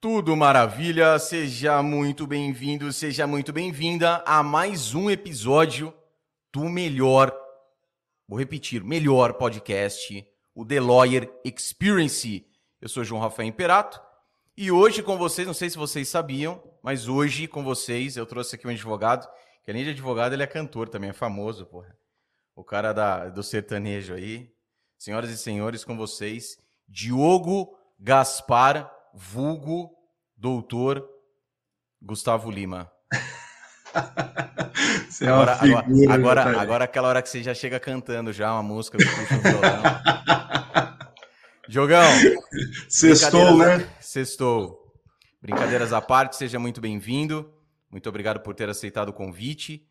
Tudo maravilha, seja muito bem-vindo, seja muito bem-vinda a mais um episódio do melhor, vou repetir, melhor podcast, o The Lawyer Experience. Eu sou João Rafael Imperato e hoje com vocês, não sei se vocês sabiam, mas hoje com vocês eu trouxe aqui um advogado, que além de advogado ele é cantor também, é famoso, porra. O cara da, do sertanejo aí. Senhoras e senhores, com vocês, Diogo Gaspar vulgo doutor Gustavo Lima. Agora, é uma figura, agora, agora, agora, aquela hora que você já chega cantando já uma música que puxa o violão. Diogão. Sextou, né? Sextou. Brincadeiras à parte, seja muito bem-vindo. Muito obrigado por ter aceitado o convite.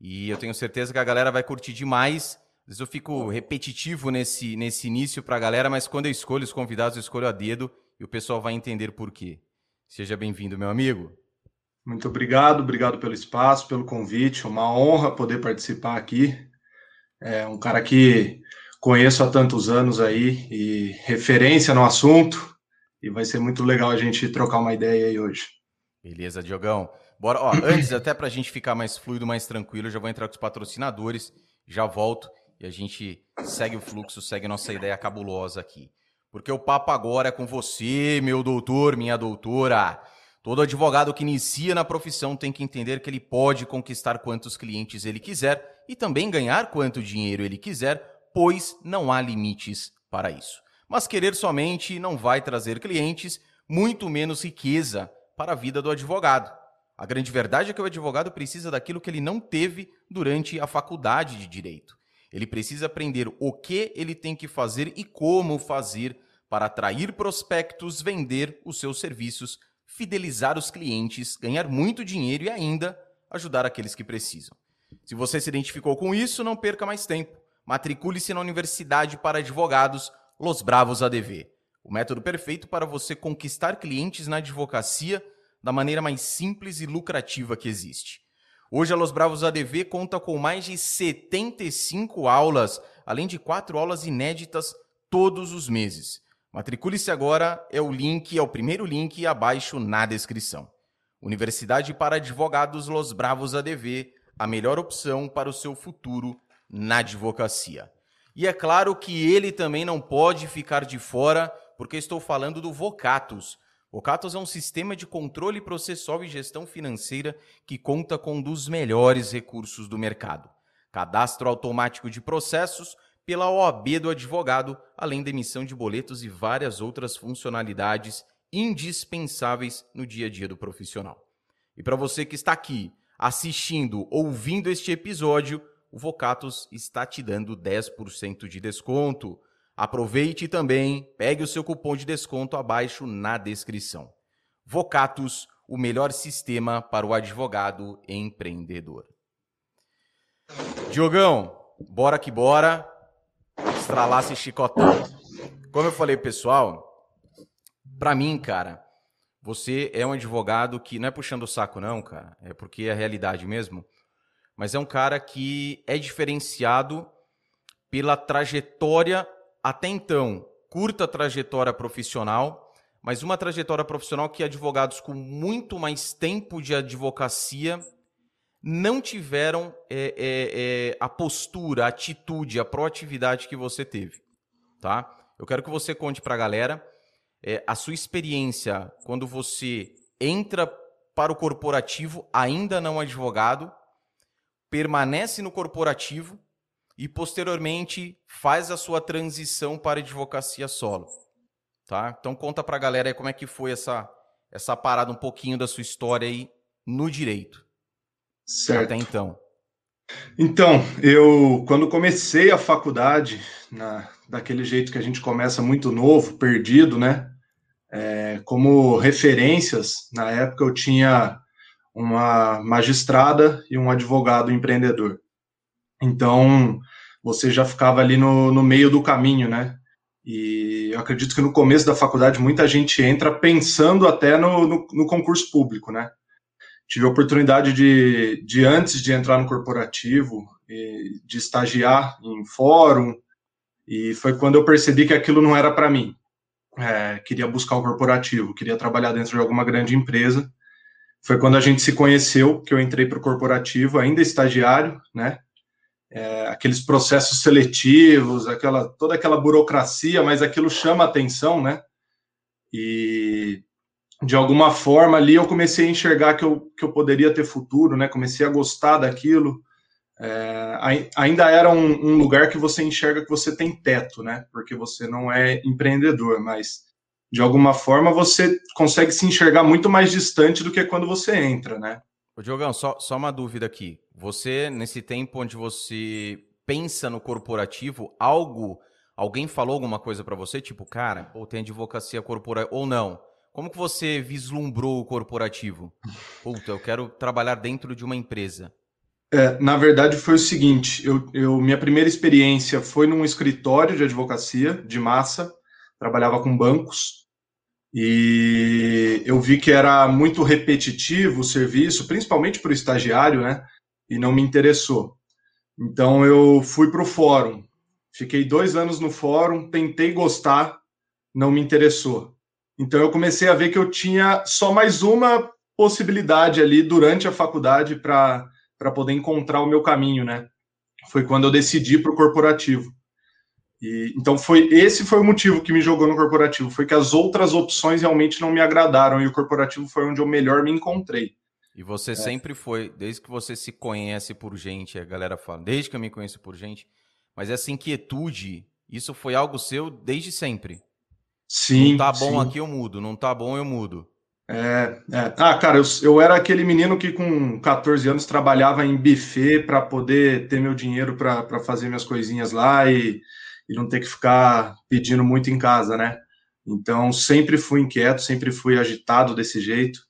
E eu tenho certeza que a galera vai curtir demais. Às vezes eu fico repetitivo nesse, nesse início para a galera, mas quando eu escolho os convidados, eu escolho a dedo e o pessoal vai entender por quê. Seja bem-vindo, meu amigo. Muito obrigado, obrigado pelo espaço, pelo convite. Uma honra poder participar aqui. É um cara que conheço há tantos anos aí e referência no assunto. E vai ser muito legal a gente trocar uma ideia aí hoje. Beleza, Diogão. Bora, ó, antes até para a gente ficar mais fluido, mais tranquilo, eu já vou entrar com os patrocinadores, já volto e a gente segue o fluxo, segue nossa ideia cabulosa aqui. Porque o papo agora é com você, meu doutor, minha doutora. Todo advogado que inicia na profissão tem que entender que ele pode conquistar quantos clientes ele quiser e também ganhar quanto dinheiro ele quiser, pois não há limites para isso. Mas querer somente não vai trazer clientes, muito menos riqueza para a vida do advogado. A grande verdade é que o advogado precisa daquilo que ele não teve durante a faculdade de direito. Ele precisa aprender o que ele tem que fazer e como fazer para atrair prospectos, vender os seus serviços, fidelizar os clientes, ganhar muito dinheiro e ainda ajudar aqueles que precisam. Se você se identificou com isso, não perca mais tempo. Matricule-se na Universidade para Advogados Los Bravos ADV. O método perfeito para você conquistar clientes na advocacia da maneira mais simples e lucrativa que existe. Hoje a Los Bravos ADV conta com mais de 75 aulas, além de quatro aulas inéditas todos os meses. Matricule-se agora, é o link, é o primeiro link abaixo na descrição. Universidade para Advogados Los Bravos ADV, a melhor opção para o seu futuro na advocacia. E é claro que ele também não pode ficar de fora, porque estou falando do Vocatus. Vocatus é um sistema de controle processual e gestão financeira que conta com um dos melhores recursos do mercado. Cadastro automático de processos, pela OAB do advogado, além da emissão de boletos e várias outras funcionalidades indispensáveis no dia a dia do profissional. E para você que está aqui assistindo, ouvindo este episódio, o Vocatus está te dando 10% de desconto. Aproveite também, pegue o seu cupom de desconto abaixo na descrição. Vocatus, o melhor sistema para o advogado empreendedor. Diogão, bora que bora estralasse chicotão. Como eu falei, pessoal, para mim, cara, você é um advogado que não é puxando o saco, não, cara. É porque é a realidade mesmo. Mas é um cara que é diferenciado pela trajetória até então, curta trajetória profissional, mas uma trajetória profissional que advogados com muito mais tempo de advocacia não tiveram é, é, é, a postura, a atitude, a proatividade que você teve, tá? Eu quero que você conte para a galera é, a sua experiência quando você entra para o corporativo, ainda não advogado, permanece no corporativo e posteriormente faz a sua transição para advocacia solo, tá? Então conta para a galera aí como é que foi essa essa parada um pouquinho da sua história aí no direito. Certo. Até então. Então, eu quando comecei a faculdade, na, daquele jeito que a gente começa muito novo, perdido, né? É, como referências, na época eu tinha uma magistrada e um advogado empreendedor. Então, você já ficava ali no, no meio do caminho, né? E eu acredito que no começo da faculdade muita gente entra pensando até no, no, no concurso público, né? tive a oportunidade de, de antes de entrar no corporativo, de estagiar em fórum, e foi quando eu percebi que aquilo não era para mim. é, queria buscar o corporativo, queria trabalhar dentro de alguma grande empresa. Foi quando a gente se conheceu que eu entrei para o corporativo, ainda estagiário, né? É, aqueles processos seletivos, aquela toda aquela burocracia, mas aquilo chama atenção, né? E de alguma forma ali eu comecei a enxergar que eu, que eu poderia ter futuro, né? Comecei a gostar daquilo. É, ainda era um, um, lugar que você enxerga que você tem teto, né? Porque você não é empreendedor, mas de alguma forma você consegue se enxergar muito mais distante do que quando você entra, né? Ô, Diogão, só, só uma dúvida aqui. Você, nesse tempo onde você pensa no corporativo, algo, alguém falou alguma coisa para você? Tipo, cara, pô, tem advocacia corporativa, ou não? Como que você vislumbrou o corporativo? Puta, eu quero trabalhar dentro de uma empresa. É, na verdade, foi o seguinte: eu, eu, minha primeira experiência foi num escritório de advocacia de massa, trabalhava com bancos, e eu vi que era muito repetitivo o serviço, principalmente para o estagiário, né? E não me interessou. Então eu fui para o fórum, fiquei dois anos no fórum, tentei gostar, não me interessou. Então eu comecei a ver que eu tinha só mais uma possibilidade ali durante a faculdade para poder encontrar o meu caminho, né? Foi quando eu decidi para o corporativo. E, então foi esse foi o motivo que me jogou no corporativo, foi que as outras opções realmente não me agradaram e o corporativo foi onde eu melhor me encontrei. E você é. sempre foi, desde que você se conhece por gente, a galera fala, desde que eu me conheço por gente, mas essa inquietude, isso foi algo seu desde sempre. Sim. Não tá bom sim. aqui, eu mudo. Não tá bom, eu mudo. É, é. Ah, cara, eu, eu era aquele menino que com 14 anos trabalhava em buffet para poder ter meu dinheiro para fazer minhas coisinhas lá e, e não ter que ficar pedindo muito em casa, né? Então, sempre fui inquieto, sempre fui agitado desse jeito.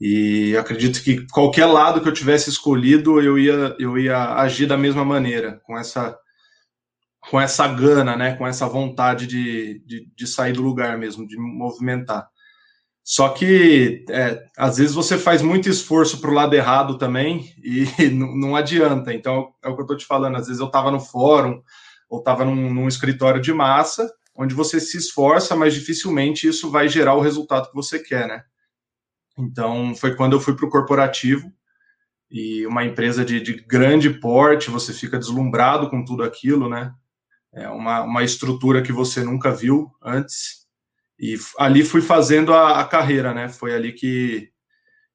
E acredito que qualquer lado que eu tivesse escolhido, eu ia, eu ia agir da mesma maneira, com essa com essa gana, né, com essa vontade de, de, de sair do lugar mesmo, de movimentar. Só que é, às vezes você faz muito esforço para o lado errado também e não, não, adianta. Então é o que eu estou te falando. Às vezes eu estava no fórum ou estava num, num, escritório de massa, onde você se esforça, mas dificilmente isso vai gerar o resultado que você quer, né? Então foi quando eu fui para o corporativo e uma empresa de, de grande porte, você fica deslumbrado com tudo aquilo, né? é uma, uma estrutura que você nunca viu antes. E ali fui fazendo a, a carreira, né? Foi ali que,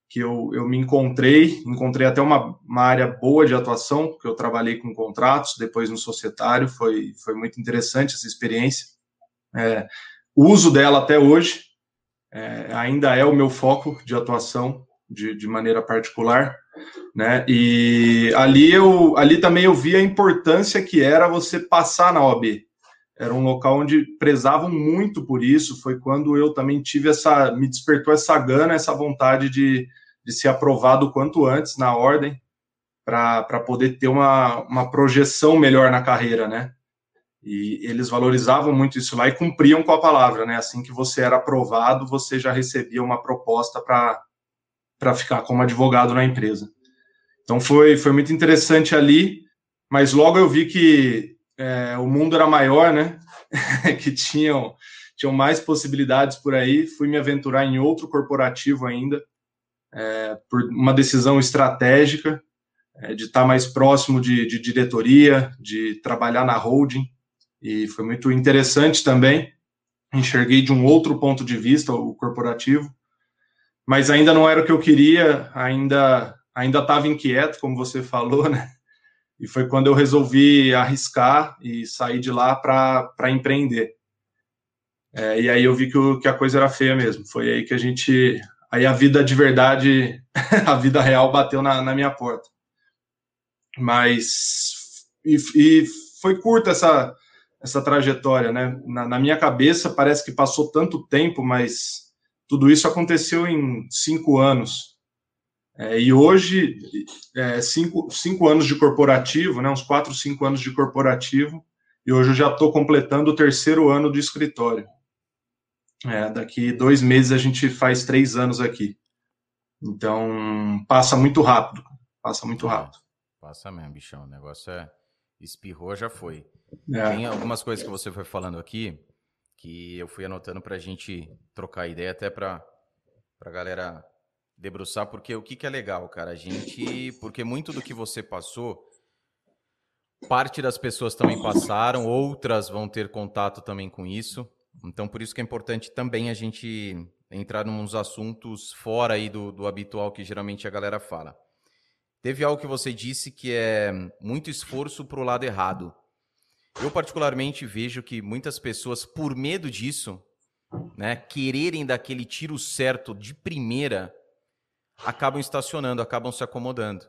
que eu, eu me encontrei, encontrei até uma, uma área boa de atuação, porque eu trabalhei com contratos, depois no societário, foi, foi muito interessante essa experiência. É, uso dela até hoje, é, ainda é o meu foco de atuação de, de maneira particular né? E ali eu ali também eu vi a importância que era você passar na OAB. Era um local onde prezavam muito por isso. Foi quando eu também tive essa me despertou essa gana, essa vontade de, de ser aprovado quanto antes na ordem para poder ter uma, uma projeção melhor na carreira, né? E eles valorizavam muito isso lá e cumpriam com a palavra, né? Assim que você era aprovado, você já recebia uma proposta para ficar como advogado na empresa. Então foi, foi muito interessante ali, mas logo eu vi que é, o mundo era maior, né? que tinham, tinham mais possibilidades por aí. Fui me aventurar em outro corporativo ainda, é, por uma decisão estratégica, é, de estar mais próximo de, de diretoria, de trabalhar na holding, e foi muito interessante também. Enxerguei de um outro ponto de vista o corporativo, mas ainda não era o que eu queria, ainda ainda estava inquieto, como você falou, né? E foi quando eu resolvi arriscar e sair de lá para empreender. É, e aí eu vi que, o, que a coisa era feia mesmo. Foi aí que a gente. Aí a vida de verdade, a vida real bateu na, na minha porta. Mas. E, e, foi curta essa, essa trajetória, né? Na, na minha cabeça parece que passou tanto tempo, mas tudo isso aconteceu em cinco anos. É, e hoje, é, cinco, cinco anos de corporativo, né, uns quatro, cinco anos de corporativo, e hoje eu já estou completando o terceiro ano do escritório. É, daqui dois meses a gente faz três anos aqui. Então, passa muito rápido. Passa muito rápido. Passa mesmo, bichão. O negócio é. Espirrou, já foi. É. Tem algumas coisas que você foi falando aqui que eu fui anotando para a gente trocar ideia, até para a galera debruçar, porque o que, que é legal, cara? A gente. Porque muito do que você passou, parte das pessoas também passaram, outras vão ter contato também com isso. Então, por isso que é importante também a gente entrar nos assuntos fora aí do, do habitual que geralmente a galera fala. Teve algo que você disse que é muito esforço para o lado errado. Eu, particularmente, vejo que muitas pessoas, por medo disso, né, quererem daquele tiro certo de primeira, acabam estacionando, acabam se acomodando.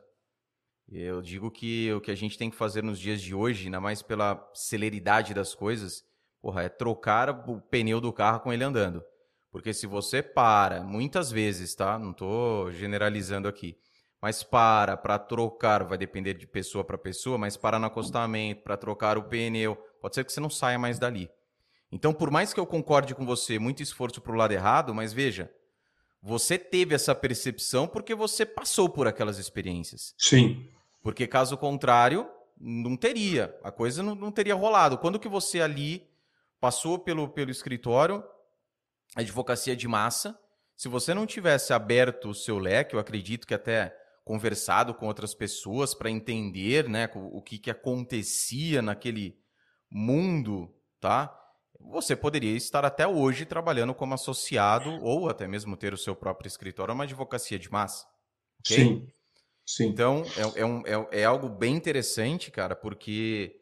Eu digo que o que a gente tem que fazer nos dias de hoje, ainda mais pela celeridade das coisas, porra, é trocar o pneu do carro com ele andando. Porque se você para, muitas vezes, tá? Não estou generalizando aqui, mas para para trocar, vai depender de pessoa para pessoa, mas para no acostamento, para trocar o pneu, pode ser que você não saia mais dali. Então, por mais que eu concorde com você, muito esforço para o lado errado, mas veja, você teve essa percepção porque você passou por aquelas experiências. Sim. Porque caso contrário, não teria. A coisa não, não teria rolado. Quando que você ali passou pelo, pelo escritório, advocacia de massa, se você não tivesse aberto o seu leque, eu acredito que até conversado com outras pessoas para entender né, o que, que acontecia naquele mundo, tá? você poderia estar até hoje trabalhando como associado ou até mesmo ter o seu próprio escritório, uma advocacia de massa. Okay? Sim. Sim. Então, é, é, um, é, é algo bem interessante, cara, porque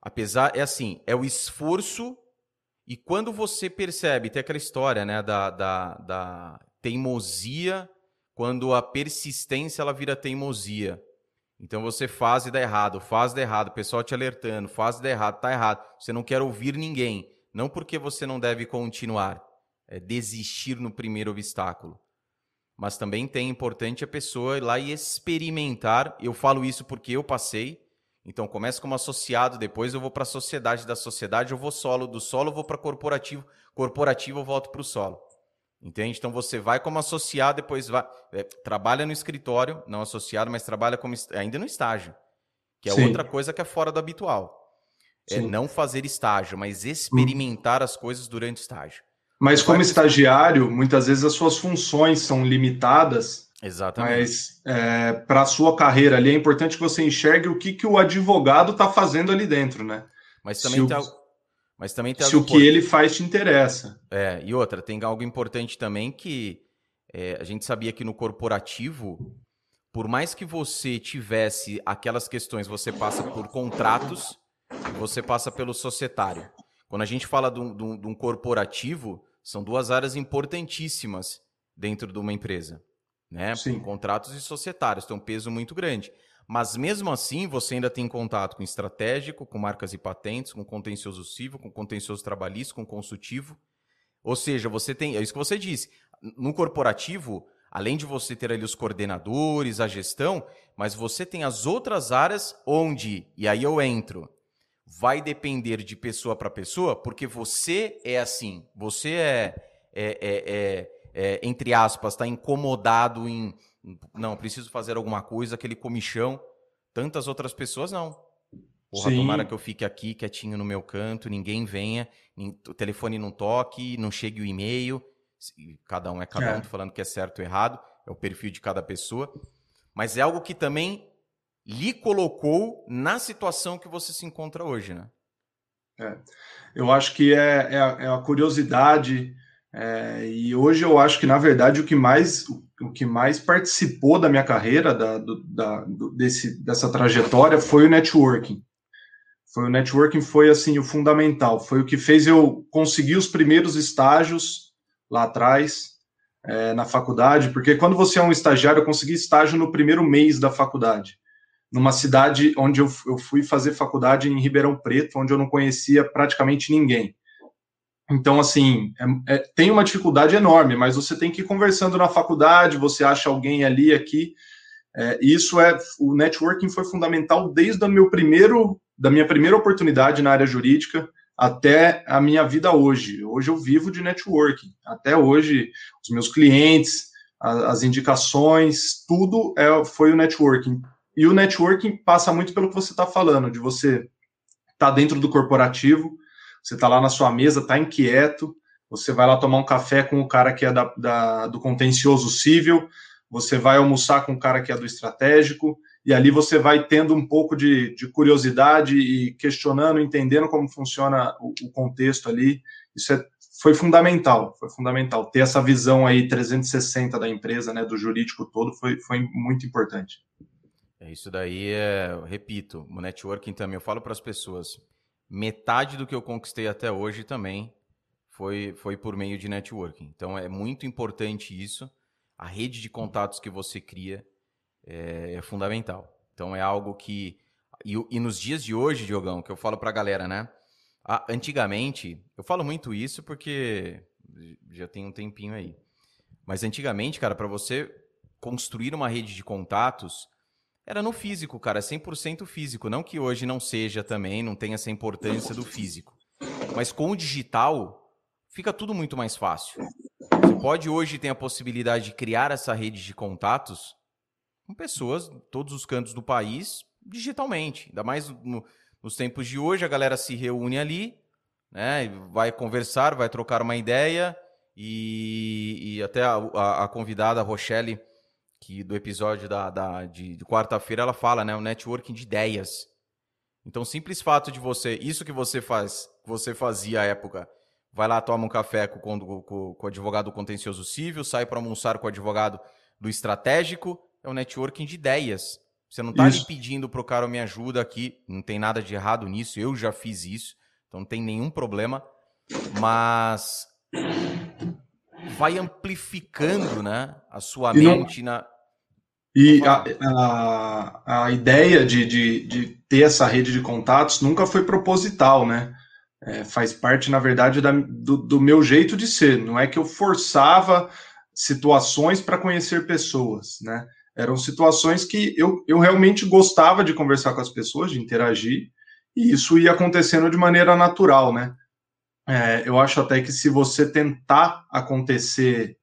apesar, é assim, é o esforço e quando você percebe, tem aquela história, né, da, da, da teimosia, quando a persistência ela vira teimosia. Então você faz e dá errado, faz e dá errado, o pessoal te alertando, faz e dá errado, tá errado. Você não quer ouvir ninguém. Não porque você não deve continuar, é desistir no primeiro obstáculo. Mas também tem importante a pessoa ir lá e experimentar. Eu falo isso porque eu passei. Então começo como associado, depois eu vou para a sociedade, da sociedade eu vou solo, do solo eu vou para corporativo, corporativo eu volto para o solo. Entende? Então você vai como associado, depois vai, é, trabalha no escritório, não associado, mas trabalha como ainda no estágio, que é Sim. outra coisa que é fora do habitual. É não fazer estágio, mas experimentar hum. as coisas durante o estágio. Mas como estagiário, muitas vezes as suas funções são limitadas. Exatamente. Mas é, para a sua carreira ali é importante que você enxergue o que, que o advogado está fazendo ali dentro, né? Mas também se tem o, algo, mas também tem se o que ele faz te interessa. É, e outra, tem algo importante também que é, a gente sabia que no corporativo, por mais que você tivesse aquelas questões, você passa por contratos você passa pelo societário. Quando a gente fala de um, de, um, de um, corporativo, são duas áreas importantíssimas dentro de uma empresa. Né? Sim. Contratos e societários têm um peso muito grande. Mas mesmo assim, você ainda tem contato com estratégico, com marcas e patentes, com contencioso civil, com contencioso trabalhista, com consultivo. Ou seja, você tem. É isso que você disse. No corporativo, além de você ter ali os coordenadores, a gestão, mas você tem as outras áreas onde, e aí eu entro, vai depender de pessoa para pessoa, porque você é assim, você é, é, é, é, é entre aspas, está incomodado em não, preciso fazer alguma coisa, aquele comichão. Tantas outras pessoas não. Porra, Sim. tomara que eu fique aqui quietinho no meu canto, ninguém venha, o telefone não toque, não chegue o e-mail. Cada um é cada é. um, tô falando que é certo ou errado, é o perfil de cada pessoa. Mas é algo que também lhe colocou na situação que você se encontra hoje, né? É, eu acho que é, é, a, é a curiosidade, é, e hoje eu acho que, na verdade, o que mais, o que mais participou da minha carreira, da, do, da, do, desse, dessa trajetória, foi o networking. Foi o networking foi assim o fundamental, foi o que fez eu conseguir os primeiros estágios lá atrás é, na faculdade, porque quando você é um estagiário, eu consegui estágio no primeiro mês da faculdade numa cidade onde eu, eu fui fazer faculdade em Ribeirão Preto, onde eu não conhecia praticamente ninguém. Então, assim, é, é, tem uma dificuldade enorme, mas você tem que ir conversando na faculdade, você acha alguém ali, aqui. É, isso é, o networking foi fundamental desde o meu primeiro, da minha primeira oportunidade na área jurídica até a minha vida hoje. Hoje eu vivo de networking. Até hoje, os meus clientes, a, as indicações, tudo é, foi o networking. E o networking passa muito pelo que você está falando, de você estar tá dentro do corporativo, você está lá na sua mesa, está inquieto, você vai lá tomar um café com o cara que é da, da, do contencioso civil, você vai almoçar com o cara que é do estratégico, e ali você vai tendo um pouco de, de curiosidade e questionando, entendendo como funciona o, o contexto ali. Isso é, foi fundamental, foi fundamental. Ter essa visão aí 360 da empresa, né, do jurídico todo, foi, foi muito importante. É, isso daí é, repito, o networking também, eu falo para as pessoas, metade do que eu conquistei até hoje também foi, foi por meio de networking. Então é muito importante isso. A rede de contatos que você cria é, é fundamental. Então é algo que. E, e, nos dias de hoje, Diogão, que eu falo para a galera, né? antigamente, eu falo muito isso porque já tem um tempinho aí. Mas antigamente, cara, para você construir uma rede de contatos, era no físico, cara, 100% físico. Não que hoje não seja também, não tenha essa importância do físico. Mas com o digital, fica tudo muito mais fácil. Você pode hoje ter a possibilidade de criar essa rede de contatos com pessoas em todos os cantos do país digitalmente. Ainda mais no, nos tempos de hoje, a galera se reúne ali, né, vai conversar, vai trocar uma ideia e, e até a, a, a, convidada, a Rochelle, que do episódio da, da de, de quarta-feira, ela fala, né, o networking de ideias. Então, simples fato de você, isso que você faz, você fazia à época, vai lá, toma um café com, com, com, com o advogado do contencioso civil, sai para almoçar com o advogado do estratégico, é um networking de ideias. Você não está me pedindo para o cara me ajuda aqui, não tem nada de errado nisso, eu já fiz isso, então não tem nenhum problema, mas vai amplificando né, a sua e mente não... na. E a, a, a ideia de, de, de, ter essa rede de contatos nunca foi proposital, né? É, faz parte, na verdade, da, do, do, meu jeito de ser. Não é que eu forçava situações para conhecer pessoas, né? Eram situações que eu, eu realmente gostava de conversar com as pessoas, de interagir, e isso ia acontecendo de maneira natural, né? É, eu acho até que se você tentar acontecer,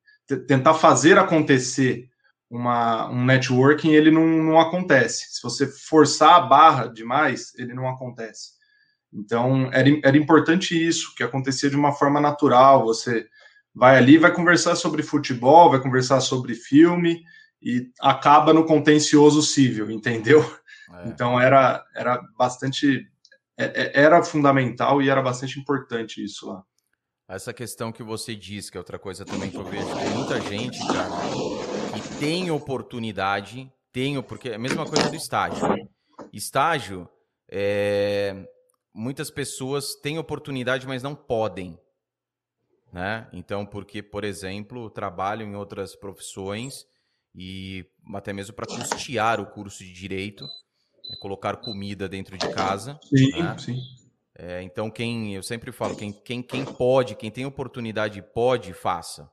tentar fazer acontecer uma, um networking, ele não, não acontece. Se você forçar a barra demais, ele não acontece. Então, era, era importante isso, que acontecia de uma forma natural. Você vai ali, vai conversar sobre futebol, vai conversar sobre filme, e acaba no contencioso civil, entendeu? É. Então era, era bastante. É, é, era fundamental e era bastante importante isso lá. Essa questão que você diz, que é outra coisa também que eu vejo, tem muita gente, cara, tem oportunidade, tenho, porque é a mesma coisa do estágio. Estágio, é, muitas pessoas têm oportunidade, mas não podem. Né? Então, porque, por exemplo, trabalham em outras profissões e até mesmo para custear o curso de direito, é colocar comida dentro de casa. Sim, né? sim. É, então, quem eu sempre falo, quem, quem, quem pode, quem tem oportunidade pode, faça.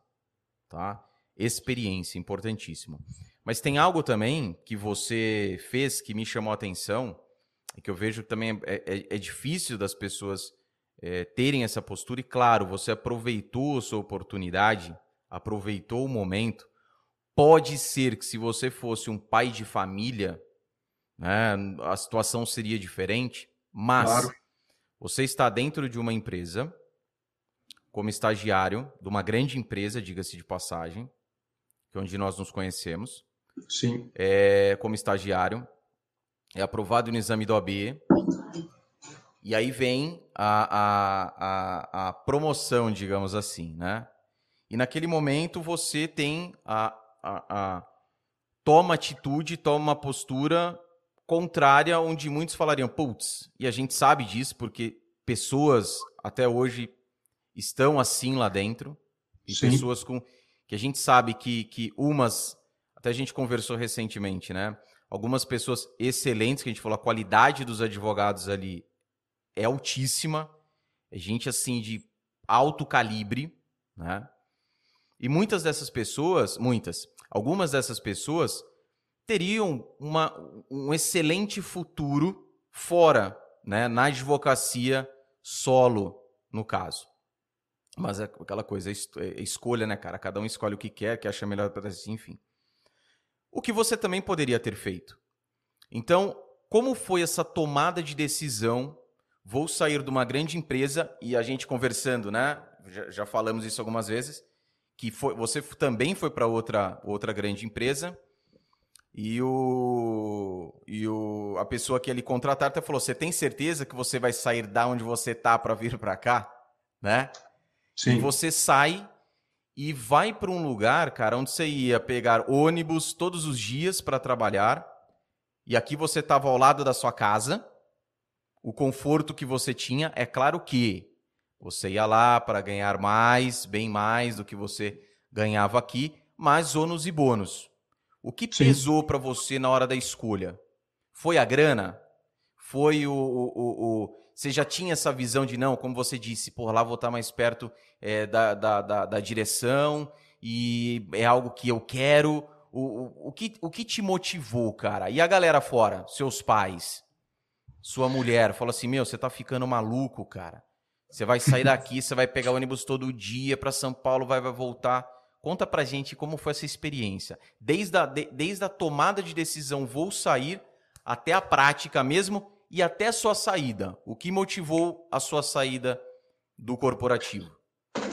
Tá? Experiência, importantíssimo. Mas tem algo também que você fez que me chamou a atenção e que eu vejo que também é, é, é difícil das pessoas é, terem essa postura. E claro, você aproveitou a sua oportunidade, aproveitou o momento Pode ser que se você fosse um pai de família, né, a situação seria diferente, mas claro. você está dentro de uma empresa, como estagiário de uma grande empresa, diga-se de passagem, que é onde nós nos conhecemos. Sim. É, como estagiário, é aprovado no exame do AB, e aí vem a, a, a, a, promoção, digamos assim, né? E naquele momento você tem a, a, a, toma atitude, toma uma postura contrária, onde muitos falariam, putz, e a gente sabe disso porque pessoas até hoje estão assim lá dentro, e Sim. pessoas com que a gente sabe que, que umas, até a gente conversou recentemente, né? Algumas pessoas excelentes, que a gente falou, a qualidade dos advogados ali é altíssima, é gente assim de alto calibre, né? E muitas dessas pessoas, muitas, algumas dessas pessoas teriam uma, um excelente futuro fora, né, na advocacia solo, no caso. Mas é aquela coisa, é escolha, né, cara? Cada um escolhe o que quer, que acha melhor para si, enfim. O que você também poderia ter feito. Então, como foi essa tomada de decisão? vou sair de uma grande empresa e a gente conversando, né? Já, já falamos isso algumas vezes, que foi, você também foi para outra, outra grande empresa e, o, e o, a pessoa que ele contratar até falou: Você tem certeza que você vai sair da onde você tá para vir para cá? Né? Sim. E você sai e vai para um lugar, cara, onde você ia pegar ônibus todos os dias para trabalhar. E aqui você estava ao lado da sua casa. O conforto que você tinha, é claro que você ia lá para ganhar mais, bem mais do que você ganhava aqui, mas ônus e bônus. O que Sim. pesou para você na hora da escolha? Foi a grana? Foi o, o, o, o, Você já tinha essa visão de não, como você disse, por lá vou estar mais perto é, da, da, da, da, direção e é algo que eu quero. O, o, o, que, o que te motivou, cara? E a galera fora, seus pais, sua mulher, falou assim: Meu, você tá ficando maluco, cara. Você vai sair daqui, você vai pegar ônibus todo dia para São Paulo, vai, vai voltar. Conta pra gente como foi essa experiência. Desde a, de, desde a tomada de decisão, vou sair, até a prática mesmo e até sua saída. O que motivou a sua saída do corporativo?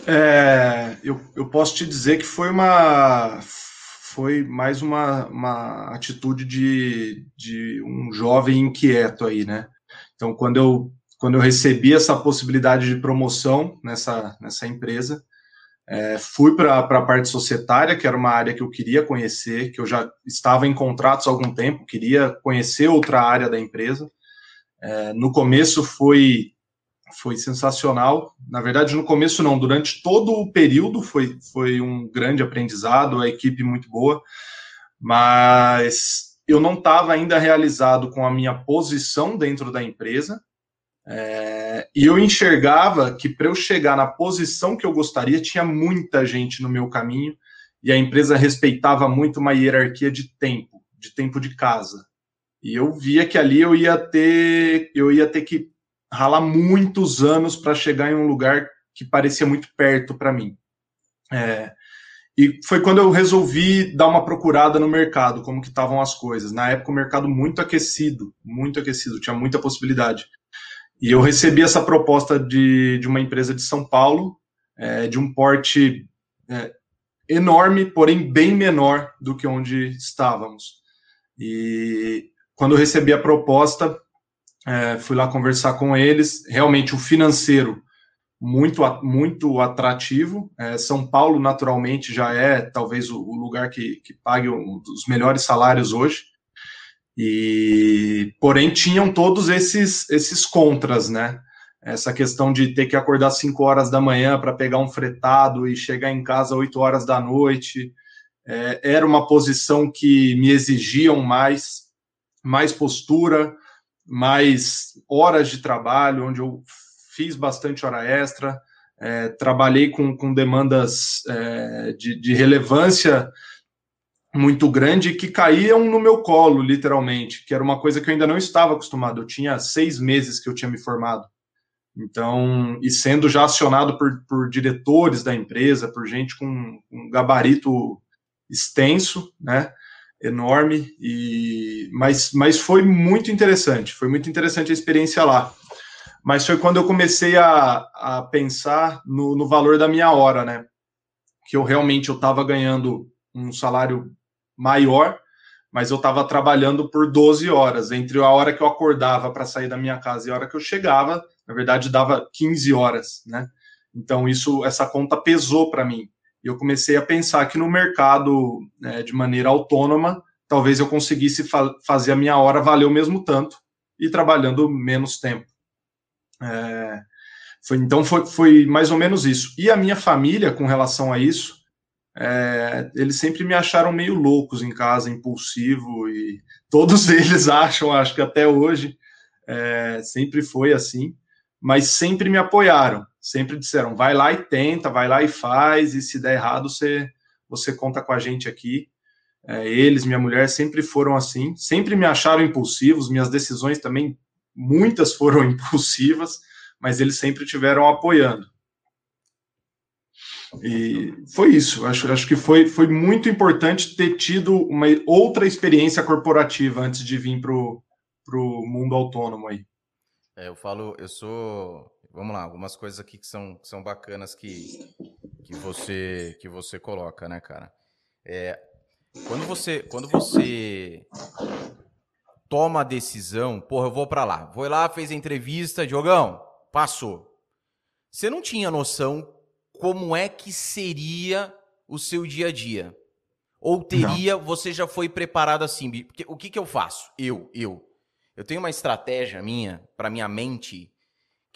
É, eu, eu posso te dizer que foi uma foi mais uma, uma atitude de, de um jovem inquieto aí, né? Então, quando eu, quando eu recebi essa possibilidade de promoção nessa, nessa empresa, é, fui para a parte societária, que era uma área que eu queria conhecer, que eu já estava em contratos há algum tempo, queria conhecer outra área da empresa. É, no começo foi, foi sensacional. Na verdade, no começo não, durante todo o período foi, foi um grande aprendizado, a equipe muito boa, mas eu não estava ainda realizado com a minha posição dentro da empresa, é, e eu enxergava que para eu chegar na posição que eu gostaria, tinha muita gente no meu caminho e a empresa respeitava muito uma hierarquia de tempo, de tempo de casa. E eu via que ali eu ia ter, eu ia ter que ralar muitos anos para chegar em um lugar que parecia muito perto para mim. É, e foi quando eu resolvi dar uma procurada no mercado, como que estavam as coisas. Na época o mercado muito aquecido, muito aquecido, tinha muita possibilidade. E eu recebi essa proposta de, de uma empresa de São Paulo, é, de um porte é, enorme, porém bem menor do que onde estávamos. E quando eu recebi a proposta, é, fui lá conversar com eles. Realmente, o financeiro muito, muito atrativo. É, São Paulo, naturalmente, já é talvez o, o lugar que, que pague os melhores salários hoje. E, porém, tinham todos esses, esses contras, né? Essa questão de ter que acordar 5 horas da manhã para pegar um fretado e chegar em casa 8 horas da noite. É, era uma posição que me exigiam mais, mais postura, mais horas de trabalho, onde eu fiz bastante hora extra, é, trabalhei com, com demandas é, de, de relevância muito grande que caíam no meu colo, literalmente, que era uma coisa que eu ainda não estava acostumado. Eu tinha seis meses que eu tinha me formado. Então, e sendo já acionado por, por diretores da empresa, por gente com um gabarito extenso, né, enorme, e mas, mas foi muito interessante, foi muito interessante a experiência lá. Mas foi quando eu comecei a, a pensar no, no valor da minha hora, né, que eu realmente eu estava ganhando um salário maior, mas eu estava trabalhando por 12 horas, entre a hora que eu acordava para sair da minha casa e a hora que eu chegava, na verdade dava 15 horas, né? Então isso, essa conta pesou para mim. E eu comecei a pensar que no mercado, né, de maneira autônoma, talvez eu conseguisse fa fazer a minha hora valer o mesmo tanto e trabalhando menos tempo. É, foi, então foi, foi mais ou menos isso. E a minha família, com relação a isso, é, eles sempre me acharam meio loucos em casa, impulsivo, e todos eles acham, acho que até hoje, é, sempre foi assim, mas sempre me apoiaram, sempre disseram, vai lá e tenta, vai lá e faz, e se der errado, você, você conta com a gente aqui. É, eles, minha mulher, sempre foram assim, sempre me acharam impulsivos, minhas decisões também, muitas foram impulsivas, mas eles sempre tiveram apoiando. E foi isso. Acho, acho que foi, foi muito importante ter tido uma outra experiência corporativa antes de vir para o mundo autônomo aí. É, eu falo, eu sou. Vamos lá, algumas coisas aqui que são, que são bacanas que, que, você, que você coloca, né, cara? É, quando você, quando você toma a decisão, porra, eu vou para lá. Vou lá, fez a entrevista, Diogão, passou. Você não tinha noção como é que seria o seu dia a dia? Ou teria, não. você já foi preparado assim? Porque, o que, que eu faço? Eu, eu. Eu tenho uma estratégia minha, para minha mente,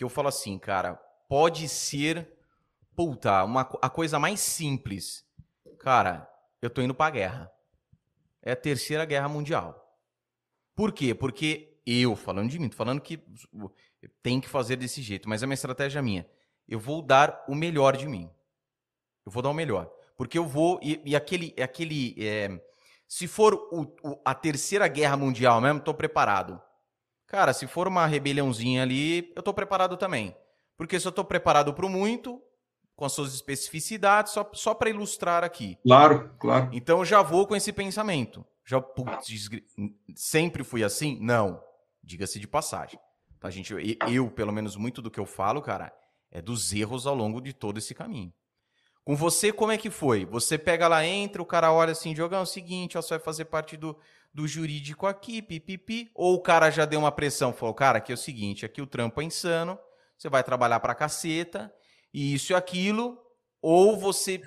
que eu falo assim, cara, pode ser, puta, uma, a coisa mais simples. Cara, eu tô indo pra guerra. É a terceira guerra mundial. Por quê? Porque eu, falando de mim, tô falando que tem que fazer desse jeito, mas é uma estratégia minha. Eu vou dar o melhor de mim. Eu vou dar o melhor. Porque eu vou. E, e aquele. aquele é, se for o, o, a terceira guerra mundial mesmo, estou preparado. Cara, se for uma rebeliãozinha ali, eu estou preparado também. Porque se eu estou preparado para o muito, com as suas especificidades, só, só para ilustrar aqui. Claro, claro. Então eu já vou com esse pensamento. Já putz, sempre fui assim? Não. Diga-se de passagem. Tá, gente, eu, pelo menos, muito do que eu falo, cara, é dos erros ao longo de todo esse caminho. Com você, como é que foi? Você pega lá, entra, o cara olha assim, Diogão, é o seguinte, ó, você vai fazer parte do, do jurídico aqui, pipipi. Ou o cara já deu uma pressão, falou, cara, aqui é o seguinte, aqui o trampo é insano, você vai trabalhar pra caceta, e isso e aquilo. Ou você,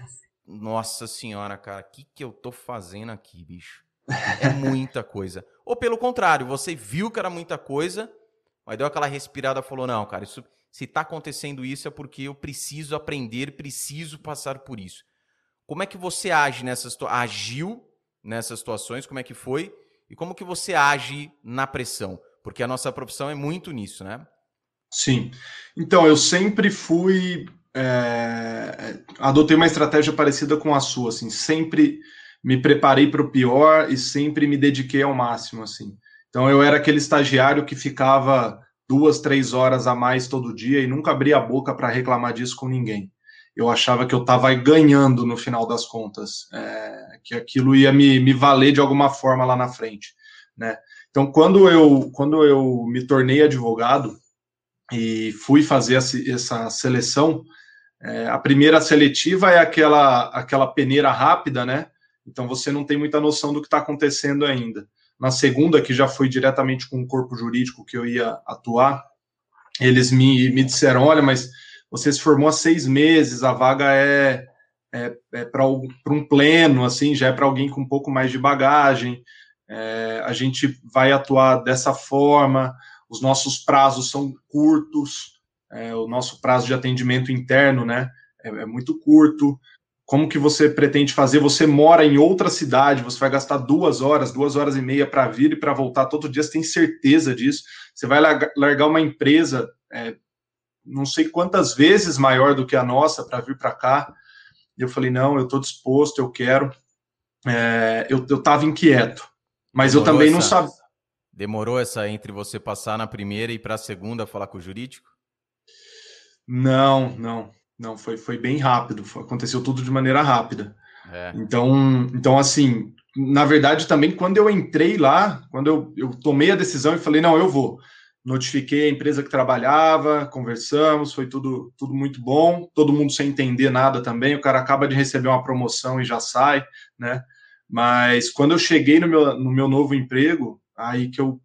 nossa senhora, cara, o que, que eu tô fazendo aqui, bicho? É muita coisa. Ou pelo contrário, você viu que era muita coisa, mas deu aquela respirada e falou, não, cara, isso se está acontecendo isso é porque eu preciso aprender, preciso passar por isso. Como é que você age nessa agiu nessas situações? Como é que foi? E como que você age na pressão? Porque a nossa profissão é muito nisso, né? Sim. Então, eu sempre fui. É, adotei uma estratégia parecida com a sua, assim, sempre me preparei para o pior e sempre me dediquei ao máximo, assim. Então, eu era aquele estagiário que ficava duas, três horas a mais todo dia e nunca abri a boca para reclamar disso com ninguém. Eu achava que eu estava ganhando no final das contas, é, que aquilo ia me, me valer de alguma forma lá na frente, né? Então, quando eu, quando eu me tornei advogado e fui fazer essa seleção, é, a primeira seletiva é aquela, aquela peneira rápida, né? Então, você não tem muita noção do que está acontecendo ainda. Na segunda, que já foi diretamente com o corpo jurídico que eu ia atuar, eles me, me disseram: olha, mas você se formou há seis meses, a vaga é, é, é para um pleno, assim, já é para alguém com um pouco mais de bagagem. É, a gente vai atuar dessa forma, os nossos prazos são curtos, é, o nosso prazo de atendimento interno, né, é, é muito curto como que você pretende fazer? Você mora em outra cidade, você vai gastar duas horas, duas horas e meia para vir e para voltar todo dia, você tem certeza disso? Você vai largar uma empresa, é, não sei quantas vezes maior do que a nossa, para vir para cá? E eu falei, não, eu estou disposto, eu quero. É, eu estava inquieto, mas Demorou eu também essa, não sabia. Demorou essa entre você passar na primeira e para a segunda falar com o jurídico? Não, não. Não, foi, foi bem rápido, foi, aconteceu tudo de maneira rápida. É. Então, então, assim, na verdade, também quando eu entrei lá, quando eu, eu tomei a decisão e falei, não, eu vou. Notifiquei a empresa que trabalhava, conversamos, foi tudo, tudo muito bom, todo mundo sem entender nada também, o cara acaba de receber uma promoção e já sai, né? Mas quando eu cheguei no meu, no meu novo emprego, aí que eu,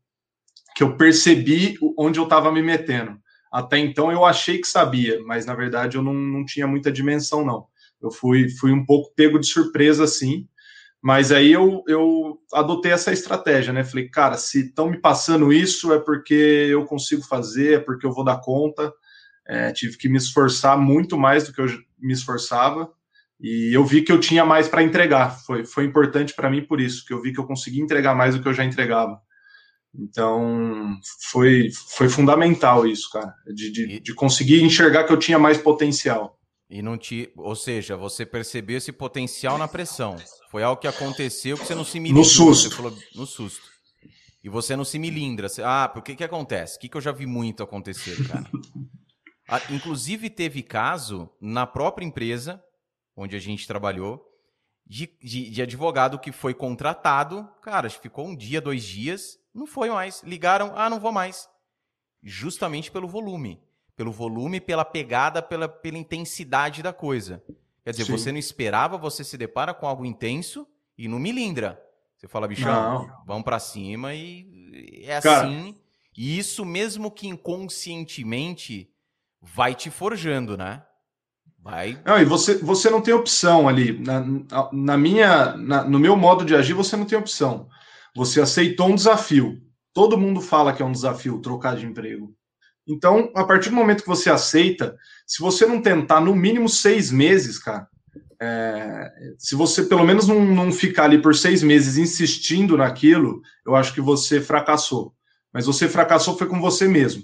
que eu percebi onde eu estava me metendo. Até então eu achei que sabia, mas na verdade eu não, não tinha muita dimensão, não. Eu fui, fui um pouco pego de surpresa, assim, mas aí eu, eu adotei essa estratégia, né? Falei, cara, se estão me passando isso é porque eu consigo fazer, é porque eu vou dar conta. É, tive que me esforçar muito mais do que eu me esforçava e eu vi que eu tinha mais para entregar. Foi, foi importante para mim por isso, que eu vi que eu conseguia entregar mais do que eu já entregava. Então, foi, foi fundamental isso, cara, de, de, de, conseguir enxergar que eu tinha mais potencial. E não te, ou seja, você percebeu esse potencial na pressão. Foi algo que aconteceu que você não se milindra. No susto. Falou, no susto. E você não se milindra. ah, por que que acontece? O que, que eu já vi muito acontecer, cara? ah, inclusive, teve caso na própria empresa onde a gente trabalhou, de, de, de advogado que foi contratado, cara, ficou um dia, dois dias, não foi mais. Ligaram, ah, não vou mais. justamente pelo volume. Pelo volume, pela pegada, pela, pela intensidade da coisa. Quer dizer, Sim. você não esperava, você se depara com algo intenso e não milindra. Você fala, bichão, não. vamos para cima e é Cara, assim. E isso, mesmo que inconscientemente, vai te forjando, né? Vai. Não, e você, você não tem opção ali. Na, na minha, na, no meu modo de agir, você não tem opção. Você aceitou um desafio. Todo mundo fala que é um desafio trocar de emprego. Então, a partir do momento que você aceita, se você não tentar no mínimo seis meses, cara, é, se você pelo menos não, não ficar ali por seis meses insistindo naquilo, eu acho que você fracassou. Mas você fracassou foi com você mesmo,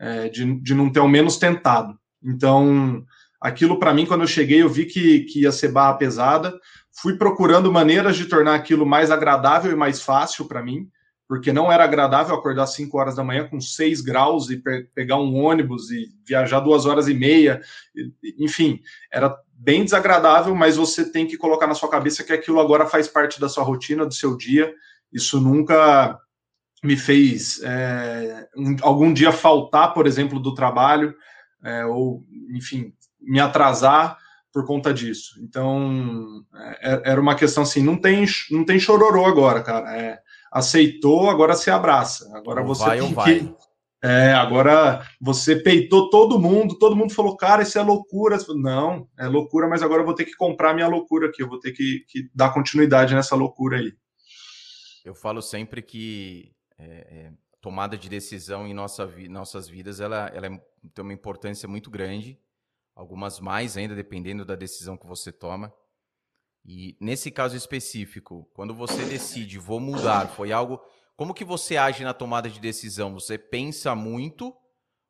é, de, de não ter ao menos tentado. Então, aquilo para mim, quando eu cheguei, eu vi que, que ia ser barra pesada. Fui procurando maneiras de tornar aquilo mais agradável e mais fácil para mim porque não era agradável acordar às 5 horas da manhã com 6 graus e pe pegar um ônibus e viajar duas horas e meia. Enfim, era bem desagradável, mas você tem que colocar na sua cabeça que aquilo agora faz parte da sua rotina, do seu dia. Isso nunca me fez é, um, algum dia faltar, por exemplo, do trabalho, é, ou, enfim, me atrasar por conta disso. Então, é, era uma questão assim, não tem, não tem chororô agora, cara. É, aceitou, agora se abraça. Agora ou você vai tem que. É, agora você peitou todo mundo, todo mundo falou, cara, isso é loucura. Não, é loucura, mas agora eu vou ter que comprar minha loucura aqui, eu vou ter que, que dar continuidade nessa loucura aí. Eu falo sempre que é, é, tomada de decisão em nossa, nossas vidas ela, ela é, tem uma importância muito grande, algumas mais ainda, dependendo da decisão que você toma. E nesse caso específico, quando você decide, vou mudar, foi algo. Como que você age na tomada de decisão? Você pensa muito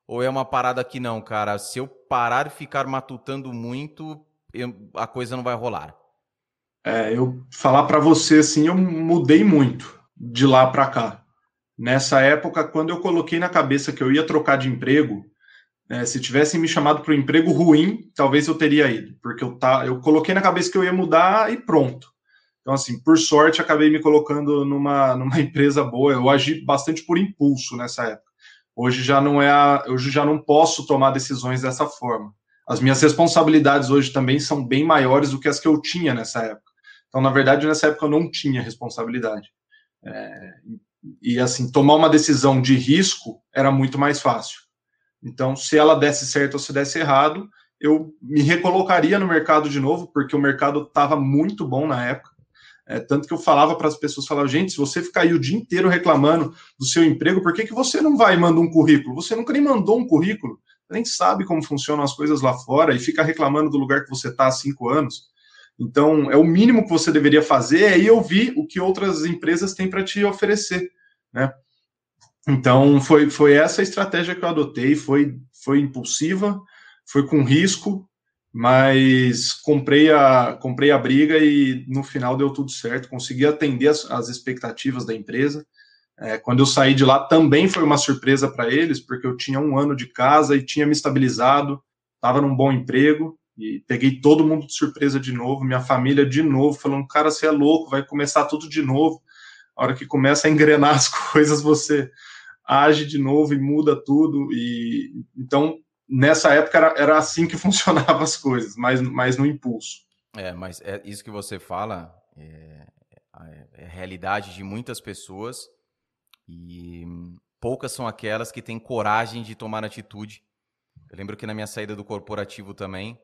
ou é uma parada que não, cara? Se eu parar e ficar matutando muito, eu, a coisa não vai rolar. É, eu falar para você assim, eu mudei muito de lá para cá. Nessa época, quando eu coloquei na cabeça que eu ia trocar de emprego, é, se tivessem me chamado para um emprego ruim, talvez eu teria ido, porque eu, tá, eu coloquei na cabeça que eu ia mudar e pronto. Então, assim, por sorte, acabei me colocando numa, numa empresa boa. Eu agi bastante por impulso nessa época. Hoje já não é, a, hoje já não posso tomar decisões dessa forma. As minhas responsabilidades hoje também são bem maiores do que as que eu tinha nessa época. Então, na verdade, nessa época eu não tinha responsabilidade. É, e assim, tomar uma decisão de risco era muito mais fácil. Então, se ela desse certo ou se desse errado, eu me recolocaria no mercado de novo, porque o mercado estava muito bom na época. É, tanto que eu falava para as pessoas, falava, gente, se você ficar aí o dia inteiro reclamando do seu emprego, por que, que você não vai e manda um currículo? Você nunca nem mandou um currículo, nem sabe como funcionam as coisas lá fora e fica reclamando do lugar que você está há cinco anos. Então, é o mínimo que você deveria fazer é ir ouvir o que outras empresas têm para te oferecer, né? Então, foi, foi essa estratégia que eu adotei, foi, foi impulsiva, foi com risco, mas comprei a, comprei a briga e no final deu tudo certo, consegui atender as, as expectativas da empresa. É, quando eu saí de lá também foi uma surpresa para eles, porque eu tinha um ano de casa e tinha me estabilizado, estava num bom emprego e peguei todo mundo de surpresa de novo, minha família de novo, falando: cara, você é louco, vai começar tudo de novo. A hora que começa a engrenar as coisas, você age de novo e muda tudo. E então nessa época era, era assim que funcionavam as coisas, mas, mas no impulso. É, mas é isso que você fala é, é, é realidade de muitas pessoas e poucas são aquelas que têm coragem de tomar atitude. Eu lembro que na minha saída do corporativo também,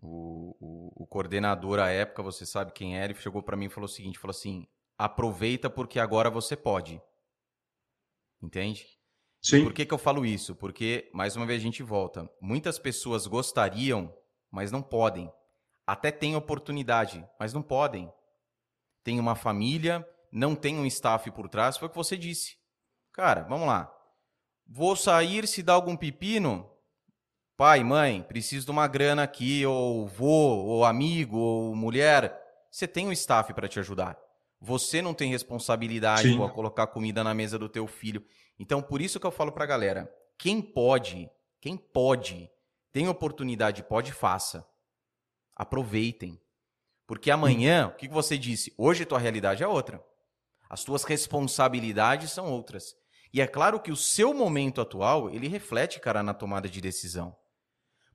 o, o, o coordenador à época, você sabe quem era, ele chegou para mim e falou o seguinte: falou assim, aproveita porque agora você pode. Entende? Sim. por que, que eu falo isso? Porque, mais uma vez, a gente volta. Muitas pessoas gostariam, mas não podem. Até têm oportunidade, mas não podem. Tem uma família, não tem um staff por trás, foi o que você disse. Cara, vamos lá. Vou sair se dá algum pepino? Pai, mãe, preciso de uma grana aqui, ou vô, ou amigo, ou mulher. Você tem um staff para te ajudar. Você não tem responsabilidade para colocar comida na mesa do teu filho. Então, por isso que eu falo para a galera, quem pode, quem pode, tem oportunidade, pode, faça. Aproveitem. Porque amanhã, o que você disse? Hoje tua realidade é outra. As tuas responsabilidades são outras. E é claro que o seu momento atual, ele reflete, cara, na tomada de decisão.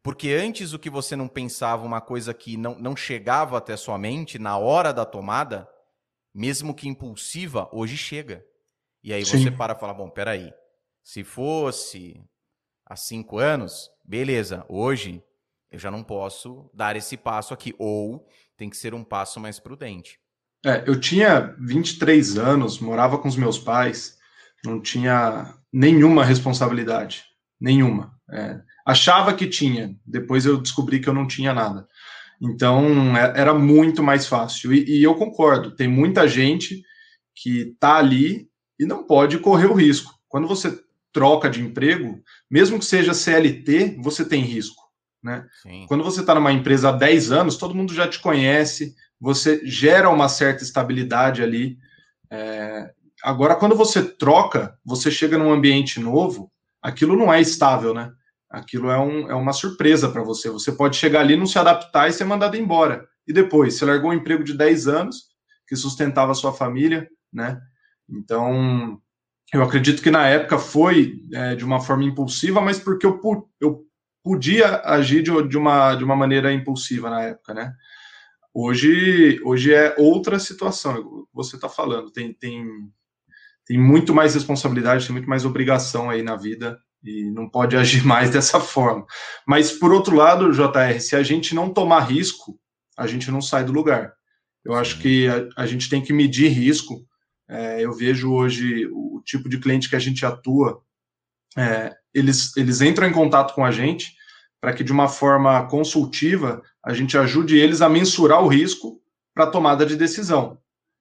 Porque antes o que você não pensava, uma coisa que não, não chegava até sua mente na hora da tomada, mesmo que impulsiva, hoje chega. E aí Sim. você para e fala, bom, peraí, se fosse há cinco anos, beleza, hoje eu já não posso dar esse passo aqui. Ou tem que ser um passo mais prudente. É, eu tinha 23 anos, morava com os meus pais, não tinha nenhuma responsabilidade, nenhuma. É, achava que tinha, depois eu descobri que eu não tinha nada. Então é, era muito mais fácil. E, e eu concordo, tem muita gente que está ali e não pode correr o risco. Quando você troca de emprego, mesmo que seja CLT, você tem risco. Né? Quando você está numa empresa há 10 anos, todo mundo já te conhece, você gera uma certa estabilidade ali. É, Agora, quando você troca, você chega num ambiente novo, aquilo não é estável, né? Aquilo é, um, é uma surpresa para você. Você pode chegar ali, não se adaptar e ser mandado embora. E depois, você largou um emprego de 10 anos, que sustentava a sua família, né? Então, eu acredito que na época foi é, de uma forma impulsiva, mas porque eu, eu podia agir de, de, uma, de uma maneira impulsiva na época, né? Hoje, hoje é outra situação, você está falando, tem, tem tem muito mais responsabilidade, tem muito mais obrigação aí na vida e não pode agir mais dessa forma. Mas, por outro lado, JR, se a gente não tomar risco, a gente não sai do lugar. Eu acho que a, a gente tem que medir risco. É, eu vejo hoje o, o, tipo de cliente que a gente atua, é, eles, eles entram em contato com a gente para que, de uma forma consultiva, a gente ajude eles a mensurar o risco para tomada de decisão.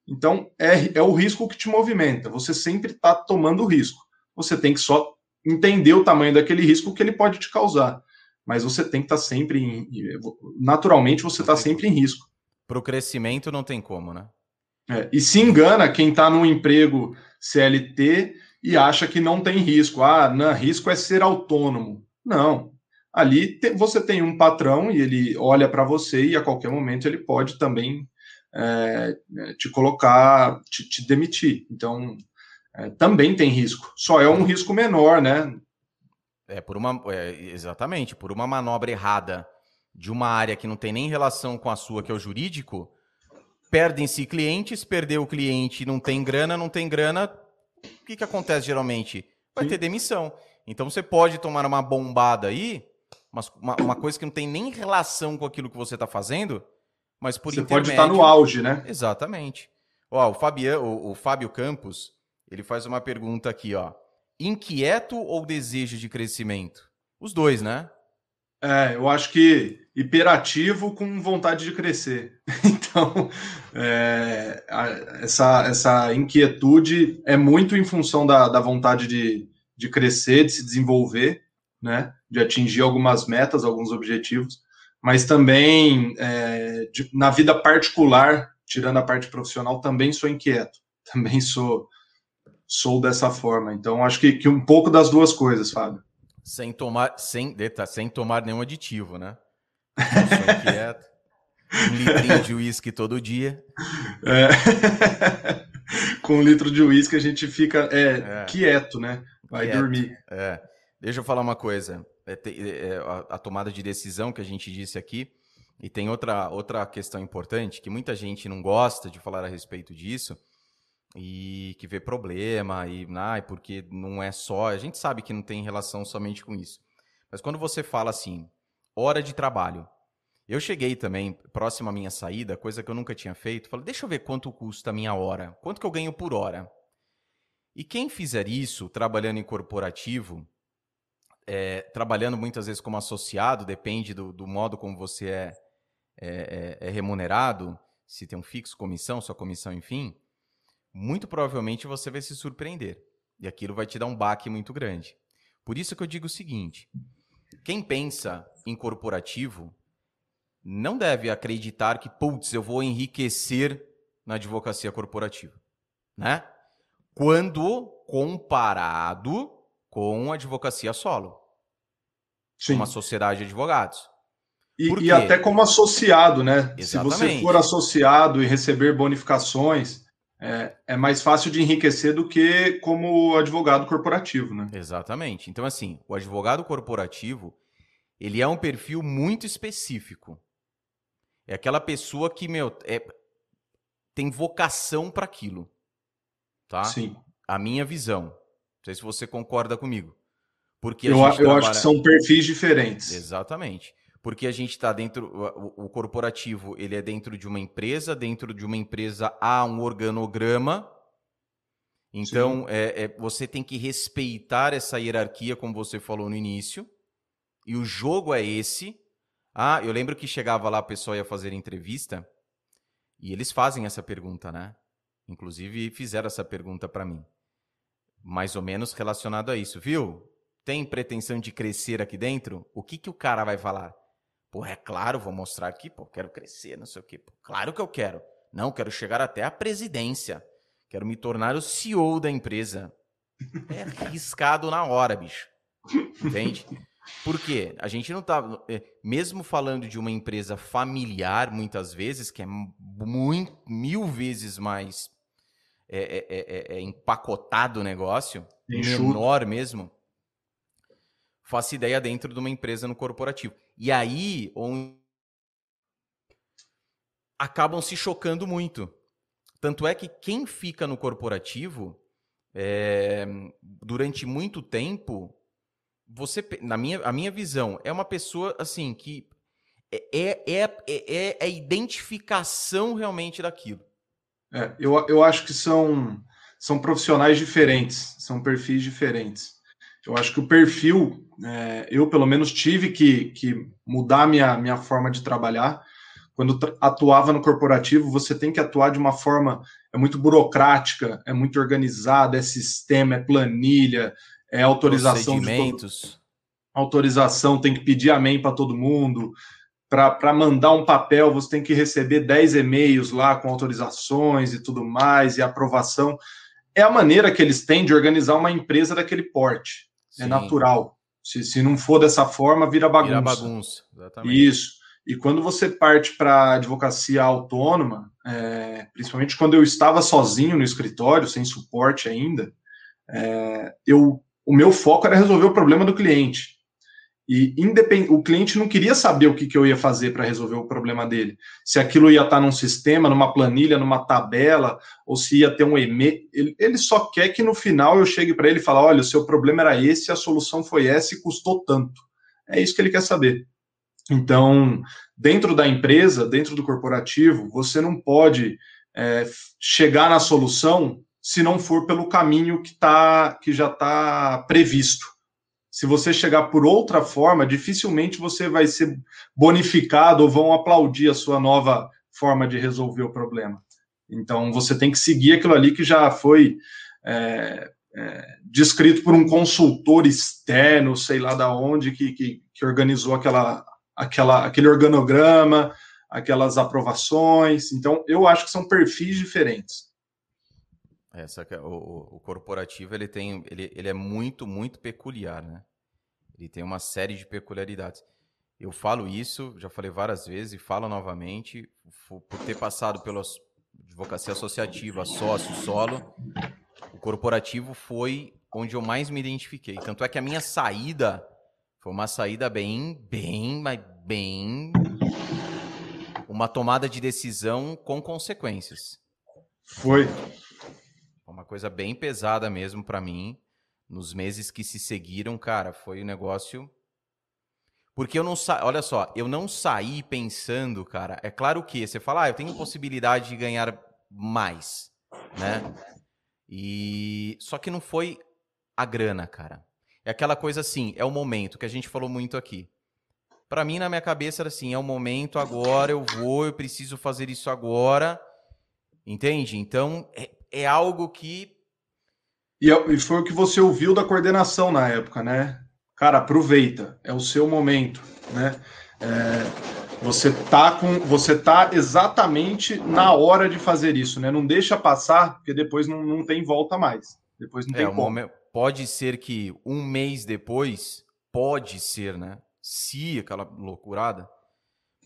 Então, é, é o risco que te movimenta. Você sempre está tomando risco. Você tem que só entender o tamanho daquele risco que ele pode te causar. Mas você tem que estar tá sempre em. Naturalmente, você está sempre em risco. Para o crescimento não tem como, né? É, e se engana quem está num emprego CLT e acha que não tem risco. Ah, não, risco é ser autônomo. Não. Ali te, você tem um patrão e ele olha para você e a qualquer momento ele pode também é, é, te colocar, te, te demitir. Então, é, também tem risco. Só é um risco menor, né? É, por uma. É, exatamente, por uma manobra errada de uma área que não tem nem relação com a sua, que é o jurídico, perdem-se clientes, perdeu o cliente, não tem grana, não tem grana. O que, que acontece geralmente? Vai Sim. ter demissão. Então você pode tomar uma bombada aí, uma, uma coisa que não tem nem relação com aquilo que você está fazendo, mas por Você pode estar no auge, né? Exatamente. Ó, o, Fabian, o, o Fábio Campos, ele faz uma pergunta aqui, ó. Inquieto ou desejo de crescimento? Os dois, né? É, eu acho que hiperativo com vontade de crescer. Então, é, essa, essa inquietude é muito em função da, da vontade de, de crescer, de se desenvolver, né? De atingir algumas metas, alguns objetivos mas também é, de, na vida particular, tirando a parte profissional, também sou inquieto, também sou sou dessa forma. Então acho que, que um pouco das duas coisas, Fábio. Sem tomar, sem, sem tomar nenhum aditivo, né? sou inquieto. Um litrinho de uísque todo dia. É. Com um litro de uísque a gente fica é, é. quieto, né? Vai quieto. dormir. É. Deixa eu falar uma coisa. É, é, é, a, a, tomada de decisão que a gente disse aqui. E tem outra, outra questão importante que muita gente não gosta de falar a respeito disso e que vê problema e ah, porque não é só. A gente sabe que não tem relação somente com isso. Mas quando você fala assim, hora de trabalho. Eu cheguei também, próximo à minha saída, coisa que eu nunca tinha feito, falei, deixa eu ver quanto custa a minha hora, quanto que eu ganho por hora. E quem fizer isso, trabalhando em corporativo, é, trabalhando muitas vezes como associado, depende do, do modo como você é, é, é, é, remunerado, se tem um fixo, comissão, sua comissão, enfim, muito provavelmente você vai se surpreender. E aquilo vai te dar um baque muito grande. Por isso que eu digo o seguinte: quem pensa em corporativo não deve acreditar que, putz, eu vou enriquecer na advocacia corporativa. Né? Quando comparado com a advocacia solo. Sim. Uma sociedade de advogados. E, e, até como associado, né? Exatamente. Se você for associado e receber bonificações, é, é mais fácil de enriquecer do que como advogado corporativo, né? Exatamente. Então, assim, o advogado corporativo, ele é um perfil muito específico. É aquela pessoa que, meu, é, tem vocação para aquilo. Tá? Sim. A minha visão. Não sei se você concorda comigo. Porque eu, eu trabalha... acho que são perfis diferentes. Exatamente. Porque a gente está dentro, o, o, corporativo, ele é dentro de uma empresa, dentro de uma empresa há um organograma. Então, é, é, você tem que respeitar essa hierarquia, como você falou no início. E o jogo é esse. Ah, eu lembro que chegava lá, a pessoa ia fazer entrevista, e eles fazem essa pergunta, né? Inclusive, fizeram essa pergunta para mim. Mais ou menos relacionado a isso, viu? Tem pretensão de crescer aqui dentro? O que, que o cara vai falar? Pô, é claro, vou mostrar aqui, pô, quero crescer, não sei o quê. Pô, claro que eu quero. Não, quero chegar até a presidência. Quero me tornar o CEO da empresa. É arriscado na hora, bicho. Entende? Por quê? A gente não tá. É, mesmo falando de uma empresa familiar, muitas vezes, que é muito, mil vezes mais é, é, é, é empacotado o negócio, Enxuto. menor mesmo, faço ideia dentro de uma empresa no corporativo. E aí, onde acabam se chocando muito. Tanto é que quem fica no corporativo, é, durante muito tempo, você, na minha, a minha visão, é uma pessoa assim que é, é, é, é, é a identificação realmente daquilo. É, eu, eu acho que são, são profissionais diferentes, são perfis diferentes. Eu acho que o perfil, é, eu pelo menos tive que, que mudar minha, minha forma de trabalhar. Quando atuava no corporativo, você tem que atuar de uma forma é muito burocrática, é muito organizada, é sistema, é planilha, é autorização de autorização, tem que pedir amém para todo mundo. Para mandar um papel, você tem que receber 10 e-mails lá com autorizações e tudo mais, e aprovação. É a maneira que eles têm de organizar uma empresa daquele porte. É Sim. É natural. Se, se não for dessa forma, vira bagunça. Vira bagunça, exatamente. Isso. E quando você parte para a advocacia autônoma, é, principalmente quando eu estava sozinho no escritório, sem suporte ainda, é, eu, o meu foco era resolver o problema do cliente. E independ... o cliente não queria saber o que, que eu ia fazer para resolver o problema dele. Se aquilo ia estar tá num sistema, numa planilha, numa tabela, ou se ia ter um e-mail. Ele, só quer que no final eu chegue para ele e fale: olha, o seu problema era esse, a solução foi essa e custou tanto. É isso que ele quer saber. Então, dentro da empresa, dentro do corporativo, você não pode é, chegar na solução se não for pelo caminho que, tá, que já está previsto se você chegar por outra forma, dificilmente você vai ser bonificado ou vão aplaudir a sua nova forma de resolver o problema. Então, você tem que seguir aquilo ali que já foi é, é, descrito por um consultor externo, sei lá da onde, que, que, que organizou aquela, aquela, aquele organograma, aquelas aprovações. Então, eu acho que são perfis diferentes. É, o, o corporativo ele tem, ele, ele é muito, muito peculiar, né? Ele tem uma série de peculiaridades. Eu falo isso, já falei várias vezes e falo novamente, por ter passado pela advocacia associativa, sócio, solo, o corporativo foi onde eu mais me identifiquei. Tanto é que a minha saída foi uma saída bem, bem, mas bem uma tomada de decisão com consequências. Foi. Uma coisa bem pesada mesmo para mim. Nos meses que se seguiram, cara, foi um negócio. Porque eu não sa... olha só, eu não saí pensando, cara. É claro que você fala, ah, eu tenho possibilidade de ganhar mais, né? E só que não foi a grana, cara. É aquela coisa assim, é o momento que a gente falou muito aqui. Para mim na minha cabeça era assim, é o momento agora, eu vou, eu preciso fazer isso agora. Entende? Então, é, é algo que. E, é, e foi o que você ouviu da coordenação na época, né? Cara, aproveita, é o seu momento, né? É, você tá com, você tá exatamente na hora de fazer isso, né? Não deixa passar, porque depois não, não tem volta mais. Depois não é, tem como. Momento, pode ser que um mês depois, pode ser, né? Se aquela loucurada,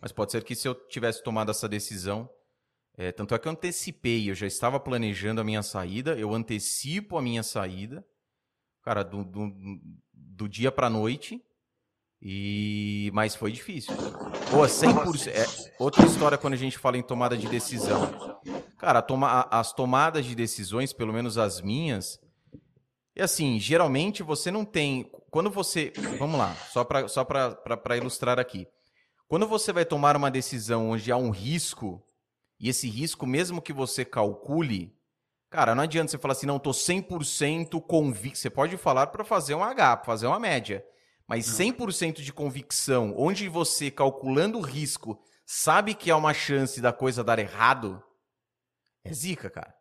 mas pode ser que se eu tivesse tomado essa decisão, É, tanto é que eu antecipei, eu já estava planejando a minha saída, eu antecipo a minha saída, cara, do, do, do dia para noite, e mas foi difícil. Pô, 100%. É, outra história quando a gente fala em tomada de decisão. Cara, toma, as tomadas de decisões, pelo menos as minhas, e assim, geralmente você não tem. Quando você. Vamos lá, só para só ilustrar aqui. Quando você vai tomar uma decisão onde há um risco, e esse risco, mesmo que você calcule, cara, não adianta você falar assim, não, estou 100% convicto. Você pode falar para fazer um H, para fazer uma média. Mas 100% de convicção, onde você, calculando o risco, sabe que há uma chance da coisa dar errado, é zica, cara.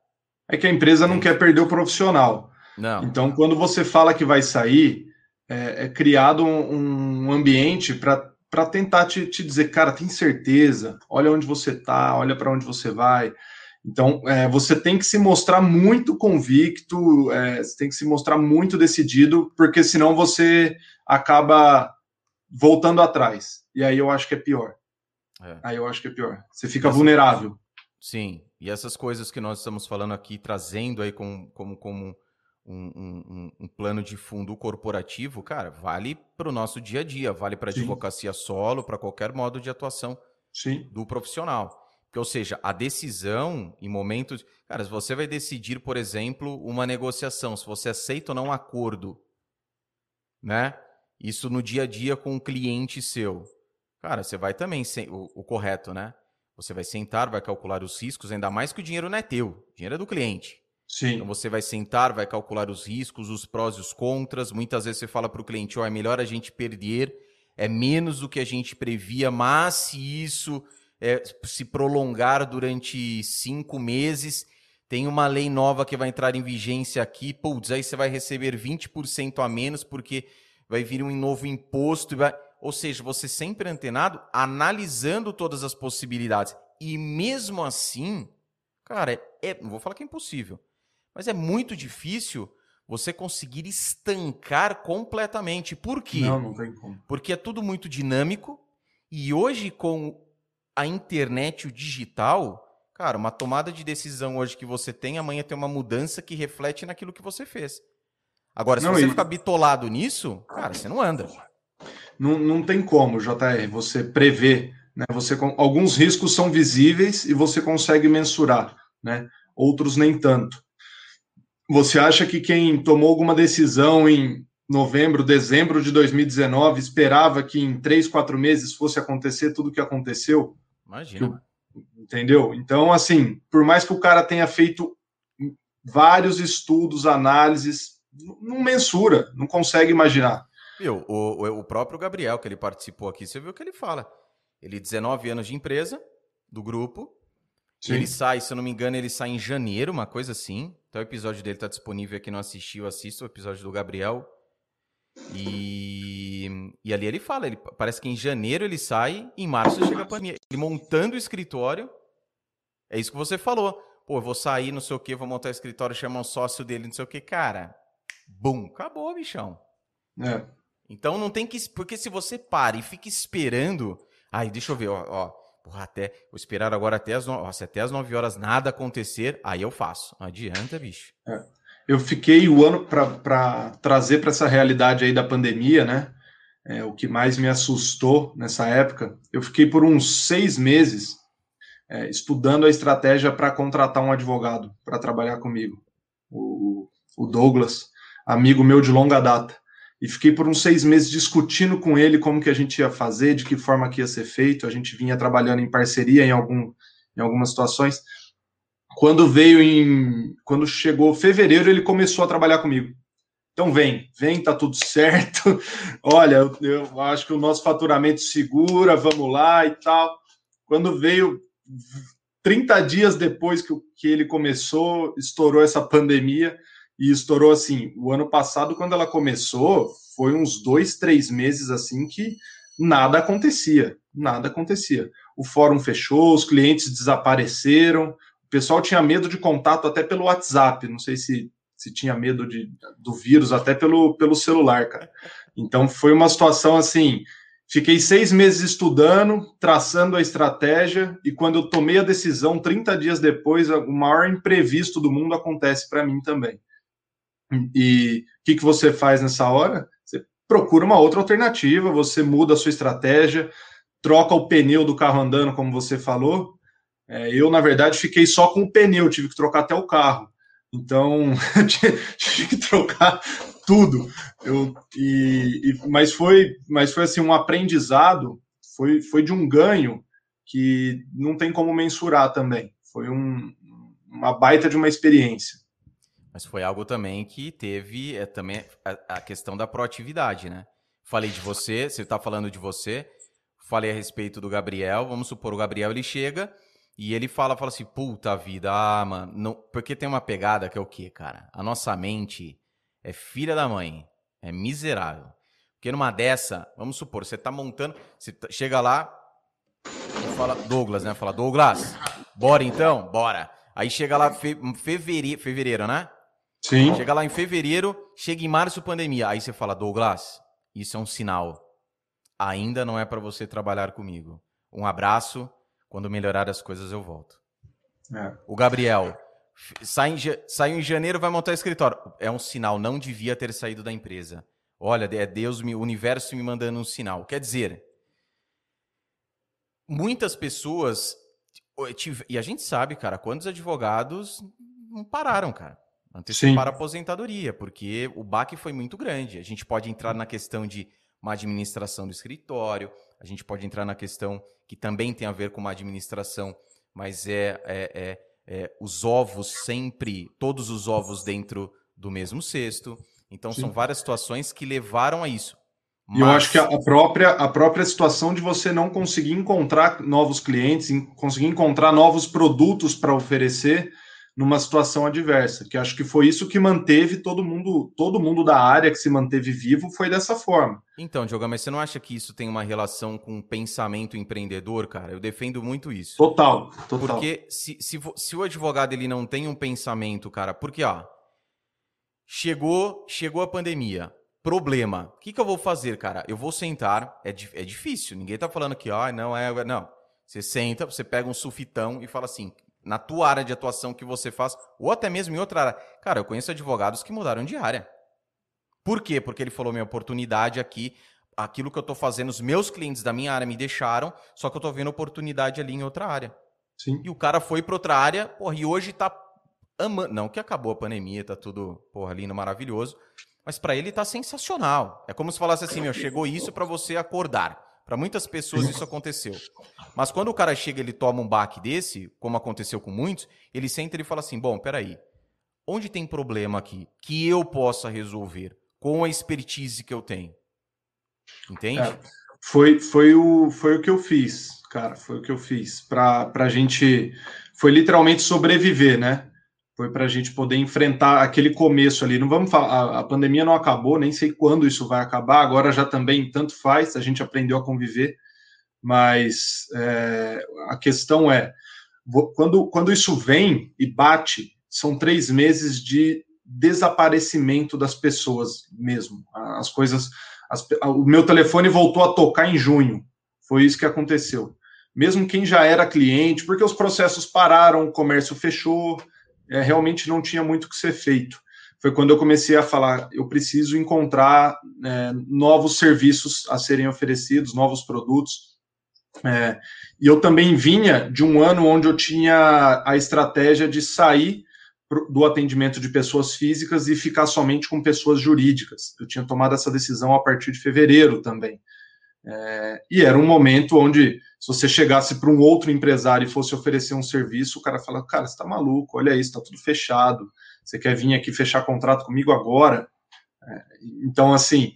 É que a empresa não quer perder o profissional. Não. Então, quando você fala que vai sair, é, é criado um, um ambiente para para tentar te, te dizer, cara, tem certeza, olha onde você está, olha para onde você vai. Então, é, você tem que se mostrar muito convicto, é, você tem que se mostrar muito decidido, porque senão você acaba voltando atrás. E aí eu acho que é pior. É. Aí eu acho que é pior. Você fica Essa... vulnerável. Sim, e essas coisas que nós estamos falando aqui, trazendo aí como, como, como um, um, um, plano de fundo corporativo, cara, vale para o nosso dia a dia, vale para advocacia solo, para qualquer modo de atuação Sim. do profissional. Porque, ou seja, a decisão em momentos. Cara, se você vai decidir, por exemplo, uma negociação, se você aceita ou não um acordo, né? Isso no dia a dia com um cliente seu. Cara, você vai também, o, o correto, né? Você vai sentar, vai calcular os riscos, ainda mais que o dinheiro não é teu, o dinheiro é do cliente. Sim. Então você vai sentar, vai calcular os riscos, os prós e os contras. Muitas vezes você fala para o cliente: oh, é melhor a gente perder, é menos do que a gente previa, mas se isso é, se prolongar durante cinco meses, tem uma lei nova que vai entrar em vigência aqui, putz, aí você vai receber 20% a menos porque vai vir um novo imposto. Vai... Ou seja, você sempre antenado, analisando todas as possibilidades. E mesmo assim, cara, é, não vou falar que é impossível, mas é muito difícil você conseguir estancar completamente. Por quê? Não, não tem como. Porque é tudo muito dinâmico e hoje com a internet, o digital, cara, uma tomada de decisão hoje que você tem, amanhã tem uma mudança que reflete naquilo que você fez. Agora, se não, você e... ficar bitolado nisso, cara, você não anda. Não, não tem como, JR, você prever. Né? Você, alguns riscos são visíveis e você consegue mensurar, né? outros nem tanto. Você acha que quem tomou alguma decisão em novembro, dezembro de 2019 esperava que em três, quatro meses fosse acontecer tudo o que aconteceu? Imagina. entendeu? Então, assim, por mais que o cara tenha feito vários estudos, análises, não mensura, não consegue imaginar. Viu, o, o, próprio Gabriel, que ele participou aqui, você viu o que ele fala. Ele, 19 anos de empresa, do grupo, Sim. ele sai, se eu não me engano, ele sai em janeiro, uma coisa assim. Então o episódio dele está disponível aqui, não assistiu, assista o episódio do Gabriel. E, e ali ele fala, ele parece que em janeiro ele sai, em março chega a pandemia. Ele montando o escritório, é isso que você falou. Pô, eu vou sair, não sei o que, vou montar o escritório, chamar um sócio dele, não sei o que, cara. Bum, acabou, bichão. É. Então não tem que. Porque se você para e fica esperando. Ai, deixa eu ver, ó. ó porra, até. Vou esperar agora até as, no, se até as 9 horas nada acontecer, aí eu faço. Não adianta, bicho. É eu fiquei o ano para trazer para essa realidade aí da pandemia, né? É, o que mais me assustou nessa época, eu fiquei por uns seis meses é, estudando a estratégia para contratar um advogado para trabalhar comigo, o, o Douglas, amigo meu de longa data. E fiquei por uns seis meses discutindo com ele como que a gente ia fazer, de que forma que ia ser feito. A gente vinha trabalhando em parceria em, algum, em algumas situações. Quando veio em. Quando chegou fevereiro, ele começou a trabalhar comigo. Então vem, vem, tá tudo certo. Olha, eu, acho que o nosso faturamento segura, vamos lá e tal. Quando veio 30 dias depois que, que ele começou, estourou essa pandemia e estourou assim. O ano passado, quando ela começou, foi uns dois, três meses assim que nada acontecia, nada acontecia. O fórum fechou, os clientes desapareceram, o pessoal tinha medo de contato até pelo WhatsApp, não sei se, se tinha medo de, do vírus até pelo, pelo celular, cara. Então foi uma situação assim Fiquei seis meses estudando, traçando a estratégia, e quando eu tomei a decisão, 30 dias depois, o maior imprevisto do mundo acontece para mim também. E o que, que você faz nessa hora? Você procura uma outra alternativa, você muda a sua estratégia, troca o pneu do carro andando, como você falou. É, eu, na verdade, fiquei só com o pneu, tive que trocar até o carro. Então, tive que trocar tudo. Eu, e, e, mas foi, mas foi assim um aprendizado, foi, foi de um ganho que não tem como mensurar também. Foi um, uma baita de uma experiência. Mas foi algo também que teve é, também a, a questão da proatividade, né? Falei de você, você está falando de você, falei a respeito do Gabriel. Vamos supor, o Gabriel ele chega e ele fala, fala assim, puta vida, ah, mano, não... porque tem uma pegada que é o quê, cara? A nossa mente é filha da mãe, é miserável. Porque numa dessa, vamos supor, você tá montando, você tá, chega lá e fala, Douglas, né? Fala, Douglas, bora então? Bora. Aí chega lá fe, fevereiro, fevereiro, né? Sim. Chega lá em fevereiro, chega em março, pandemia. Aí você fala, Douglas, isso é um sinal. Ainda não é para você trabalhar comigo. Um abraço. Quando melhorar as coisas, eu volto. É. O Gabriel, Sai em, saiu em janeiro, vai montar escritório. É um sinal, não devia ter saído da empresa. Olha, é Deus, o universo me mandando um sinal. Quer dizer, muitas pessoas. E a gente sabe, cara, quantos advogados não pararam, cara. Anteciparam a aposentadoria, porque o baque foi muito grande. A gente pode entrar na questão de uma administração do escritório, a gente pode entrar na questão que também tem a ver com uma administração, mas é, é, é é, os ovos sempre, todos os ovos dentro do mesmo cesto. Então Sim. são várias situações que levaram a isso. Mas... E eu acho que a própria, a própria situação de você não conseguir encontrar novos clientes, conseguir encontrar novos produtos para oferecer, numa situação adversa, que acho que foi isso que manteve todo mundo, todo mundo da área que se manteve vivo foi dessa forma. Então, Diogo, mas você não acha que isso tem uma relação com o pensamento empreendedor, cara? Eu defendo muito isso. Total, total. Porque se, se, se o advogado ele não tem um pensamento, cara, porque ó, chegou, chegou a pandemia, problema. O que, que eu vou fazer, cara? Eu vou sentar, é, é difícil, ninguém tá falando que, ah, não é, não. Você senta, você pega um sulfitão e fala assim: na tua área de atuação que você faz, ou até mesmo em outra área. Cara, eu conheço advogados que mudaram de área. Por quê? Porque ele falou: minha oportunidade aqui, aquilo que eu estou fazendo, os meus clientes da minha área me deixaram, só que eu estou vendo oportunidade ali em outra área. Sim. E o cara foi para outra área, porra, e hoje está amando. Não que acabou a pandemia, tá tudo, porra, lindo, maravilhoso. Mas para ele tá sensacional. É como se falasse assim: meu, chegou isso para você acordar. Para muitas pessoas isso aconteceu. Mas quando o cara chega ele toma um baque desse, como aconteceu com muitos, ele senta e fala assim: bom, peraí, onde tem problema aqui que eu possa resolver com a expertise que eu tenho? Entende? É, foi, foi, o, foi o que eu fiz, cara, foi o que eu fiz. Para a gente. Foi literalmente sobreviver, né? Foi para a gente poder enfrentar aquele começo ali. Não vamos falar, a, pandemia não acabou, nem sei quando isso vai acabar. Agora já também tanto faz, a gente aprendeu a conviver, mas é, a questão é quando, quando isso vem e bate, são três meses de desaparecimento das pessoas mesmo. As coisas, as, o meu telefone voltou a tocar em junho. Foi isso que aconteceu. Mesmo quem já era cliente, porque os processos pararam, o comércio fechou é, realmente não tinha muito o que ser feito. Foi quando eu comecei a falar, eu preciso encontrar é, novos serviços a serem oferecidos, novos produtos. É, e eu também vinha de um ano onde eu tinha a estratégia de sair do atendimento de pessoas físicas e ficar somente com pessoas jurídicas. Eu tinha tomado essa decisão a partir de fevereiro também. É, e era um momento onde, se você chegasse para um outro empresário e fosse oferecer um serviço, o cara fala: Cara, você está maluco, olha isso, está tudo fechado. Você quer vir aqui fechar contrato comigo agora? É, então, assim,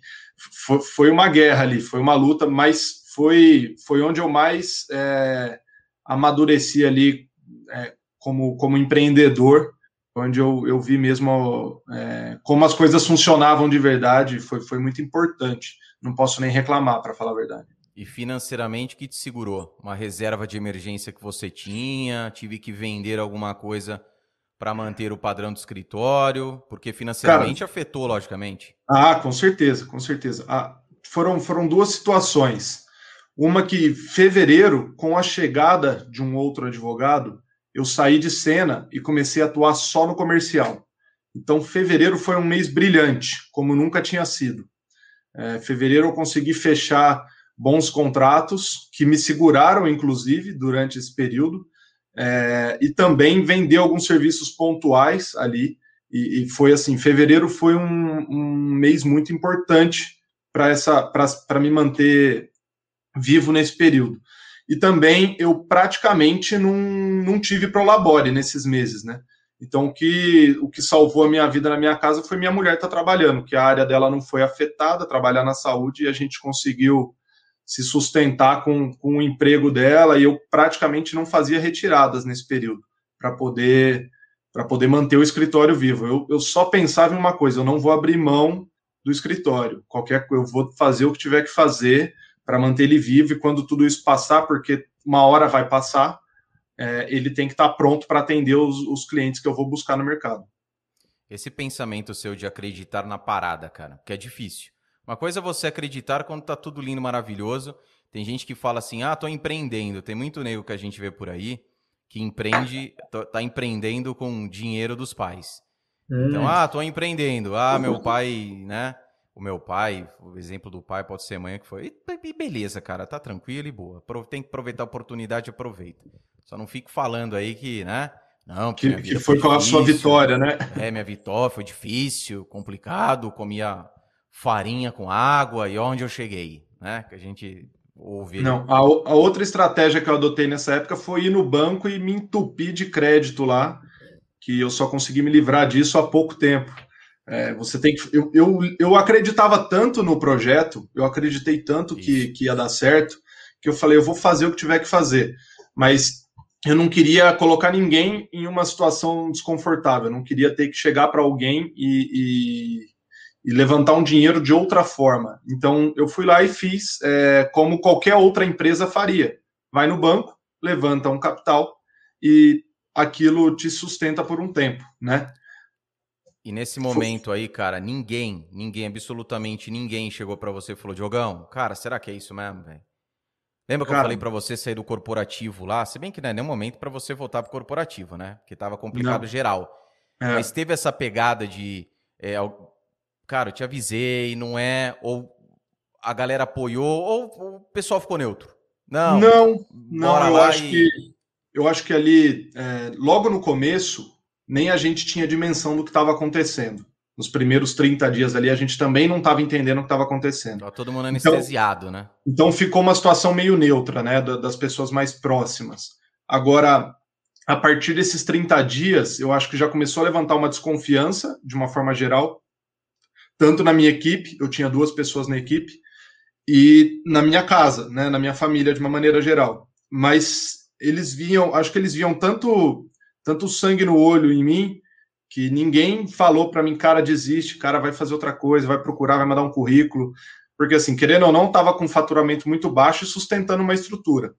foi, foi, uma guerra ali, foi uma luta, mas foi, foi onde eu mais é, amadureci ali é, como, como empreendedor, onde eu, eu vi mesmo é, como as coisas funcionavam de verdade, foi, foi muito importante não posso nem reclamar, para falar a verdade. E financeiramente, que te segurou? Uma reserva de emergência que você tinha? Tive que vender alguma coisa para manter o padrão do escritório? Porque financeiramente Cara, afetou, logicamente. Ah, com certeza, com certeza. Ah, foram, foram duas situações. Uma que, fevereiro, com a chegada de um outro advogado, eu saí de cena e comecei a atuar só no comercial. Então, fevereiro foi um mês brilhante, como nunca tinha sido. É, fevereiro eu consegui fechar bons contratos que me seguraram, inclusive, durante esse período, é, e também vender alguns serviços pontuais ali. E, e foi assim, fevereiro foi um, um mês muito importante para essa para me manter vivo nesse período. E também eu praticamente não, não tive prolabore nesses meses, né? Então, o que, o que salvou a minha vida na minha casa foi minha mulher estar tá trabalhando, que a área dela não foi afetada, trabalhar na saúde, e a gente conseguiu se sustentar com, com o emprego dela, e eu praticamente não fazia retiradas nesse período, para poder para poder manter o escritório vivo. Eu, eu só pensava em uma coisa, eu não vou abrir mão do escritório. Qualquer eu vou fazer o que tiver que fazer para manter ele vivo, e quando tudo isso passar, porque uma hora vai passar, é, ele tem que estar tá pronto para atender os, os clientes que eu vou buscar no mercado. Esse pensamento seu de acreditar na parada, cara, que é difícil. Uma coisa é você acreditar quando tá tudo lindo, maravilhoso. Tem gente que fala assim: "Ah, tô empreendendo". Tem muito nego que a gente vê por aí que empreende, tá empreendendo com dinheiro dos pais. Hum. Então, ah, tô empreendendo. Ah, meu pai, né? O meu pai, o exemplo do pai pode ser mãe que foi. E beleza, cara, tá tranquilo e boa. Tem que aproveitar a oportunidade, aproveita. Só não fico falando aí que, né? Não, que, que foi com a sua vitória, né? É, minha vitória foi difícil, complicado, comia farinha com água e onde eu cheguei, né? Que a gente ouve. Não, a, a outra estratégia que eu adotei nessa época foi ir no banco e me entupir de crédito lá, que eu só consegui me livrar disso há pouco tempo. É, você tem que. Eu, eu, eu acreditava tanto no projeto, eu acreditei tanto que, que ia dar certo, que eu falei, eu vou fazer o que tiver que fazer. Mas eu não queria colocar ninguém em uma situação desconfortável, eu não queria ter que chegar para alguém e, e, e, levantar um dinheiro de outra forma. Então eu fui lá e fiz é, como qualquer outra empresa faria: vai no banco, levanta um capital e aquilo te sustenta por um tempo, né? E nesse momento aí, cara, ninguém, ninguém, absolutamente ninguém chegou para você e falou: Diogão, cara, será que é isso mesmo, velho? Lembra que Cara, eu falei para você sair do corporativo lá? Se bem que não é nem momento para você voltar pro corporativo, né? Porque tava complicado não. geral. É. Mas teve essa pegada de. É, cara, eu te avisei, não é. Ou a galera apoiou, ou o pessoal ficou neutro. Não. Não, não eu acho e... que. Eu acho que ali, é, logo no começo, nem a gente tinha dimensão do que estava acontecendo nos primeiros 30 dias ali, a gente também não estava entendendo o que estava acontecendo. Tava todo mundo então, anestesiado, então, né? Então ficou uma situação meio neutra, né, das pessoas mais próximas. Agora, a partir desses 30 dias, eu acho que já começou a levantar uma desconfiança, de uma forma geral, tanto na minha equipe, eu tinha duas pessoas na equipe, e na minha casa, né, na minha família, de uma maneira geral. Mas eles viam, acho que eles viam tanto, tanto sangue no olho em mim, que ninguém falou para mim, cara, desiste, cara, vai fazer outra coisa, vai procurar, vai mandar um currículo, porque assim, querendo ou não, estava com faturamento muito baixo e sustentando uma estrutura,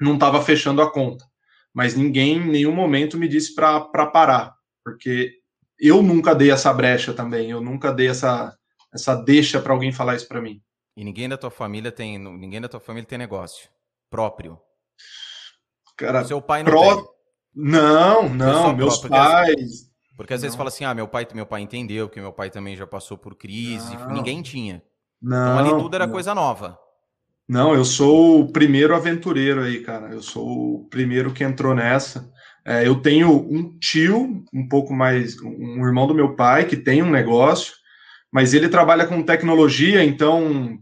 não estava fechando a conta, mas ninguém em nenhum momento me disse para parar, porque eu nunca dei essa brecha também, eu nunca dei essa essa deixa para alguém falar isso para mim. E ninguém da tua família tem, ninguém da tua família tem negócio próprio. Cara, seu pai não tem. Não, não, meus pais, porque às não. vezes fala assim, ah, meu pai, meu pai entendeu, porque meu pai também já passou por crise, não. ninguém tinha. Não, então ali tudo era coisa nova. Não, eu sou o primeiro aventureiro aí, cara. Eu sou o primeiro que entrou nessa. É, eu tenho um tio, um pouco mais, um irmão do meu pai, que tem um negócio, mas ele trabalha com tecnologia, então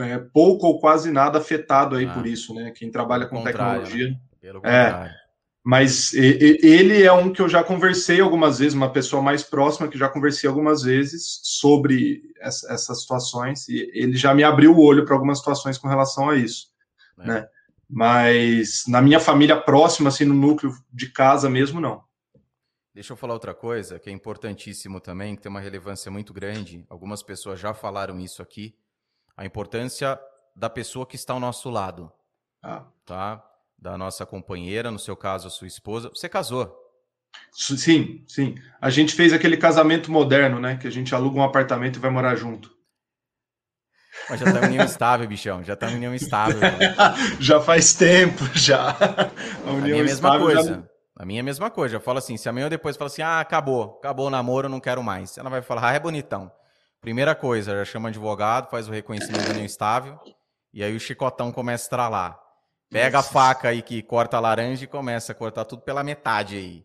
é, pouco ou quase nada afetado aí ah, por isso, né? Quem trabalha com tecnologia. Né? Pelo é, contrário. Mas ele é um que eu já conversei algumas vezes, uma pessoa mais próxima que já conversei algumas vezes sobre essas situações, e ele já me abriu o olho para algumas situações com relação a isso, é. né? Mas na minha família próxima, assim, no núcleo de casa mesmo, não. Deixa eu falar outra coisa que é importantíssimo também, que tem uma relevância muito grande. Algumas pessoas já falaram isso aqui. A importância da pessoa que está ao nosso lado. Ah. Tá? Da nossa companheira, no seu caso, a sua esposa. Você casou? Sim, sim. A gente fez aquele casamento moderno, né? Que a gente aluga um apartamento e vai morar junto. Mas já tá em união estável, bichão. Já tá em união estável. já faz tempo, já. A, união a minha é a mesma coisa. Já... A minha é a mesma coisa. Eu falo assim, se amanhã ou depois fala assim, ah, acabou, acabou o namoro, não quero mais. Ela vai falar, ah, é bonitão. Primeira coisa, já chama advogado, faz o reconhecimento da união estável, e aí o chicotão começa a estralar. Pega Nossa. a faca aí que corta a laranja e começa a cortar tudo pela metade aí.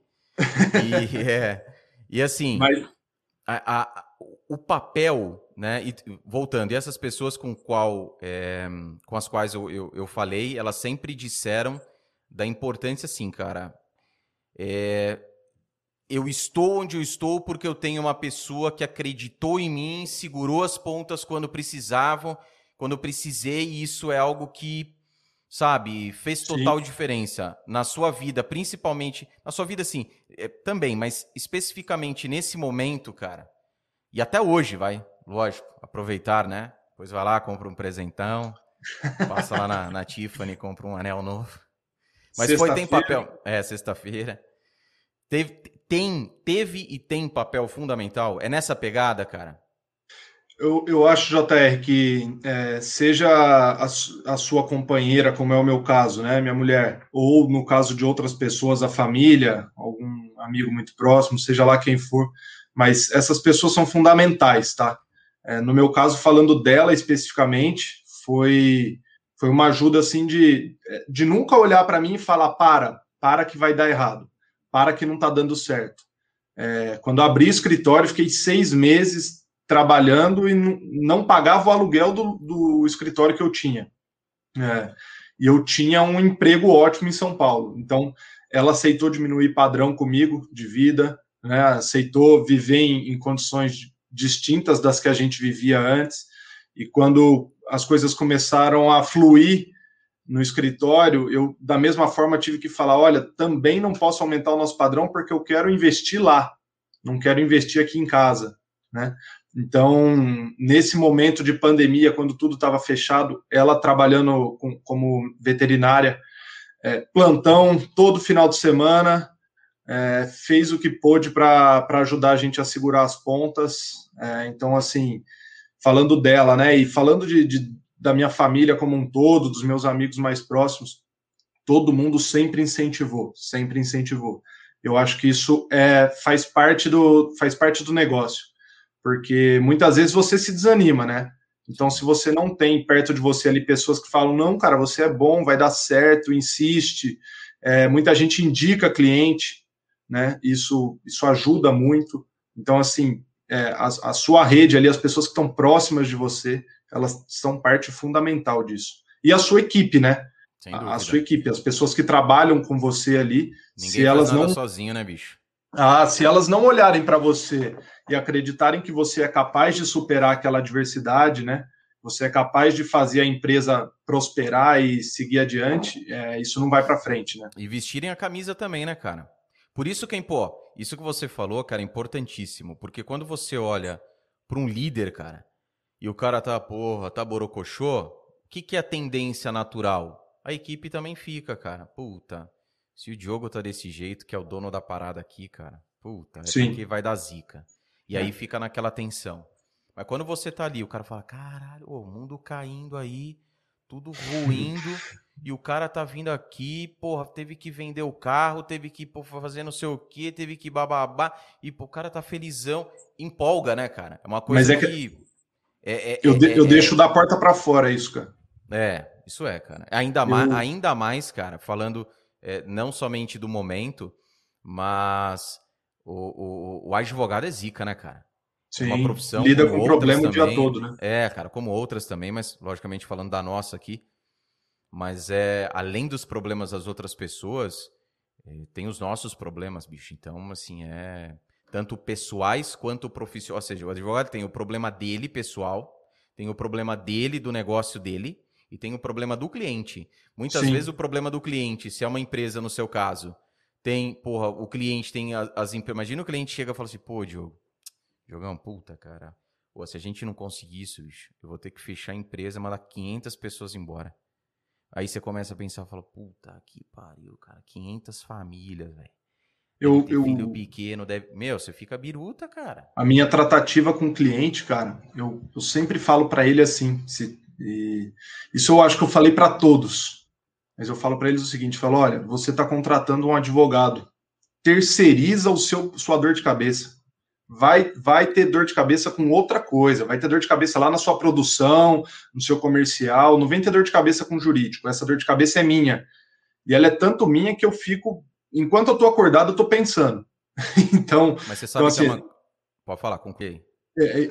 E, é, e assim, Mas... a, a, o papel, né? E, voltando, e essas pessoas com, qual, é, com as quais eu, eu, eu, falei, elas sempre disseram da importância, assim, cara. É, eu estou onde eu estou porque eu tenho uma pessoa que acreditou em mim, segurou as pontas quando precisavam, quando eu precisei, e isso é algo que sabe, fez total sim. diferença na sua vida, principalmente na sua vida, sim, é, também, mas especificamente nesse momento, cara, e até hoje, vai, lógico, aproveitar, né? Depois vai lá, compra um presentão, passa lá na, na Tiffany, compra um anel novo. Mas foi, tem papel. É, sexta-feira. Teve, tem, teve e tem papel fundamental. É nessa pegada, cara? Eu, eu acho, JR, que é, seja a, a, sua companheira, como é o meu caso, né, minha mulher, ou no caso de outras pessoas, a família, algum amigo muito próximo, seja lá quem for, mas essas pessoas são fundamentais, tá? É, no meu caso, falando dela especificamente, foi, foi uma ajuda assim de, de nunca olhar para mim e falar: para, para que vai dar errado, para que não está dando certo. É, quando abri o escritório, fiquei seis meses trabalhando e não pagava o aluguel do, do escritório que eu tinha. É, e eu tinha um emprego ótimo em São Paulo. Então, ela aceitou diminuir padrão comigo de vida, né, aceitou viver em, em condições distintas das que a gente vivia antes. E quando as coisas começaram a fluir no escritório, eu da mesma forma tive que falar, olha, também não posso aumentar o nosso padrão porque eu quero investir lá, não quero investir aqui em casa, né? Então, nesse momento de pandemia, quando tudo estava fechado, ela trabalhando com, como veterinária, é, plantão todo final de semana, é, fez o que pôde para ajudar a gente a segurar as pontas. É, então, assim, falando dela, né, e falando de, de, da minha família como um todo, dos meus amigos mais próximos, todo mundo sempre incentivou, sempre incentivou. Eu acho que isso é, faz, parte do, faz parte do negócio porque muitas vezes você se desanima, né? Então, se você não tem perto de você ali pessoas que falam, não, cara, você é bom, vai dar certo, insiste, é, muita gente indica cliente, né? Isso, isso ajuda muito. Então, assim, é, a, a, sua rede ali, as pessoas que estão próximas de você, elas são parte fundamental disso. E a sua equipe, né? A, a, sua equipe, as pessoas que trabalham com você ali, Ninguém se elas não sozinho, né, bicho? Ah, se elas não olharem para você e acreditarem que você é capaz de superar aquela adversidade, né? Você é capaz de fazer a empresa prosperar e seguir adiante, é, isso não vai para frente, né? E vestirem a camisa também, né, cara? Por isso que, pô, isso que você falou, cara, é importantíssimo, porque quando você olha para um líder, cara, e o cara tá, porra, tá borocochô, o que, que é a tendência natural? A equipe também fica, cara. Puta, se o Diogo tá desse jeito, que é o dono da parada aqui, cara, puta, é Sim. porque vai dar zica. E é. aí fica naquela tensão. Mas quando você tá ali, o cara fala: caralho, o mundo caindo aí, tudo ruindo, e o cara tá vindo aqui, porra, teve que vender o carro, teve que porra, fazer não sei o quê, teve que bababá, e pô, o cara tá felizão, empolga, né, cara? É uma coisa Mas é que. que... É, é, eu, de, é, eu deixo da porta para fora isso, cara. É, isso é, cara. Ainda, eu... mais, ainda mais, cara, falando é, não somente do momento, mas o, o, o advogado é zica, né, cara? Sim, uma profissão lida com problema também. o dia todo, né? É, cara, como outras também, mas logicamente falando da nossa aqui. Mas é além dos problemas das outras pessoas, é, tem os nossos problemas, bicho. Então, assim, é tanto pessoais quanto profissionais. Ou seja, o advogado tem o problema dele, pessoal, tem o problema dele, do negócio dele, e tem o problema do cliente. Muitas Sim. vezes o problema do cliente, se é uma empresa no seu caso, tem, porra, o cliente tem as, as imagina o cliente chega e fala assim, pô, Diogo, Diogão, puta, cara, pô, se a gente não conseguir isso, bicho, eu vou ter que fechar a empresa, mandar 500 pessoas embora. Aí você começa a pensar, fala, puta que pariu, cara, 500 famílias, velho. Eu, eu filho pequeno deve. Meu, você fica biruta, cara. A minha tratativa com o cliente, cara, eu, eu sempre falo para ele assim. Se, isso eu acho que eu falei para todos. Mas eu falo para eles o seguinte: falo, olha, você está contratando um advogado, terceiriza o seu sua dor de cabeça. Vai, vai ter dor de cabeça com outra coisa, vai ter dor de cabeça lá na sua produção, no seu comercial, não vem ter dor de cabeça com jurídico. Essa dor de cabeça é minha. E ela é tanto minha que eu fico enquanto eu tô acordado, eu tô pensando. então. Mas você sabe então, que é assim, uma... Pode falar, é, é,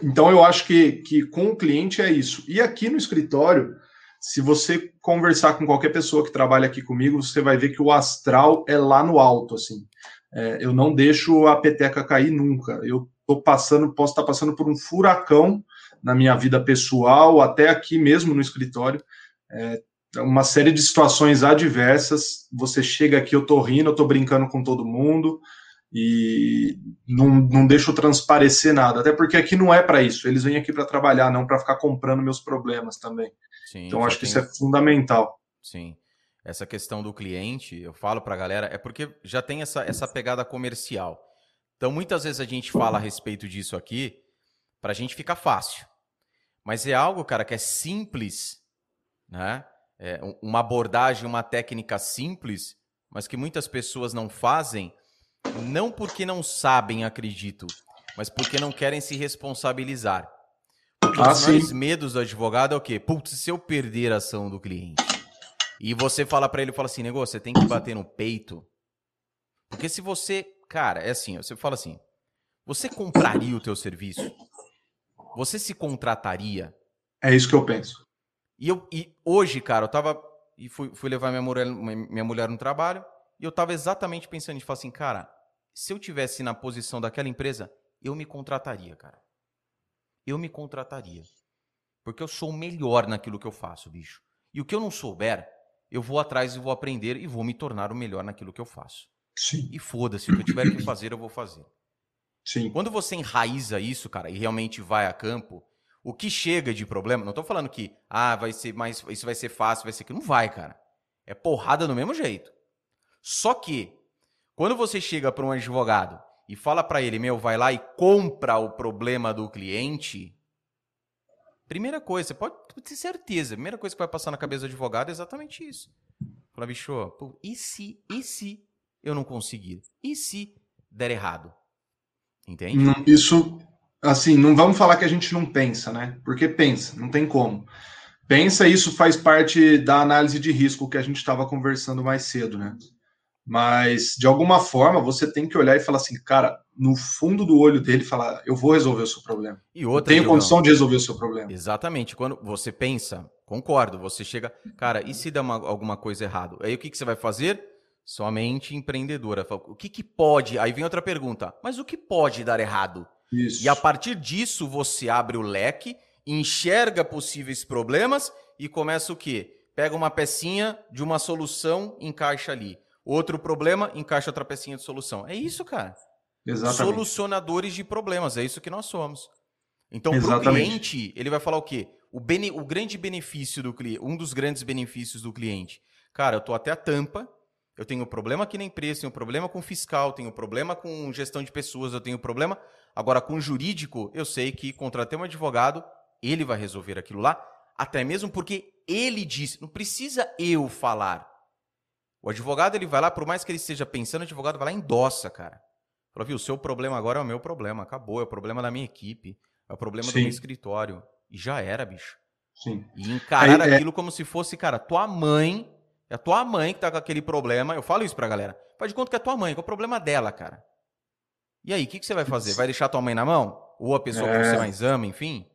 então eu acho que, que com o cliente é isso. E aqui no escritório, se você conversar com qualquer pessoa que trabalha aqui comigo, você vai ver que o astral é lá no alto, assim. É, eu não deixo a peteca cair nunca. Eu tô passando, posso estar passando por um furacão na minha vida pessoal, até aqui mesmo no escritório. É, uma série de situações adversas. Você chega aqui, eu tô rindo, eu tô brincando com todo mundo e não, não deixo transparecer nada, até porque aqui não é para isso. Eles vêm aqui para trabalhar, não para ficar comprando meus problemas também. Sim, então acho que isso é fundamental. Sim. Essa questão do cliente, eu falo para a galera, é porque já tem essa, essa pegada comercial. Então muitas vezes a gente fala a respeito disso aqui para a gente ficar fácil. Mas é algo, cara, que é simples, né? é, uma abordagem, uma técnica simples, mas que muitas pessoas não fazem, não porque não sabem, acredito, mas porque não querem se responsabilizar. Porque ah, os maiores medos do advogado é o quê? Putz, se eu perder a ação do cliente. E você fala para ele, fala assim, negócio, você tem que bater no peito. Porque se você, cara, é assim, você fala assim, você compraria o teu serviço? Você se contrataria? É isso que eu penso. E, eu, e hoje, cara, eu tava. E fui, fui levar minha mulher, minha mulher no trabalho. E eu tava exatamente pensando em falar assim, cara, se eu tivesse na posição daquela empresa, eu me contrataria, cara. Eu me contrataria. Porque eu sou o melhor naquilo que eu faço, bicho. E o que eu não souber, eu vou atrás e vou aprender e vou me tornar o melhor naquilo que eu faço. Sim. E foda-se, o que eu tiver que fazer, eu vou fazer. Sim. Quando você enraiza isso, cara, e realmente vai a campo, o que chega de problema, não estou falando que ah, vai ser mais, isso vai ser fácil, vai ser que não vai, cara. É porrada do mesmo jeito. Só que quando você chega para um advogado e fala para ele, meu, vai lá e compra o problema do cliente, primeira coisa, você pode ter certeza, a primeira coisa que vai passar na cabeça do advogado é exatamente isso. Fala, bicho, pô, e se, e se eu não conseguir? E se der errado? Entende? Isso assim, não vamos falar que a gente não pensa, né? Porque pensa, não tem como. Pensa, isso faz parte da análise de risco que a gente estava conversando mais cedo, né? Mas, de alguma forma, você tem que olhar e falar assim, cara, no fundo do olho dele, falar, eu vou resolver o seu problema. E outra, eu tenho condição de resolver o seu problema. Exatamente. Quando você pensa, concordo, você chega, cara, e se dá uma, alguma coisa errada? Aí o que, que você vai fazer? Somente empreendedora. O que, que pode? Aí vem outra pergunta, mas o que pode dar errado? Isso. E a partir disso você abre o leque, enxerga possíveis problemas e começa o quê? Pega uma pecinha de uma solução, encaixa ali. Outro problema, encaixa outra pecinha de solução. É isso, cara. Exatamente. Solucionadores de problemas, é isso que nós somos. Então, para o cliente, ele vai falar o quê? O, bene, o grande benefício do cliente, um dos grandes benefícios do cliente. Cara, eu tô até a tampa, eu tenho problema aqui na empresa, tenho problema com fiscal, tenho problema com gestão de pessoas, eu tenho problema. Agora, com jurídico, eu sei que contratei um advogado, ele vai resolver aquilo lá, até mesmo porque ele disse, não precisa eu falar. O advogado, ele vai lá, por mais que ele esteja pensando, o advogado vai lá e endossa, cara. Fala, viu, o seu problema agora é o meu problema, acabou, é o problema da minha equipe, é o problema Sim. do meu escritório. E já era, bicho. Sim. E encarar Aí, é aquilo é... como se fosse, cara, tua mãe é a tua mãe que tá com aquele problema. Eu falo isso pra galera. Faz de conta que é tua mãe, qual é o problema dela, cara? E aí, o que, que você vai fazer? Vai deixar tua mãe na mão? Ou a pessoa é... que você mais ama, enfim?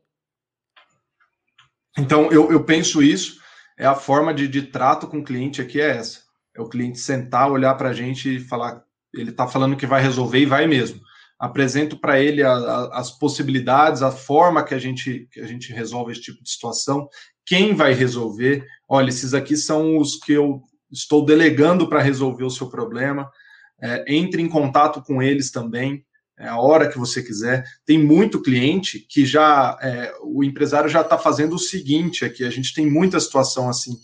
Então, eu, eu penso isso. É a forma de, de trato com o cliente aqui é essa. É o cliente sentar, olhar para a gente e falar. Ele está falando que vai resolver e vai mesmo. Apresento para ele a, a, as possibilidades, a forma que a, gente, que a gente resolve esse tipo de situação, quem vai resolver. Olha, esses aqui são os que eu estou delegando para resolver o seu problema. É, entre em contato com eles também, é, a hora que você quiser. Tem muito cliente que já é, o empresário já está fazendo o seguinte aqui. A gente tem muita situação assim.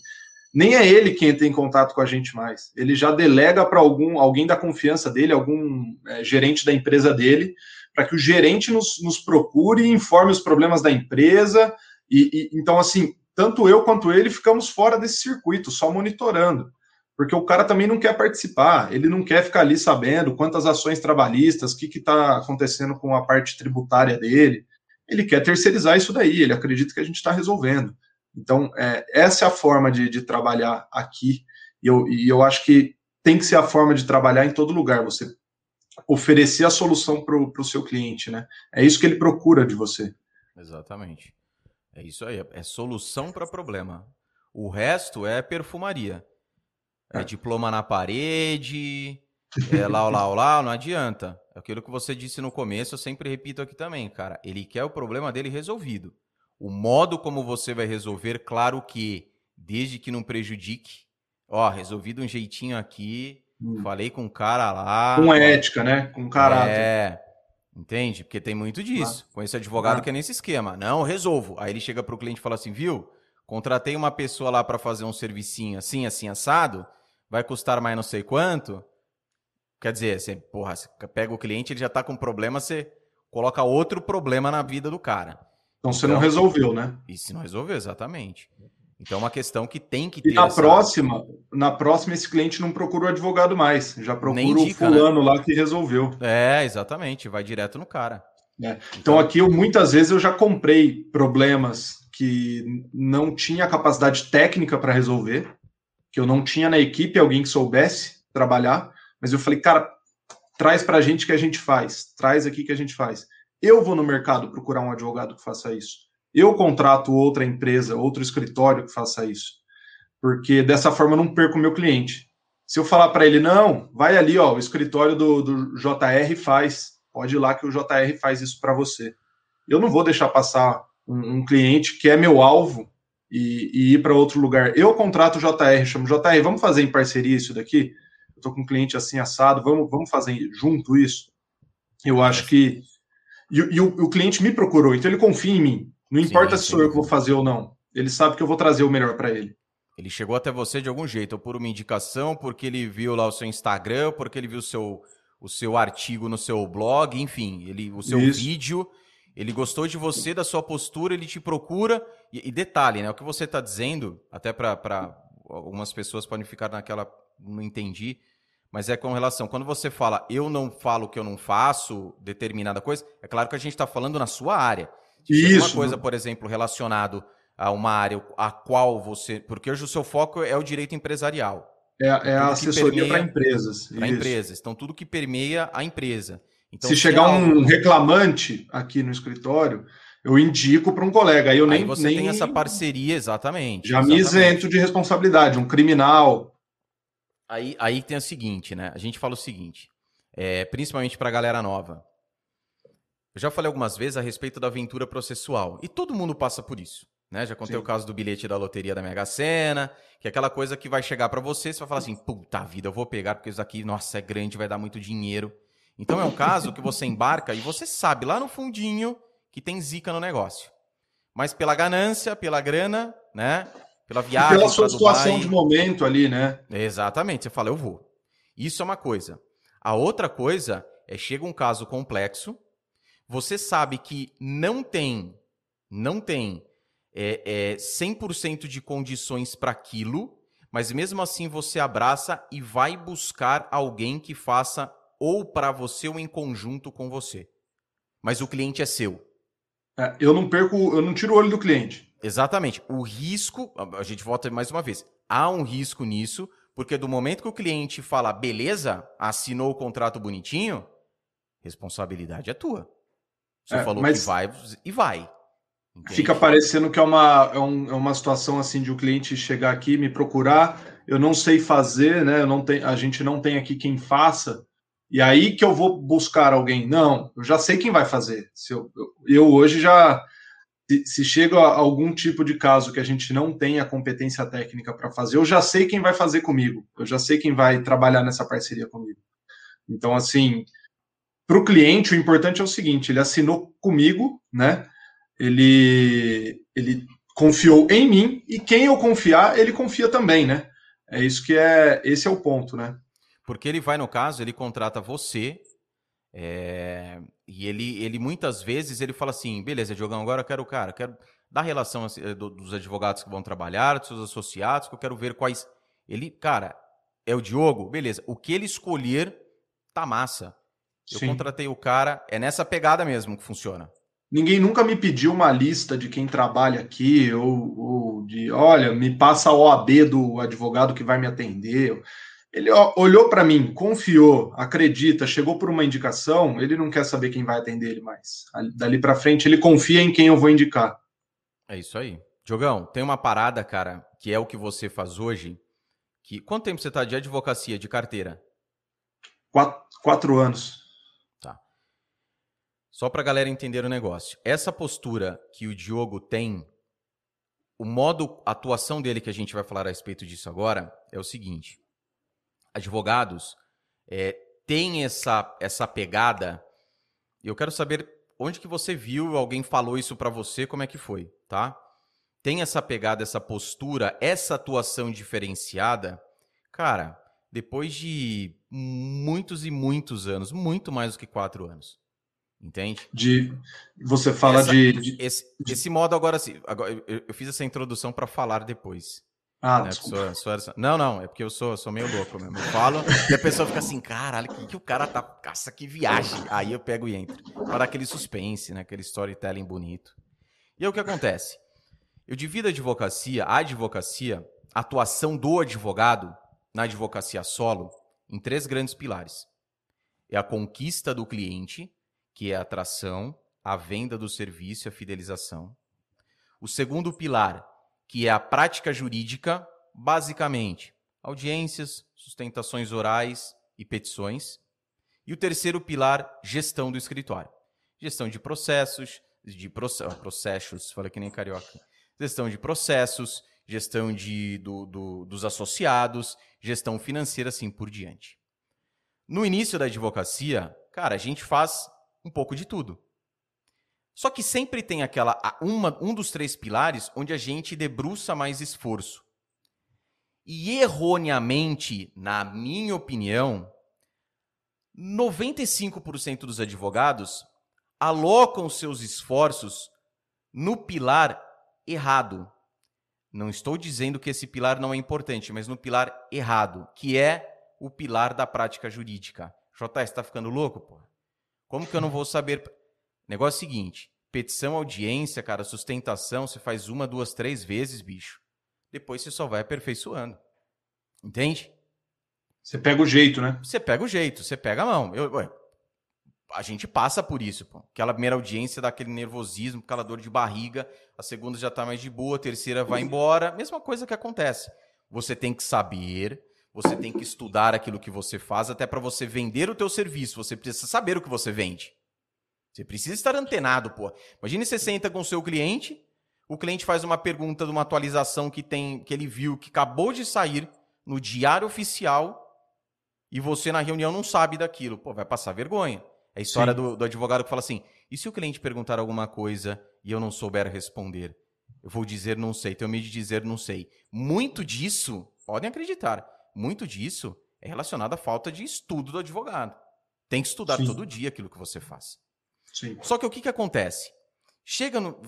Nem é ele quem entra em contato com a gente mais. Ele já delega para algum alguém da confiança dele, algum é, gerente da empresa dele, para que o gerente nos, nos procure e informe os problemas da empresa. E, e, então, assim, tanto eu quanto ele ficamos fora desse circuito, só monitorando. Porque o cara também não quer participar, ele não quer ficar ali sabendo quantas ações trabalhistas, o que está acontecendo com a parte tributária dele. Ele quer terceirizar isso daí, ele acredita que a gente está resolvendo. Então, é, essa é a forma de, de trabalhar aqui, e eu, e eu acho que tem que ser a forma de trabalhar em todo lugar. Você oferecer a solução para o seu cliente, né? É isso que ele procura de você. Exatamente. É isso aí, é solução para problema. O resto é perfumaria. É, é diploma na parede, é lá, lá, lá, não adianta. É aquilo que você disse no começo, eu sempre repito aqui também, cara. Ele quer o problema dele resolvido. O modo como você vai resolver, claro que, desde que não prejudique. Ó, resolvido um jeitinho aqui, hum. falei com o cara lá. Com ética, né? Com caráter. É. Entende? Porque tem muito disso. Ah. Conheço advogado ah. que é nesse esquema. Não, resolvo. Aí ele chega pro cliente e fala assim, viu? Contratei uma pessoa lá para fazer um servicinho assim, assim, assado. Vai custar mais não sei quanto. Quer dizer, você, porra, você pega o cliente, ele já tá com problema, você coloca outro problema na vida do cara. Então você então, não resolveu, né? E se não resolveu, exatamente. Então é uma questão que tem que ter. E na essa... próxima, na próxima esse cliente não procura o advogado mais, já procura indica, o né? fulano né? lá que resolveu. É, exatamente, vai direto no cara. É. Então, então aqui eu muitas vezes eu já comprei problemas que não tinha capacidade técnica para resolver, que eu não tinha na equipe alguém que soubesse trabalhar, mas eu falei, cara, traz para a gente que a gente faz, traz aqui que a gente faz. Eu vou no mercado procurar um advogado que faça isso. Eu contrato outra empresa, outro escritório que faça isso. Porque dessa forma eu não perco o meu cliente. Se eu falar para ele, não, vai ali, ó, o escritório do, do JR faz, pode ir lá que o JR faz isso para você. Eu não vou deixar passar um, um, cliente que é meu alvo e, e ir para outro lugar. Eu contrato o JR, chamo JR, vamos fazer em parceria isso daqui? Eu estou com um cliente assim assado, vamos, vamos fazer junto isso? Eu acho que e, e o, o, cliente me procurou, então ele confia em mim. Não importa sim, se sou eu que vou fazer ou não. Ele sabe que eu vou trazer o melhor para ele. Ele chegou até você de algum jeito, ou por uma indicação, porque ele viu lá o seu Instagram, porque ele viu o seu, o seu artigo no seu blog, enfim, ele, o seu Isso. vídeo. Ele gostou de você, da sua postura, ele te procura. E, e detalhe, né? O que você está dizendo, até para algumas pessoas podem ficar naquela. Não entendi mas é com relação. Quando você fala eu não falo que eu não faço determinada coisa, é claro que a gente está falando na sua área. Se Isso. Uma coisa, por exemplo, relacionado a uma área a qual você. Porque hoje o seu foco é o direito empresarial. É, é a assessoria para empresas. Para empresas. Então, tudo que permeia a empresa. Então, se, se chegar algo... um reclamante aqui no escritório, eu indico para um colega. Aí eu nem. Aí você nem... tem essa parceria, exatamente. Já exatamente. me isento de responsabilidade, um criminal. Aí, aí tem o seguinte, né? A gente fala o seguinte, é, principalmente para a galera nova. Eu já falei algumas vezes a respeito da aventura processual. E todo mundo passa por isso. Né? Já contei Sim. o caso do bilhete da loteria da Mega Sena, que é aquela coisa que vai chegar para você, você vai falar assim, puta vida, eu vou pegar porque isso aqui, nossa, é grande, vai dar muito dinheiro. Então é um caso que você embarca e você sabe lá no fundinho que tem zica no negócio. Mas pela ganância, pela grana, né? Pela viagem. E pela sua situação de momento ali, né? Exatamente. Você fala, eu vou. Isso é uma coisa. A outra coisa é chega um caso complexo, você sabe que não tem, não tem é, é 100% de condições para aquilo, mas mesmo assim você abraça e vai buscar alguém que faça ou para você ou em conjunto com você. Mas o cliente é seu. É, eu não perco, eu não tiro o olho do cliente. Exatamente. O risco, a gente volta mais uma vez, há um risco nisso, porque do momento que o cliente fala, beleza, assinou o contrato bonitinho, responsabilidade é tua. Você é, falou que vai e vai. Entende? Fica parecendo que é uma, é, um, é, uma situação assim de o um cliente chegar aqui, me procurar, eu não sei fazer, né? Eu não tem, a gente não tem aqui quem faça, e aí que eu vou buscar alguém. Não, eu já sei quem vai fazer. Se eu, eu, eu hoje já se, se chega a algum tipo de caso que a gente não tem a competência técnica para fazer, eu já sei quem vai fazer comigo, eu já sei quem vai trabalhar nessa parceria comigo. Então, assim, para o cliente, o importante é o seguinte: ele assinou comigo, né? Ele, ele confiou em mim e quem eu confiar, ele confia também, né? É isso que é, esse é o ponto, né? Porque ele vai, no caso, ele contrata você é, e ele, ele muitas vezes ele fala assim, beleza, Diogão, agora eu quero, cara, quero dar relação assim, eh, dos advogados que vão trabalhar, dos seus associados, que eu quero ver quais. Ele, cara, é o Diogo, beleza. O que ele escolher, tá massa. Eu Sim. contratei o cara, é nessa pegada mesmo que funciona. Ninguém nunca me pediu uma lista de quem trabalha aqui, ou, ou de, olha, me passa a OAB do advogado que vai me atender. Ele olhou para mim, confiou, acredita, chegou por uma indicação, ele não quer saber quem vai atender ele mais. Dali para frente, ele confia em quem eu vou indicar. É isso aí. Diogão, tem uma parada, cara, que é o que você faz hoje. Que... Quanto tempo você está de advocacia, de carteira? Quatro, quatro anos. Só para a galera entender o negócio. Essa postura que o Diogo tem, o modo atuação dele que a gente vai falar a respeito disso agora é o seguinte: advogados é, têm essa essa pegada. Eu quero saber onde que você viu, alguém falou isso para você, como é que foi, tá? Tem essa pegada, essa postura, essa atuação diferenciada, cara. Depois de muitos e muitos anos, muito mais do que quatro anos, Entende? De você fala essa, de, de, esse, esse modo agora assim. Agora, eu, eu fiz essa introdução para falar depois. Ah, né? não, não, é porque eu sou, sou meio louco mesmo. Eu falo e a pessoa fica assim, caralho, que, que o cara tá. Caça, que viagem. Aí eu pego e entro. Para aquele suspense, né? Aquele storytelling bonito. E aí o que acontece? Eu divido a advocacia, a advocacia, a atuação do advogado na advocacia solo, em três grandes pilares: é a conquista do cliente, que é a atração, a venda do serviço e a fidelização. O segundo pilar, que é a prática jurídica, basicamente, audiências, sustentações orais e petições. E o terceiro pilar, gestão do escritório. Gestão de processos, de processos, fala que nem carioca. Gestão de processos, gestão de, do, do, dos associados, gestão financeira, assim por diante. No início da advocacia, cara, a gente faz um pouco de tudo. Só que sempre tem aquela uma, um dos três pilares onde a gente debruça mais esforço. E erroneamente, na minha opinião, 95% dos advogados alocam seus esforços no pilar errado. Não estou dizendo que esse pilar não é importante, mas no pilar errado, que é o pilar da prática jurídica. JS, está ficando louco, pô? Como que eu não vou saber? Negócio seguinte: petição, audiência, cara, sustentação, você faz uma, duas, três vezes, bicho. Depois você só vai aperfeiçoando. Entende? Você pega o jeito, né? Você pega o jeito, você pega a mão. Eu, ué, a gente passa por isso, pô. Aquela primeira audiência dá aquele nervosismo, aquela dor de barriga, a segunda já tá mais de boa, a terceira vai embora. Mesma coisa que acontece. Você tem que saber você tem que estudar aquilo que você faz até para você vender o teu serviço. Você precisa saber o que você vende. Você precisa estar antenado, pô. Imagine você senta com o seu cliente, o cliente faz uma pergunta de uma atualização que tem que ele viu que acabou de sair no diário oficial e você na reunião não sabe daquilo. Pô, vai passar vergonha. É a história do, do advogado que fala assim: e se o cliente perguntar alguma coisa e eu não souber responder? Eu vou dizer não sei, tenho medo de dizer não sei. Muito disso, podem acreditar, muito disso é relacionado à falta de estudo do advogado. Tem que estudar Sim. todo dia aquilo que você faz. Sim. Só que o que, que acontece? Chega no.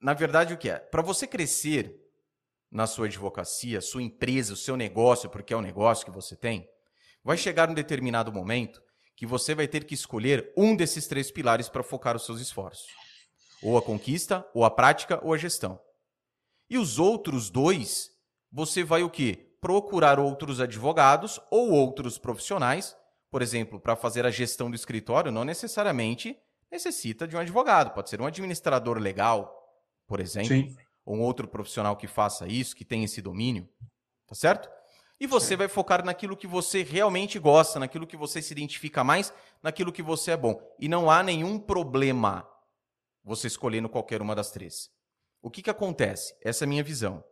Na verdade, o que é? Para você crescer na sua advocacia, sua empresa, o seu negócio, porque é o negócio que você tem, vai chegar um determinado momento que você vai ter que escolher um desses três pilares para focar os seus esforços: ou a conquista, ou a prática, ou a gestão. E os outros dois, você vai o quê? procurar outros advogados ou outros profissionais, por exemplo, para fazer a gestão do escritório, não necessariamente necessita de um advogado, pode ser um administrador legal, por exemplo, Sim. ou um outro profissional que faça isso, que tem esse domínio, tá certo? E você vai focar naquilo que você realmente gosta, naquilo que você se identifica mais, naquilo que você é bom. E não há nenhum problema você escolhendo qualquer uma das três. O que, que acontece? Essa é a minha visão.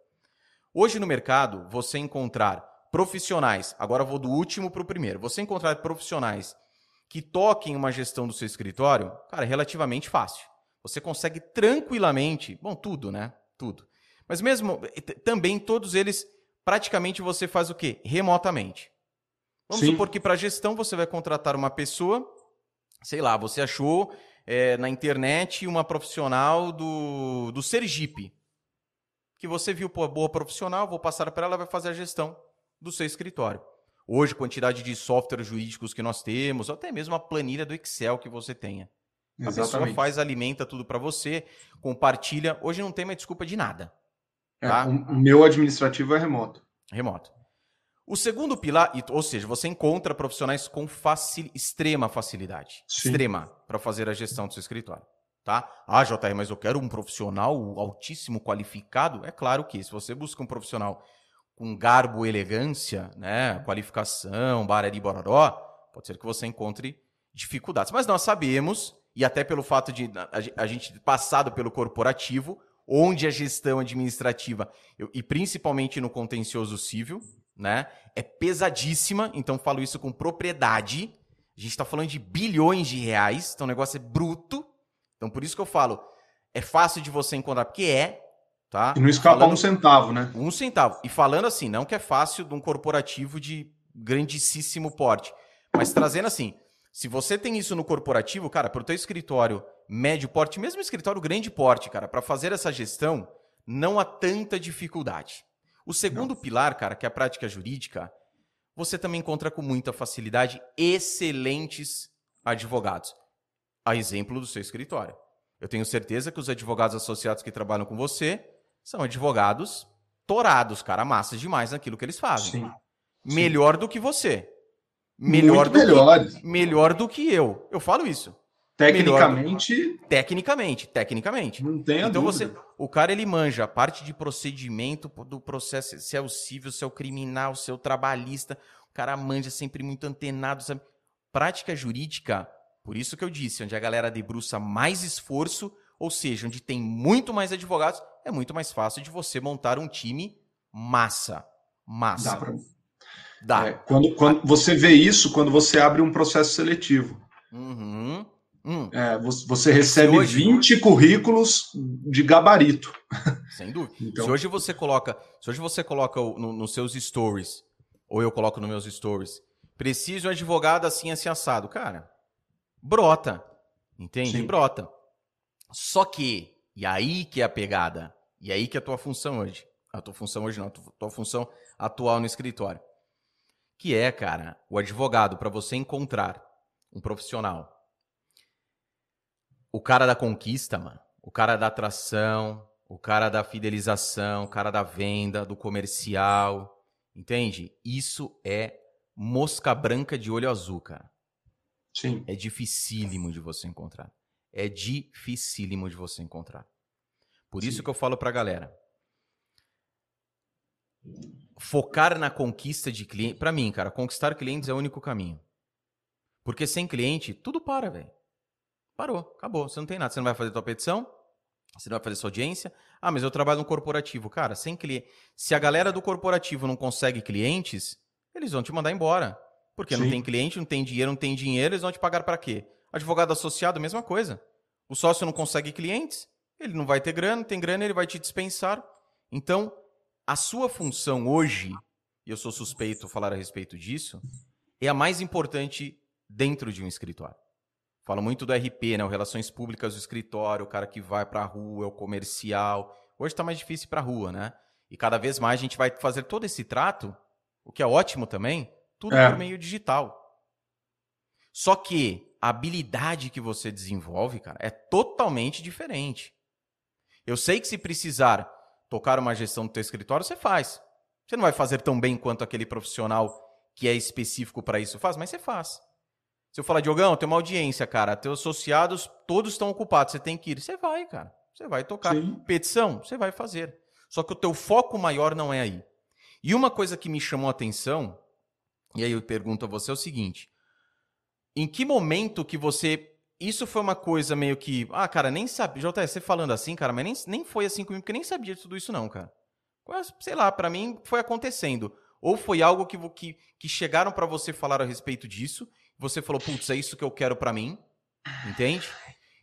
Hoje no mercado, você encontrar profissionais, agora vou do último para o primeiro, você encontrar profissionais que toquem uma gestão do seu escritório, cara, é relativamente fácil. Você consegue tranquilamente, bom, tudo, né? Tudo. Mas mesmo também todos eles praticamente você faz o quê? Remotamente. Vamos Sim. supor que para gestão você vai contratar uma pessoa, sei lá, você achou é, na internet uma profissional do, do Sergipe, que você viu, pô, boa profissional, vou passar para ela, vai fazer a gestão do seu escritório. Hoje, quantidade de softwares jurídicos que nós temos, ou até mesmo a planilha do Excel que você tenha. Exatamente. A pessoa faz, alimenta tudo para você, compartilha. Hoje não tem mais desculpa de nada. É, tá? É, o meu administrativo é remoto. Remoto. O segundo pilar, ou seja, você encontra profissionais com facil, extrema facilidade, Sim. extrema, para fazer a gestão do seu escritório. Tá? Ah, JR, mas eu quero um profissional altíssimo qualificado. É claro que se você busca um profissional com garbo, elegância, né, qualificação, barari bororó, pode ser que você encontre dificuldades. Mas nós sabemos, e até pelo fato de a gente passado pelo corporativo, onde a gestão administrativa, e principalmente no contencioso civil, né, é pesadíssima, então falo isso com propriedade. A gente está falando de bilhões de reais, então o negócio é bruto. Então por isso que eu falo, é fácil de você encontrar, porque é, Tá? E não escapa falando, um centavo, né? Um centavo. E falando assim, não que é fácil de um corporativo de grandíssimo porte, mas trazendo assim, se você tem isso no corporativo, cara, para o teu escritório médio porte, mesmo escritório grande porte, cara, para fazer essa gestão, não há tanta dificuldade. O segundo não. pilar, cara, que é a prática jurídica, você também encontra com muita facilidade excelentes advogados. A exemplo do seu escritório. Eu tenho certeza que os advogados associados que trabalham com você são advogados torados, cara, massas demais naquilo que eles fazem. Sim. Melhor Sim. do que você. Melhor Muito do melhores. Que, melhor do que eu. Eu falo isso. Tecnicamente. Melhor, tecnicamente, tecnicamente. Não tem Então dúvida. você, o cara ele manja a parte de procedimento do processo, se é o civil, se é o criminal, se é o trabalhista. O cara manja sempre muito antenado, sabe? Prática jurídica, por isso que eu disse, onde a galera debruça mais esforço, ou seja, onde tem muito mais advogados, é muito mais fácil de você montar um time massa. Massa. Dá pra... Dá. É, quando, quando você vê isso quando você abre um processo seletivo. Uhum. Hum. É, você recebe hoje, 20 currículos de gabarito. Sem dúvida. Então... Se hoje você coloca, se hoje você coloca no, nos seus stories, ou eu coloco nos meus stories, preciso de um advogado assim, assim, assado. Cara, brota. Entende? Sim. Brota. Só que e aí que é a pegada. E aí que é a tua função hoje. A tua função hoje não, a tua função atual no escritório. Que é, cara, o advogado para você encontrar um profissional. O cara da conquista, mano. O cara da atração, o cara da fidelização, o cara da venda, do comercial. Entende? Isso é mosca branca de olho azul, cara. Sim. É dificílimo de você encontrar é dificílimo de você encontrar. Por Sim. isso que eu falo pra galera. Focar na conquista de cliente. Para mim, cara, conquistar clientes é o único caminho. Porque sem cliente, tudo para, velho. Parou, acabou. Você não tem nada. Você não vai fazer tua petição, você não vai fazer sua audiência. Ah, mas eu trabalho no corporativo. Cara, sem cliente. Se a galera do corporativo não consegue clientes, eles vão te mandar embora. Porque Sim. não tem cliente, não tem dinheiro, não tem dinheiro, eles vão te pagar para quê? Advogado associado, mesma coisa. O sócio não consegue clientes, ele não vai ter grana, tem grana, ele vai te dispensar. Então, a sua função hoje, e eu sou suspeito falar a respeito disso, é a mais importante dentro de um escritório. Falo muito do RP, né? O Relações Públicas do escritório, o cara que vai para a rua, o comercial. Hoje está mais difícil para a rua, né? E cada vez mais a gente vai fazer todo esse trato, o que é ótimo também, tudo é. por meio digital. Só que a habilidade que você desenvolve, cara, é totalmente diferente. Eu sei que se precisar tocar uma gestão do teu escritório, você faz. Você não vai fazer tão bem quanto aquele profissional que é específico para isso faz, mas você faz. Se eu falar, Diogão, tem uma audiência, cara, teus associados todos estão ocupados, você tem que ir. Você vai, cara. Você vai tocar. Sim. Petição, você vai fazer. Só que o teu foco maior não é aí. E uma coisa que me chamou a atenção, e aí eu pergunto a você é o seguinte: em que momento que você. Isso foi uma coisa meio que. Ah, cara, nem sabia. JS, você falando assim, cara, mas nem, nem foi assim comigo, porque nem sabia de tudo isso, não, cara. Sei lá, para mim foi acontecendo. Ou foi algo que, que, que chegaram para você falar a respeito disso, você falou, putz, é isso que eu quero para mim, entende?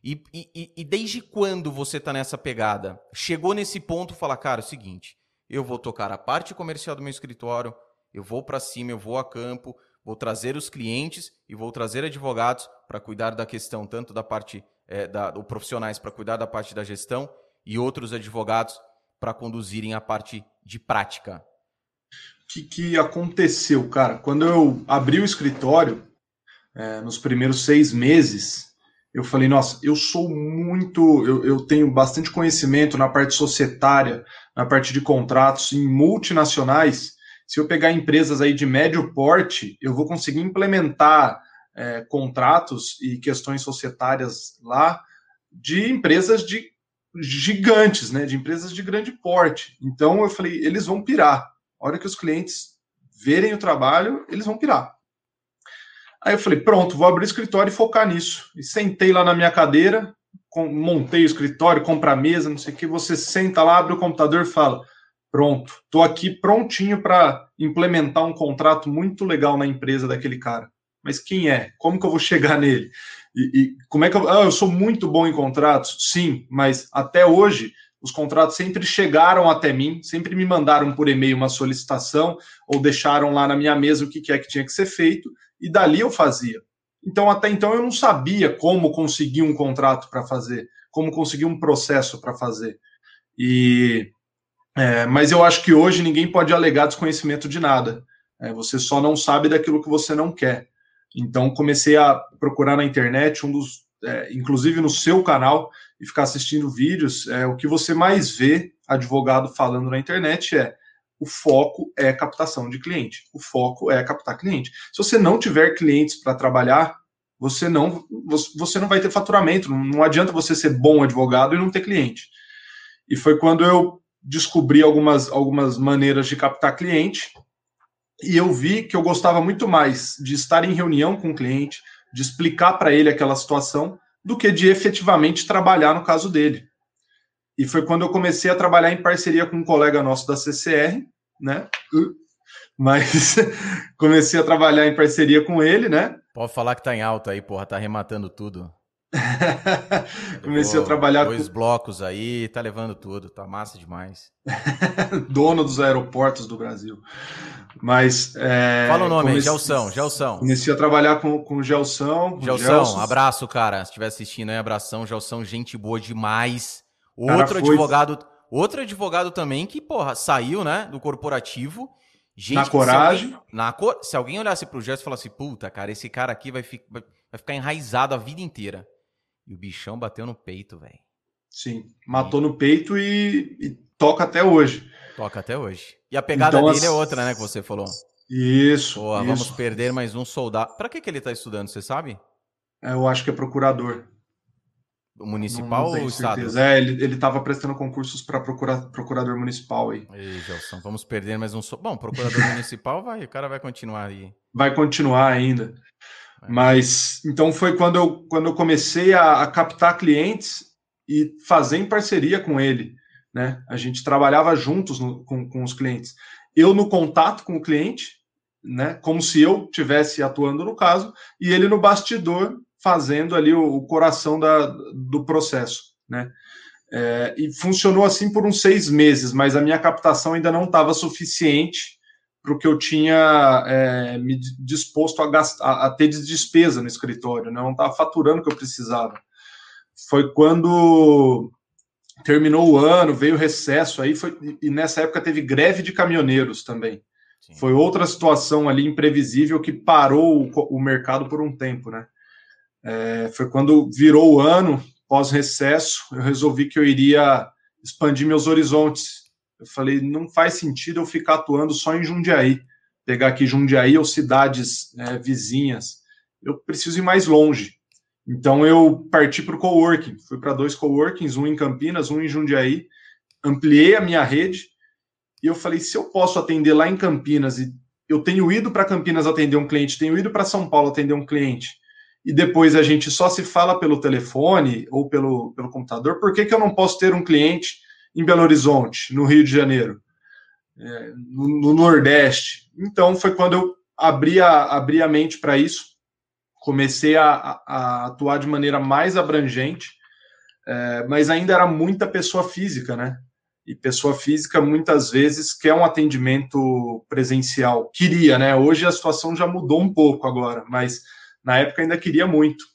E, e, e desde quando você tá nessa pegada? Chegou nesse ponto, fala, cara, é o seguinte, eu vou tocar a parte comercial do meu escritório, eu vou para cima, eu vou a campo, vou trazer os clientes e vou trazer advogados para cuidar da questão, tanto da parte, é, da, ou profissionais para cuidar da parte da gestão e outros advogados para conduzirem a parte de prática. O que, que aconteceu, cara? Quando eu abri o escritório, é, nos primeiros seis meses, eu falei, nossa, eu sou muito, eu, eu tenho bastante conhecimento na parte societária, na parte de contratos em multinacionais. Se eu pegar empresas aí de médio porte, eu vou conseguir implementar é, contratos e questões societárias lá de empresas de gigantes, né, de empresas de grande porte. Então eu falei, eles vão pirar. A hora que os clientes verem o trabalho, eles vão pirar. Aí eu falei, pronto, vou abrir o escritório e focar nisso. E sentei lá na minha cadeira, montei o escritório, compra a mesa, não sei o que. Você senta lá, abre o computador e fala: pronto, estou aqui prontinho para implementar um contrato muito legal na empresa daquele cara. Mas quem é? Como que eu vou chegar nele? E, e como é que eu. Ah, eu sou muito bom em contratos? Sim, mas até hoje os contratos sempre chegaram até mim, sempre me mandaram por e-mail uma solicitação ou deixaram lá na minha mesa o que é que tinha que ser feito e dali eu fazia. Então, até então, eu não sabia como conseguir um contrato para fazer, como conseguir um processo para fazer. E, é, mas eu acho que hoje ninguém pode alegar desconhecimento de nada. É, você só não sabe daquilo que você não quer. Então, comecei a procurar na internet, um dos, é, inclusive no seu canal, e ficar assistindo vídeos. É, o que você mais vê advogado falando na internet é o foco é captação de cliente. O foco é captar cliente. Se você não tiver clientes para trabalhar, você não você não vai ter faturamento. Não adianta você ser bom advogado e não ter cliente. E foi quando eu descobri algumas, algumas maneiras de captar cliente e eu vi que eu gostava muito mais de estar em reunião com o cliente, de explicar para ele aquela situação, do que de efetivamente trabalhar no caso dele. E foi quando eu comecei a trabalhar em parceria com um colega nosso da CCR, né? Mas comecei a trabalhar em parceria com ele, né? Pode falar que tá em alta aí, porra, tá arrematando tudo. comecei a trabalhar dois com... blocos aí, tá levando tudo, tá massa demais. Dono dos aeroportos do Brasil. Mas. É, Fala o nome comecei... aí, Gelson, Gelson. Comecei a trabalhar com, com o Gelson. Gelson, abraço, cara. Se estiver assistindo aí, abração. Gelson, gente boa demais. Outro advogado, outro advogado também que, porra, saiu, né, do corporativo. Gente, na coragem. Se alguém, na cor, se alguém olhasse pro gesto e falasse, puta, cara, esse cara aqui vai, fi, vai, vai ficar enraizado a vida inteira. E o bichão bateu no peito, velho. Sim, matou no peito e, e, toca até hoje. Toca até hoje. E a pegada então, dele as... é outra, né, que você falou. Isso. Porra, isso. vamos perder mais um soldado. Para que, que ele tá estudando, você sabe? É, eu acho que é procurador. Municipal ou estado? É, ele estava prestando concursos para procura, procurador municipal aí. Ei, Gelson, vamos perder mais um. So... Bom, procurador municipal vai, o cara vai continuar aí. Vai continuar ainda. É. Mas então foi quando eu, quando eu comecei a, a, captar clientes e fazer em parceria com ele. Né? A gente trabalhava juntos no, com, com os clientes. Eu no contato com o cliente, né? Como se eu tivesse atuando no caso, e ele no bastidor fazendo ali o, o coração da, do processo, né? É, e funcionou assim por uns seis meses, mas a minha captação ainda não estava suficiente para o que eu tinha é, me disposto a, gastar, a, ter de despesa no escritório, né? não estava faturando o que eu precisava. Foi quando terminou o ano, veio o recesso aí, foi, e nessa época teve greve de caminhoneiros também. Sim. Foi outra situação ali imprevisível que parou o, o mercado por um tempo, né? É, foi quando virou o ano, pós-recesso, eu resolvi que eu iria expandir meus horizontes. Eu falei, não faz sentido eu ficar atuando só em Jundiaí, pegar aqui Jundiaí ou cidades é, vizinhas. Eu preciso ir mais longe. Então eu parti para o coworking. Fui para dois coworkings, um em Campinas, um em Jundiaí. Ampliei a minha rede e eu falei, se eu posso atender lá em Campinas e eu tenho ido para Campinas atender um cliente, tenho ido para São Paulo atender um cliente e depois a gente só se fala pelo telefone ou pelo, pelo computador, por que, que eu não posso ter um cliente em Belo Horizonte, no Rio de Janeiro, é, no, no, Nordeste? Então foi quando eu abri a, abri a mente para isso, comecei a, a, atuar de maneira mais abrangente, é, mas ainda era muita pessoa física, né? E pessoa física muitas vezes quer um atendimento presencial. Queria, né? Hoje a situação já mudou um pouco agora, mas na época ainda queria muito.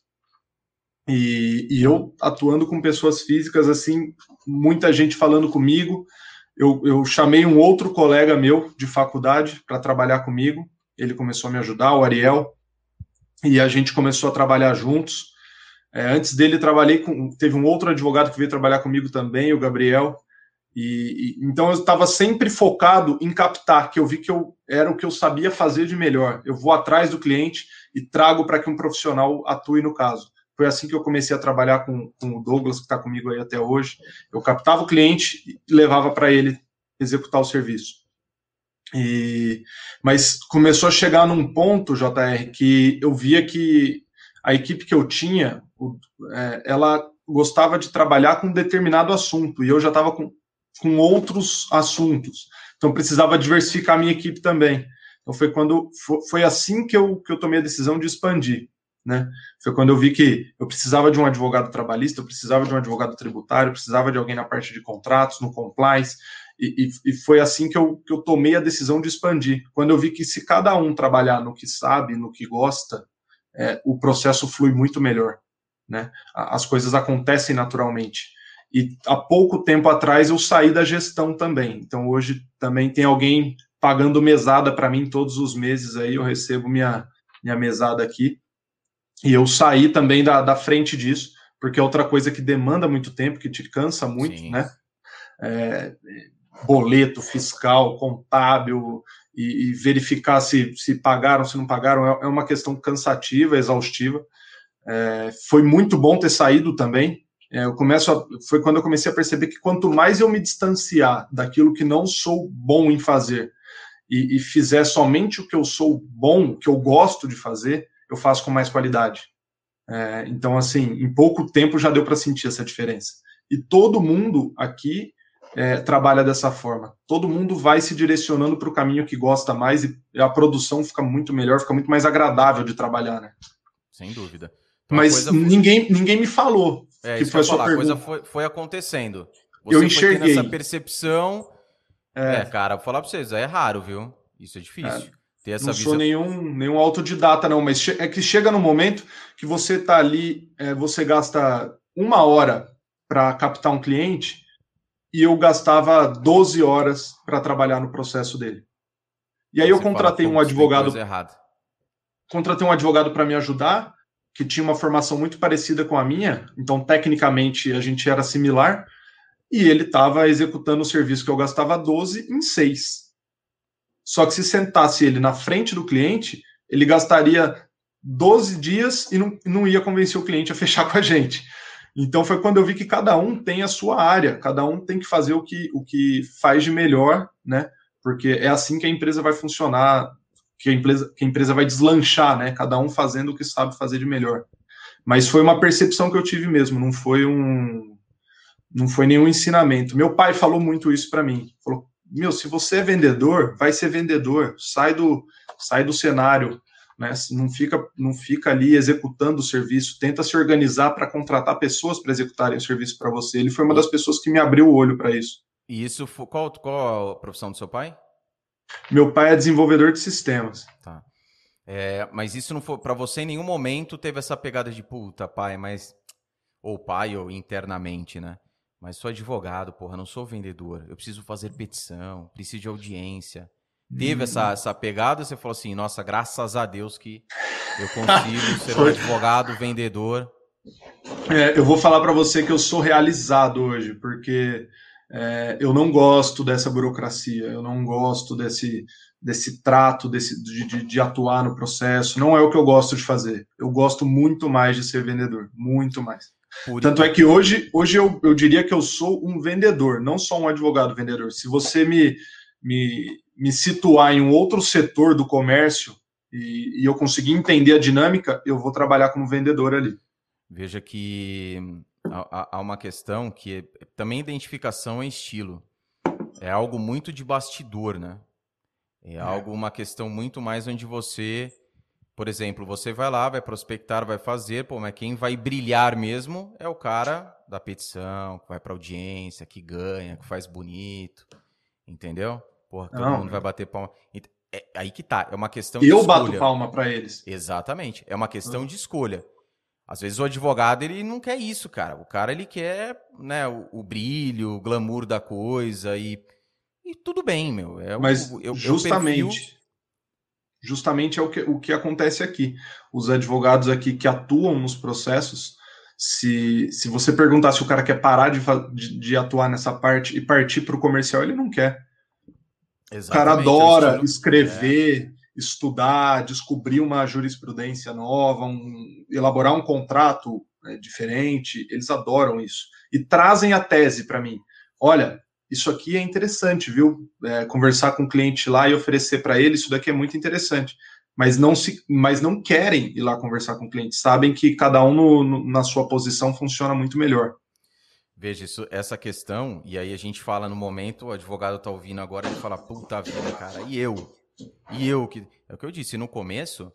E, e eu atuando com pessoas físicas, assim, muita gente falando comigo. Eu, eu chamei um outro colega meu de faculdade para trabalhar comigo. Ele começou a me ajudar, o Ariel, e a gente começou a trabalhar juntos. É, antes dele, trabalhei com. Teve um outro advogado que veio trabalhar comigo também, o Gabriel. E, e, então eu estava sempre focado em captar, que eu vi que eu era o que eu sabia fazer de melhor. Eu vou atrás do cliente e trago para que um profissional atue no caso. Foi assim que eu comecei a trabalhar com, com o Douglas, que está comigo aí até hoje. Eu captava o cliente e levava para ele executar o serviço. E, mas começou a chegar num ponto, JR, que eu via que a equipe que eu tinha, é, ela gostava de trabalhar com um determinado assunto, e eu já estava com com outros assuntos. Então precisava diversificar a minha equipe também. Então foi quando foi assim que eu, que eu tomei a decisão de expandir. Né? Foi quando eu vi que eu precisava de um advogado trabalhista, eu precisava de um advogado tributário, eu precisava de alguém na parte de contratos, no compliance, e, e, e, foi assim que eu, que eu tomei a decisão de expandir. Quando eu vi que se cada um trabalhar no que sabe, no que gosta, é, o processo flui muito melhor. Né? As coisas acontecem naturalmente. E há pouco tempo atrás eu saí da gestão também. Então hoje também tem alguém pagando mesada para mim todos os meses aí, eu recebo minha, minha mesada aqui. E eu saí também da, da frente disso, porque é outra coisa que demanda muito tempo, que te cansa muito, Sim. né? É, boleto fiscal, contábil, e, e, verificar se, se pagaram, se não pagaram, é, é uma questão cansativa, exaustiva. É, foi muito bom ter saído também, é, eu começo a, foi quando eu comecei a perceber que quanto mais eu me distanciar daquilo que não sou bom em fazer e, e fizer somente o que eu sou bom, o que eu gosto de fazer, eu faço com mais qualidade. É, então, assim, em pouco tempo já deu para sentir essa diferença. E todo mundo aqui é, trabalha dessa forma. Todo mundo vai se direcionando para o caminho que gosta mais e a produção fica muito melhor, fica muito mais agradável de trabalhar, né? Sem dúvida. Então, Mas ninguém, ninguém me falou é, que foi a falar, a coisa foi, foi acontecendo. Você eu enxerguei. essa percepção. É. é, cara, vou falar pra vocês, é raro, viu? Isso é difícil. Ter essa não sou nenhum, nenhum autodidata, não, mas é que chega no momento que você tá ali, é, você gasta uma hora para captar um cliente e eu gastava 12 horas para trabalhar no processo dele. E aí você eu contratei um advogado. Contratei um advogado para me ajudar que tinha uma formação muito parecida com a minha, então tecnicamente a gente era similar, e ele estava executando o serviço que eu gastava 12 em 6. Só que se sentasse ele na frente do cliente, ele gastaria 12 dias e não, não ia convencer o cliente a fechar com a gente. Então foi quando eu vi que cada um tem a sua área, cada um tem que fazer o que, o que faz de melhor, né? Porque é assim que a empresa vai funcionar que a empresa, que a empresa vai deslanchar, né? Cada um fazendo o que sabe fazer de melhor. Mas foi uma percepção que eu tive mesmo, não foi um não foi nenhum ensinamento. Meu pai falou muito isso para mim. Falou: "Meu, se você é vendedor, vai ser vendedor, sai do sai do cenário, né? Não fica não fica ali executando o serviço, tenta se organizar para contratar pessoas para executarem o serviço para você". Ele foi uma das pessoas que me abriu o olho para isso. E isso qual qual a profissão do seu pai? Meu pai é desenvolvedor de sistemas. Tá. É, mas isso não foi para você em nenhum momento teve essa pegada de puta, pai, mas ou pai ou internamente, né? Mas sou advogado, porra, não sou vendedor. Eu preciso fazer petição, preciso de audiência. Teve hum. essa, essa pegada, você falou assim, nossa, graças a Deus que eu consigo ser um advogado, vendedor. É, eu vou falar para você que eu sou realizado hoje, porque é, eu não gosto dessa burocracia, eu não gosto desse, desse trato, desse, de, de, de, atuar no processo. Não é o que eu gosto de fazer. Eu gosto muito mais de ser vendedor, muito mais. Por Tanto é que hoje, hoje eu, eu diria que eu sou um vendedor, não só um advogado vendedor. Se você me, me, me situar em um outro setor do comércio e, e eu conseguir entender a dinâmica, eu vou trabalhar como vendedor ali. Veja que há, uma questão que é, também identificação é estilo. É algo muito de bastidor, né? É, é, algo, uma questão muito mais onde você Por exemplo, você vai lá, vai prospectar, vai fazer, pô, mas quem vai brilhar mesmo é o cara da petição, que vai para audiência, que ganha, que faz bonito, entendeu? Porra, todo Não. mundo vai bater palma. É aí que tá, é uma questão de Eu escolha. bato palma para eles. Exatamente, é uma questão de escolha. Às vezes o advogado ele não quer isso, cara. O cara ele quer, né, o, o brilho, o glamour da coisa e, e tudo bem, meu. É Mas o, eu, justamente, eu. Justamente é o que, o que acontece aqui. Os advogados aqui que atuam nos processos, se, se você perguntar se o cara quer parar de, de, de atuar nessa parte e partir para o comercial, ele não quer. Exatamente, o cara adora escrever. É estudar, descobrir uma jurisprudência nova, um, elaborar um contrato né, diferente, eles adoram isso. E trazem a tese para mim. Olha, isso aqui é interessante, viu? É, conversar com o cliente lá e oferecer para ele, isso daqui é muito interessante. Mas não, se, mas não querem ir lá conversar com o cliente, sabem que cada um no, no, na sua posição funciona muito melhor. Veja, isso, essa questão, e aí a gente fala no momento, o advogado está ouvindo agora e fala, puta vida, cara, e eu? E eu que. É o que eu disse, no começo,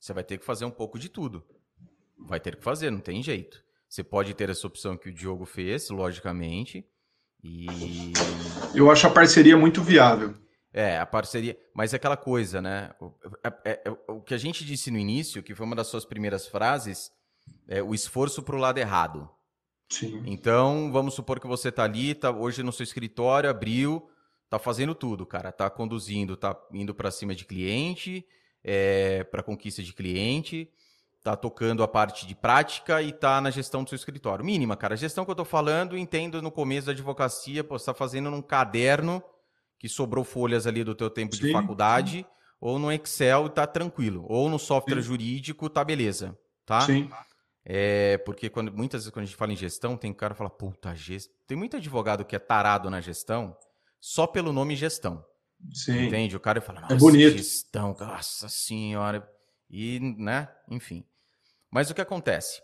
você vai ter que fazer um pouco de tudo. Vai ter que fazer, não tem jeito. Você pode ter essa opção que o Diogo fez, logicamente. E. Eu acho a parceria muito viável. É, a parceria. Mas é aquela coisa, né? O, é, é, é, o que a gente disse no início, que foi uma das suas primeiras frases, é o esforço para o lado errado. Sim. Então, vamos supor que você está ali, tá hoje no seu escritório, abriu, tá fazendo tudo, cara. Tá conduzindo, tá indo para cima de cliente, é, para conquista de cliente, tá tocando a parte de prática e tá na gestão do seu escritório. Mínima, cara. A gestão que eu tô falando, entendo no começo da advocacia, pô, você tá fazendo num caderno que sobrou folhas ali do teu tempo sim, de faculdade, sim. ou no Excel tá tranquilo, ou no software sim. jurídico tá beleza, tá? Sim. É, porque quando, muitas vezes quando a gente fala em gestão, tem cara que fala, puta, gest... tem muito advogado que é tarado na gestão, só pelo nome gestão. Sim. Entende? O cara fala, nossa, é bonito. gestão, nossa senhora. E, né, enfim. Mas o que acontece?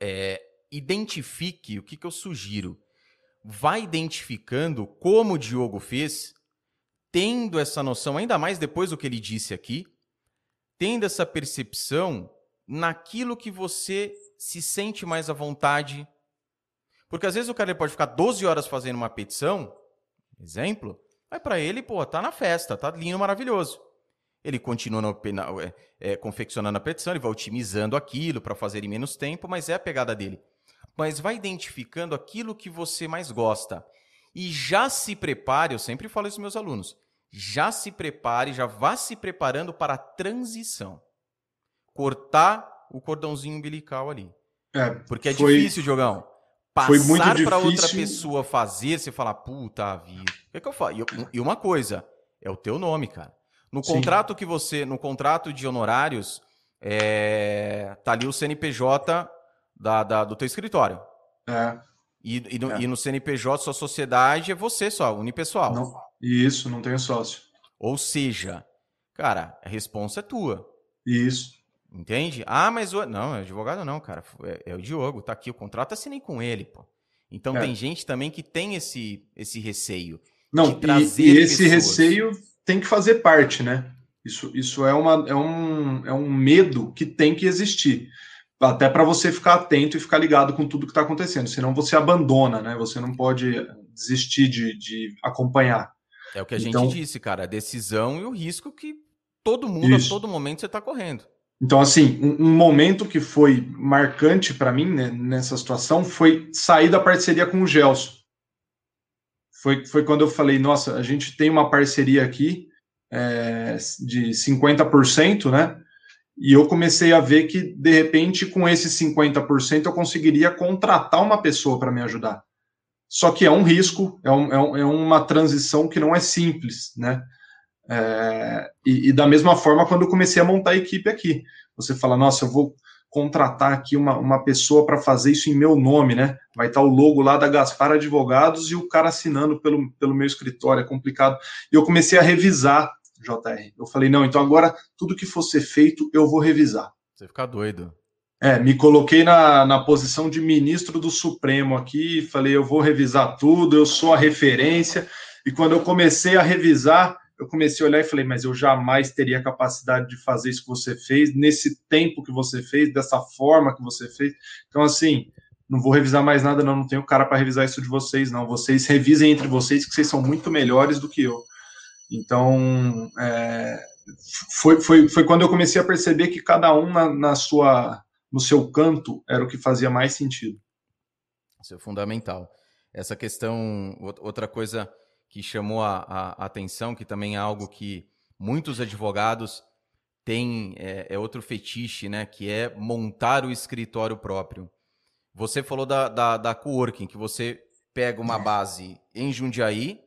É, identifique o que, que eu sugiro. Vai identificando como o Diogo fez, tendo essa noção, ainda mais depois do que ele disse aqui, tendo essa percepção naquilo que você se sente mais à vontade. Porque às vezes o cara pode ficar 12 horas fazendo uma petição exemplo, vai para ele, pô, tá na festa, tá lindo, maravilhoso. Ele continua no, é, é, confeccionando a petição, ele vai otimizando aquilo para fazer em menos tempo, mas é a pegada dele. Mas vai identificando aquilo que você mais gosta. E já se prepare, eu sempre falo isso aos meus alunos, já se prepare, já vá se preparando para a transição. Cortar o cordãozinho umbilical ali. É, Porque é foi... difícil, Diogão passar para outra pessoa fazer, você falar, puta vida. O que, é que eu faço? E uma coisa, é o teu nome, cara. No Sim. contrato que você, no contrato de honorários, é, tá ali o CNPJ da, da do teu escritório. É. E, e, no, é. e no CNPJ, sua sociedade é você só, unipessoal. Não, isso, não tenho sócio. Ou seja, cara, a responsa é tua. Isso. Entende? Ah, mas o. Não, é advogado não, cara. É, é, o Diogo, tá aqui. O contrato assinei com ele, pô. Então é. tem gente também que tem esse, esse receio. Não, e, e, esse receio tem que fazer parte, né? Isso, isso é, uma, é, um, é um medo que tem que existir. Até para você ficar atento e ficar ligado com tudo que está acontecendo. Senão você abandona, né? Você não pode desistir de, de acompanhar. É o que a então, gente disse, cara. A decisão e o risco que todo mundo, isso. a todo momento, você está correndo. Então, assim, um, um momento que foi marcante para mim né, nessa situação foi sair da parceria com o Gelson. Foi, foi quando eu falei, nossa, a gente tem uma parceria aqui é, de 50%, né? E eu comecei a ver que, de repente, com esses 50%, eu conseguiria contratar uma pessoa para me ajudar. Só que é um risco, é, um, é, um, é uma transição que não é simples, né? É, e, e, da mesma forma, quando eu comecei a montar a equipe aqui, você fala, nossa, eu vou contratar aqui uma, uma pessoa para fazer isso em meu nome, né? Vai estar o logo lá da Gaspar Advogados e o cara assinando pelo, pelo meu escritório, é complicado. E eu comecei a revisar, JR. Eu falei, não, então agora tudo que for ser feito, eu vou revisar. Você fica doido. É, me coloquei na, na posição de ministro do Supremo aqui, falei, eu vou revisar tudo, eu sou a referência. E quando eu comecei a revisar, eu comecei a olhar e falei, mas eu jamais teria a capacidade de fazer isso que você fez, nesse tempo que você fez, dessa forma que você fez. Então, assim, não vou revisar mais nada, não, não tenho cara para revisar isso de vocês, não. Vocês revisem entre vocês, que vocês são muito melhores do que eu. Então, é, foi, foi, foi quando eu comecei a perceber que cada um na, na sua, no seu canto era o que fazia mais sentido. Isso é fundamental. Essa questão, outra coisa que chamou a, a, atenção, que também é algo que muitos advogados têm, é, é, outro fetiche, né? Que é montar o escritório próprio. Você falou da, da, da coworking, que você pega uma é. base em Jundiaí,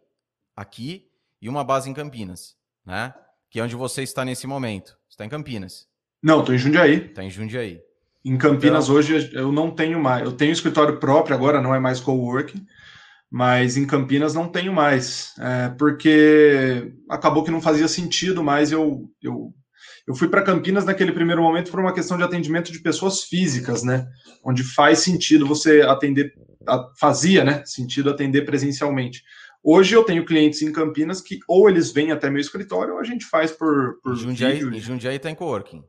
aqui, e uma base em Campinas, né? Que é onde você está nesse momento. Você está em Campinas. Não, estou em Jundiaí. Está em Jundiaí. Em Campinas então... hoje eu não tenho mais. Eu tenho escritório próprio agora, não é mais coworking mas em Campinas não tenho mais, é, porque acabou que não fazia sentido mais eu, eu, eu fui para Campinas naquele primeiro momento por uma questão de atendimento de pessoas físicas, né? Onde faz sentido você atender, fazia, né? Sentido atender presencialmente. Hoje eu tenho clientes em Campinas que ou eles vêm até meu escritório ou a gente faz por, por em Jundiaí, vídeo. Em Jundiaí tem coworking?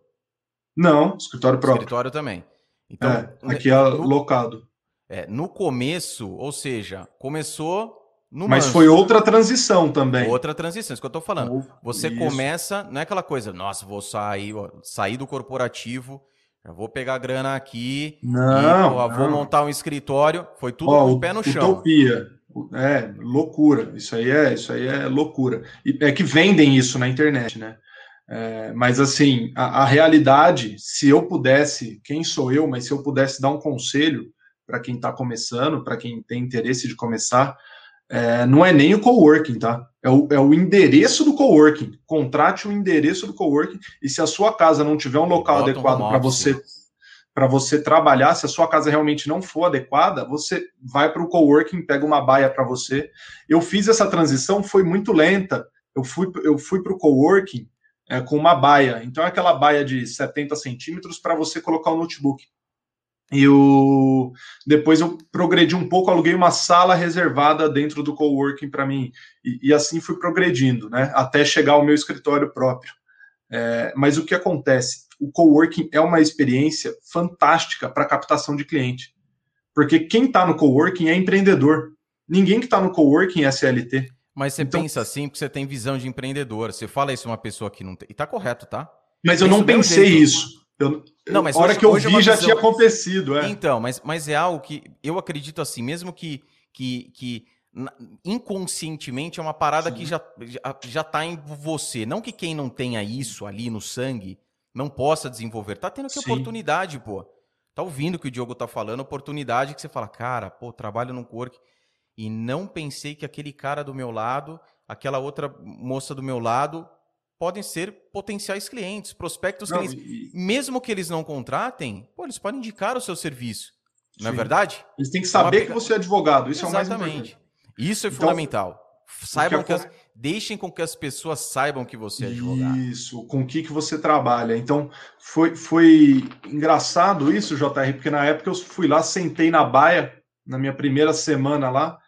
Não, escritório próprio. Escritório também. Então, é, aqui é no, locado. É, no começo, ou seja, começou no Mas manso. foi outra transição também. Outra transição, isso que eu tô falando. Você isso. começa, não é aquela coisa, nossa, vou sair, sair do corporativo, vou pegar grana aqui, não, e, ó, vou montar um escritório, foi tudo ó, com o pé no chão. Utopia. É, loucura. Isso aí é, isso aí é loucura. E é que vendem isso na internet, né? É, mas assim, a, a realidade, se eu pudesse, quem sou eu, mas se eu pudesse dar um conselho, para quem está começando, para quem tem interesse de começar, é, não é nem o coworking, tá? É o, é o endereço do coworking. Contrate o endereço do coworking e se a sua casa não tiver um local Bota adequado um para você para você trabalhar, se a sua casa realmente não for adequada, você vai para o coworking, pega uma baia para você. Eu fiz essa transição, foi muito lenta. Eu fui, eu fui para o coworking é, com uma baia. Então é aquela baia de 70 centímetros para você colocar o notebook. E o... depois eu progredi um pouco, aluguei uma sala reservada dentro do coworking para mim. E, e, assim fui progredindo, né? Até chegar ao meu escritório próprio. É, mas o que acontece? O coworking é uma experiência fantástica para captação de cliente. Porque quem está no coworking é empreendedor. Ninguém que está no coworking é CLT. Mas você então, pensa assim porque você tem visão de empreendedor. Você fala isso uma pessoa que não tem. E tá correto, tá? Mas eu não pensei isso. Eu, não, mas a hora hoje, que eu é vi é já tinha acontecido. É. Então, mas, mas é algo que eu acredito assim, mesmo que, que, que inconscientemente é uma parada Sim. que já, já, já tá em você. Não que quem não tenha isso ali no sangue não possa desenvolver. Tá tendo que Sim. oportunidade, pô. Tá ouvindo o que o Diogo tá falando, oportunidade que você fala, cara, pô, trabalho num corpo e não pensei que aquele cara do meu lado, aquela outra moça do meu lado podem ser potenciais clientes, prospectos não, clientes. E... Mesmo que eles não contratem, pô, eles podem indicar o seu serviço. Sim. Não é verdade? Eles têm que saber é que você é advogado. Isso Exatamente. é o mais importante. Isso é então, fundamental. Saibam que, as... deixem com que as pessoas saibam que você é advogado. Isso, com o que, que você trabalha. Então, foi, foi engraçado isso, JR, porque na época eu fui lá, sentei na baia, na minha primeira semana lá,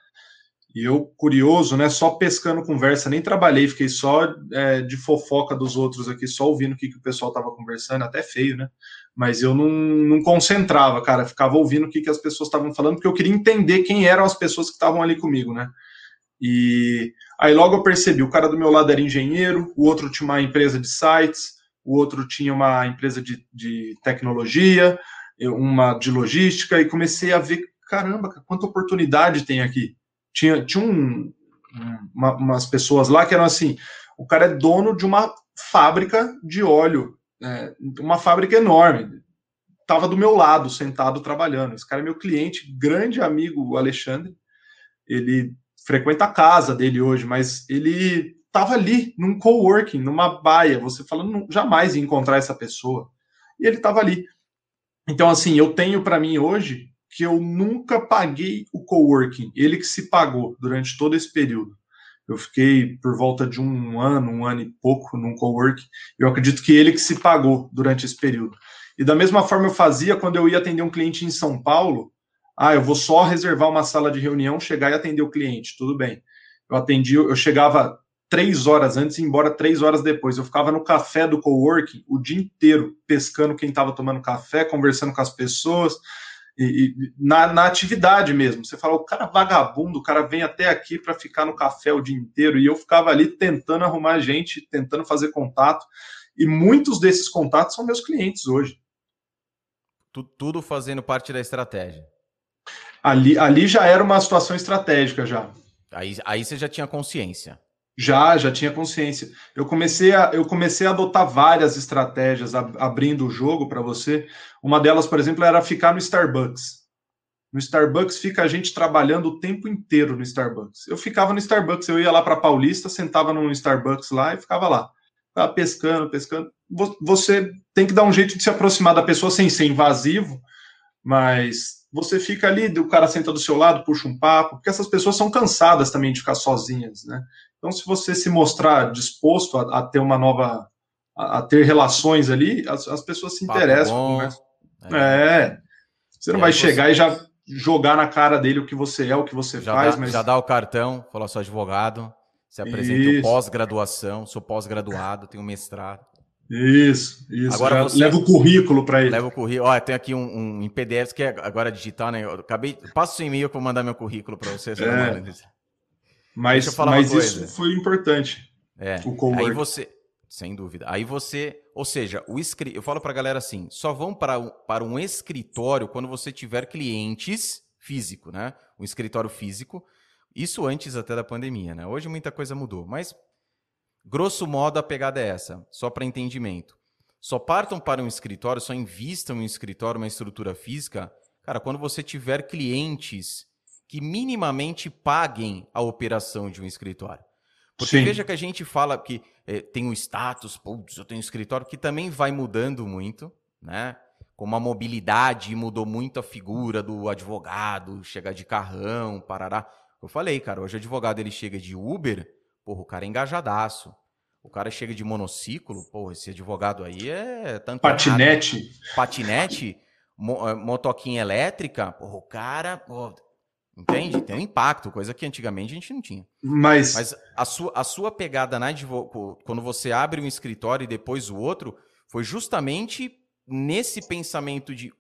e eu, curioso, né, só pescando conversa, nem trabalhei, fiquei só é, de fofoca dos outros aqui, só ouvindo o que, que o pessoal tava conversando, até feio, né? Mas eu não, não concentrava, cara, ficava ouvindo o que, que as pessoas estavam falando, porque eu queria entender quem eram as pessoas que estavam ali comigo, né? E aí logo eu percebi, o cara do meu lado era engenheiro, o outro tinha uma empresa de sites, o outro tinha uma empresa de, de tecnologia, uma de logística, e comecei a ver, caramba, quanta oportunidade tem aqui tinha, tinha um, uma, umas pessoas lá que eram assim: o cara é dono de uma fábrica de óleo, é, uma fábrica enorme. Estava do meu lado, sentado, trabalhando. Esse cara é meu cliente, grande amigo, o Alexandre. Ele frequenta a casa dele hoje, mas ele estava ali, num coworking, numa baia. Você falando, jamais ia encontrar essa pessoa. E ele estava ali. Então, assim, eu tenho para mim hoje que eu nunca paguei o coworking, ele que se pagou durante todo esse período. Eu fiquei por volta de um ano, um ano e pouco num coworking. Eu acredito que ele que se pagou durante esse período. E da mesma forma eu fazia quando eu ia atender um cliente em São Paulo. Ah, eu vou só reservar uma sala de reunião, chegar e atender o cliente, tudo bem. Eu atendi, eu chegava três horas antes e embora três horas depois. Eu ficava no café do coworking o dia inteiro, pescando quem estava tomando café, conversando com as pessoas, e, e na, na, atividade mesmo. Você fala, o cara vagabundo, o cara vem até aqui para ficar no café o dia inteiro, e eu ficava ali tentando arrumar gente, tentando fazer contato, e muitos desses contatos são meus clientes hoje. Tudo fazendo parte da estratégia. Ali, ali já era uma situação estratégica já. Aí, aí você já tinha consciência. Já, já tinha consciência. Eu comecei a, eu comecei a adotar várias estratégias abrindo o jogo para você. Uma delas, por exemplo, era ficar no Starbucks. No Starbucks fica a gente trabalhando o tempo inteiro no Starbucks. Eu ficava no Starbucks, eu ia lá para Paulista, sentava no Starbucks lá e ficava lá. Ficava pescando, pescando. Você tem que dar um jeito de se aproximar da pessoa sem ser invasivo, mas você fica ali, o cara senta do seu lado, puxa um papo, porque essas pessoas são cansadas também de ficar sozinhas, né? Então, se você se mostrar disposto a, a ter uma nova, a, a, ter relações ali, as, as pessoas se papo interessam. É. é. Você não e vai chegar você... e já jogar na cara dele o que você é, o que você já faz, dá, mas... Já dá o cartão, fala, sou advogado, se apresenta pós-graduação, sou pós-graduado, tenho mestrado. Isso, isso. Agora você leva o currículo para ele. Leva o currículo. Ó, tem aqui um, um em PDF que é agora digital, né? Eu acabei, passa o e-mail para mandar meu currículo para você. É. Mas, mas isso foi importante. É. O Aí você, sem dúvida. Aí você, ou seja, o escri... eu falo para a galera assim, só vão para, para um escritório quando você tiver clientes físico, né? Um escritório físico. Isso antes até da pandemia, né? Hoje muita coisa mudou, mas Grosso modo, a pegada é essa, só para entendimento. Só partam para um escritório, só invistam em um escritório, uma estrutura física, cara, quando você tiver clientes que minimamente paguem a operação de um escritório. Porque Sim. veja que a gente fala que é, tem o um status, putz, eu tenho um escritório, que também vai mudando muito, né? Como a mobilidade mudou muito a figura do advogado, chegar de carrão, parará. Eu falei, cara, hoje o advogado ele chega de Uber, Porra, o cara é engajadaço. O cara chega de monociclo, pô, esse advogado aí é tanto patinete, patinete, mo eh, motoquinha elétrica, porra, o cara, pô, entende? Tem um impacto, coisa que antigamente a gente não tinha. Mas, Mas a sua, a sua pegada na quando você abre um escritório e depois o outro, foi justamente nesse pensamento de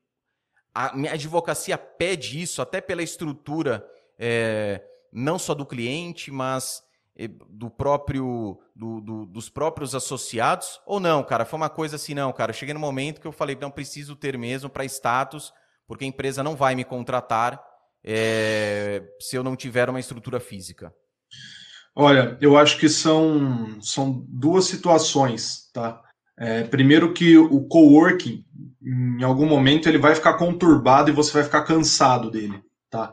a minha advocacia pede isso, até pela estrutura é, não só do cliente, mas do próprio do, do, dos próprios associados ou não, cara? Foi uma coisa assim, não, cara. cheguei no momento que eu falei, não preciso ter mesmo para status, porque a empresa não vai me contratar é, se eu não tiver uma estrutura física. Olha, eu acho que são, são duas situações, tá? É, primeiro que o coworking, em algum momento, ele vai ficar conturbado e você vai ficar cansado dele, tá?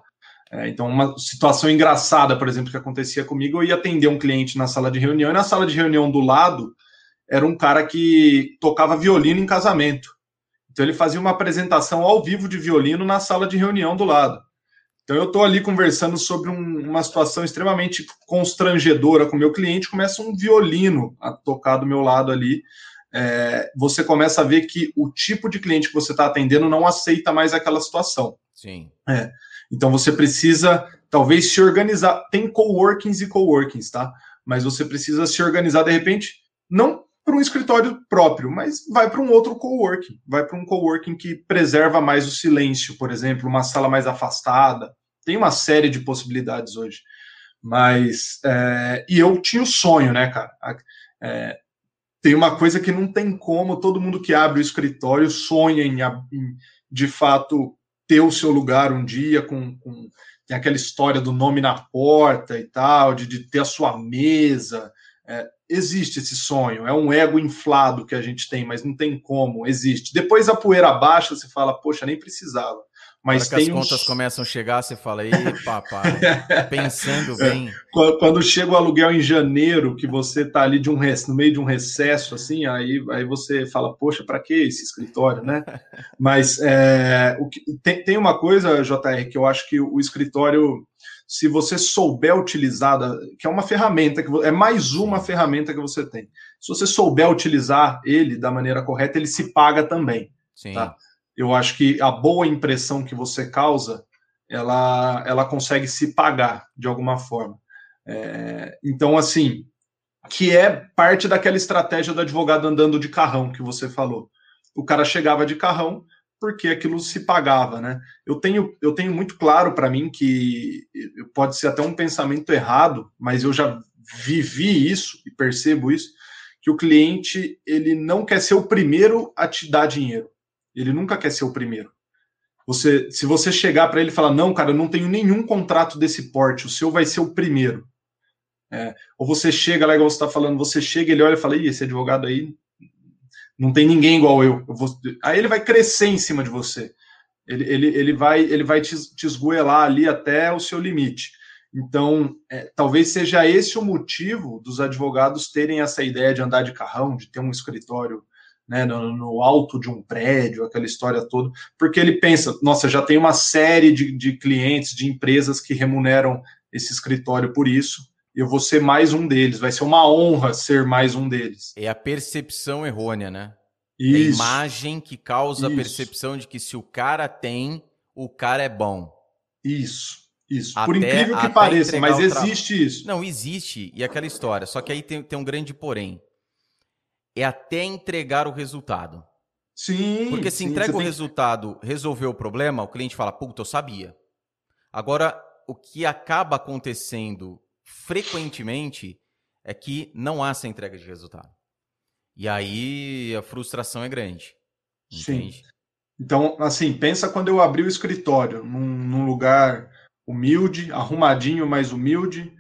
É, então, uma situação engraçada, por exemplo, que acontecia comigo, eu ia atender um cliente na sala de reunião, e na sala de reunião do lado era um cara que tocava violino em casamento. Então, ele fazia uma apresentação ao vivo de violino na sala de reunião do lado. Então, eu estou ali conversando sobre um, uma situação extremamente constrangedora com o meu cliente, começa um violino a tocar do meu lado ali. É, você começa a ver que o tipo de cliente que você está atendendo não aceita mais aquela situação. Sim. É. Então você precisa talvez se organizar. Tem coworkings e coworkings, tá? Mas você precisa se organizar de repente, não para um escritório próprio, mas vai para um outro coworking, vai para um coworking que preserva mais o silêncio, por exemplo, uma sala mais afastada. Tem uma série de possibilidades hoje. Mas é, e eu tinha o sonho, né, cara? É, tem uma coisa que não tem como, todo mundo que abre o escritório sonha em, em de fato ter o seu lugar um dia com, com tem aquela história do nome na porta e tal, de, de ter a sua mesa. É, existe esse sonho, é um ego inflado que a gente tem, mas não tem como, existe. Depois a poeira baixa, você fala, poxa, nem precisava. Mas tem as contas começam a chegar, você fala, ei, papai, pensando é. bem. Quando chega o aluguel em janeiro, que você está ali de um no meio de um recesso, assim, aí, aí você fala, poxa, para que esse escritório, né? Mas é, o que, tem, tem uma coisa, JR, que eu acho que o escritório, se você souber utilizar, que é uma ferramenta, que é mais uma ferramenta que você tem. Se você souber utilizar ele da maneira correta, ele se paga também. Sim. Tá? eu acho que a boa impressão que você causa, ela, ela consegue se pagar de alguma forma. É, então, assim, que é parte daquela estratégia do advogado andando de carrão que você falou. O cara chegava de carrão porque aquilo se pagava, né? Eu tenho, eu tenho muito claro para mim que pode ser até um pensamento errado, mas eu já vivi isso e percebo isso, que o cliente ele não quer ser o primeiro a te dar dinheiro. Ele nunca quer ser o primeiro. Você, se você chegar para ele e falar, não, cara, eu não tenho nenhum contrato desse porte, o seu vai ser o primeiro. É, ou você chega lá, igual você está falando, você chega, ele olha e fala, Ih, esse advogado aí não tem ninguém igual eu. eu vou... Aí ele vai crescer em cima de você. Ele, ele, ele vai, ele vai te, te esgoelar ali até o seu limite. Então, é, talvez seja esse o motivo dos advogados terem essa ideia de andar de carrão, de ter um escritório né, no, no, alto de um prédio, aquela história toda, porque ele pensa, nossa, já tem uma série de, de clientes, de empresas que remuneram esse escritório por isso, eu vou ser mais um deles, vai ser uma honra ser mais um deles. É a percepção errônea, né? Isso. É a imagem que causa Isso. a percepção de que se o cara tem, o cara é bom. Isso. Isso, até, por incrível que pareça, mas existe isso. Não, existe, e aquela história. Só que aí tem, tem um grande porém. É até entregar o resultado. Sim. Porque se sim, entrega o tem... resultado, resolveu o problema, o cliente fala, puta, eu sabia. Agora, o que acaba acontecendo frequentemente é que não há essa entrega de resultado. E aí a frustração é grande. Entende? Sim. Então, assim, pensa quando eu abri o escritório num, num lugar humilde, arrumadinho, mas humilde,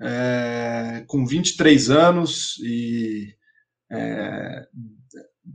é, com 23 anos e é,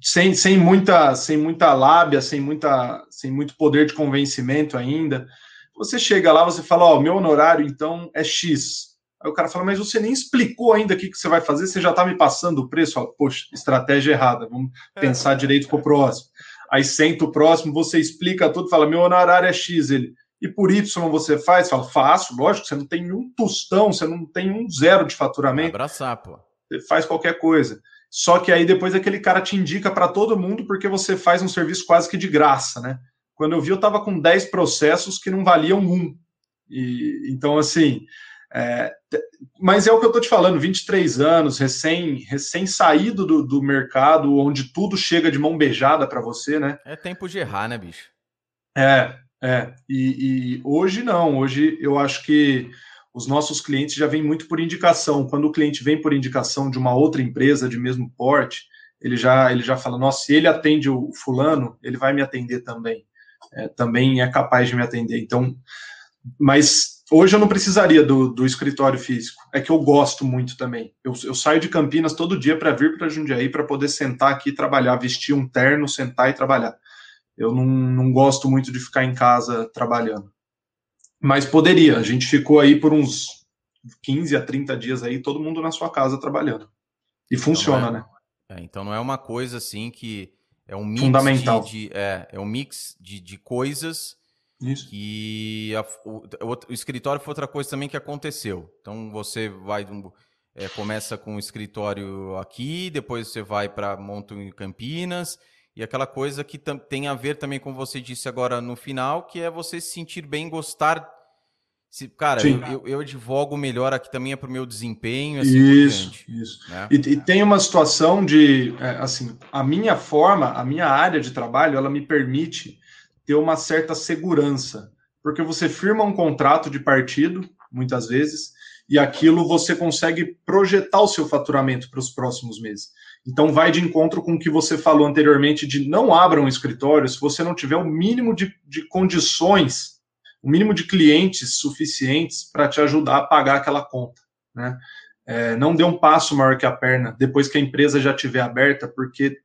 sem, sem, muita, sem muita lábia, sem, muita, sem muito poder de convencimento ainda. Você chega lá, você fala, ó, oh, meu honorário então é X. Aí o cara fala, mas você nem explicou ainda o que, que você vai fazer, você já está me passando o preço. Fala, Poxa, estratégia errada, vamos pensar direito para o próximo. Aí senta o próximo, você explica tudo, fala, meu honorário é X. Ele, e por Y você faz? Fala, faço, lógico, você não tem um tostão, você não tem um zero de faturamento. Abraçar, pô. Você faz qualquer coisa. Só que aí depois aquele cara te indica para todo mundo porque você faz um serviço quase que de graça, né? Quando eu vi, eu estava com 10 processos que não valiam um. E, então, assim, é, mas é o que eu estou te falando, 23 anos, recém, recém saído do, do mercado, onde tudo chega de mão beijada para você, né? É tempo de errar, né, bicho? É, é, e, e, hoje não, hoje eu acho que os nossos clientes já vêm muito por indicação. Quando o cliente vem por indicação de uma outra empresa de mesmo porte, ele já, ele já fala: nossa, se ele atende o fulano, ele vai me atender também. É, também é capaz de me atender. Então, mas hoje eu não precisaria do, do escritório físico. É que eu gosto muito também. Eu, eu saio de Campinas todo dia para vir para Jundiaí para poder sentar aqui e trabalhar, vestir um terno, sentar e trabalhar. Eu não, não gosto muito de ficar em casa trabalhando. Mas poderia. A gente ficou aí por uns 15 a 30 dias aí, todo mundo na sua casa trabalhando. E então funciona, é, né? É, então não é uma coisa assim que é um mix Fundamental. De, de é, é um mix de, de coisas Isso. que a, o, o, escritório foi outra coisa também que aconteceu. Então você vai é, começa com o escritório aqui, depois você vai para monta em Campinas e aquela coisa que tem a ver também com você disse agora no final, que é você se sentir bem, gostar. Se, cara, eu, eu, eu, advogo melhor aqui também é para o meu desempenho. Assim isso, isso. Né? E, e, tem uma situação de, é, assim, a minha forma, a minha área de trabalho, ela me permite ter uma certa segurança, porque você firma um contrato de partido, muitas vezes, e aquilo você consegue projetar o seu faturamento para os próximos meses. Então, vai de encontro com o que você falou anteriormente de não abra um escritório se você não tiver o mínimo de, de condições, o mínimo de clientes suficientes para te ajudar a pagar aquela conta. Né? É, não dê um passo maior que a perna depois que a empresa já estiver aberta, porque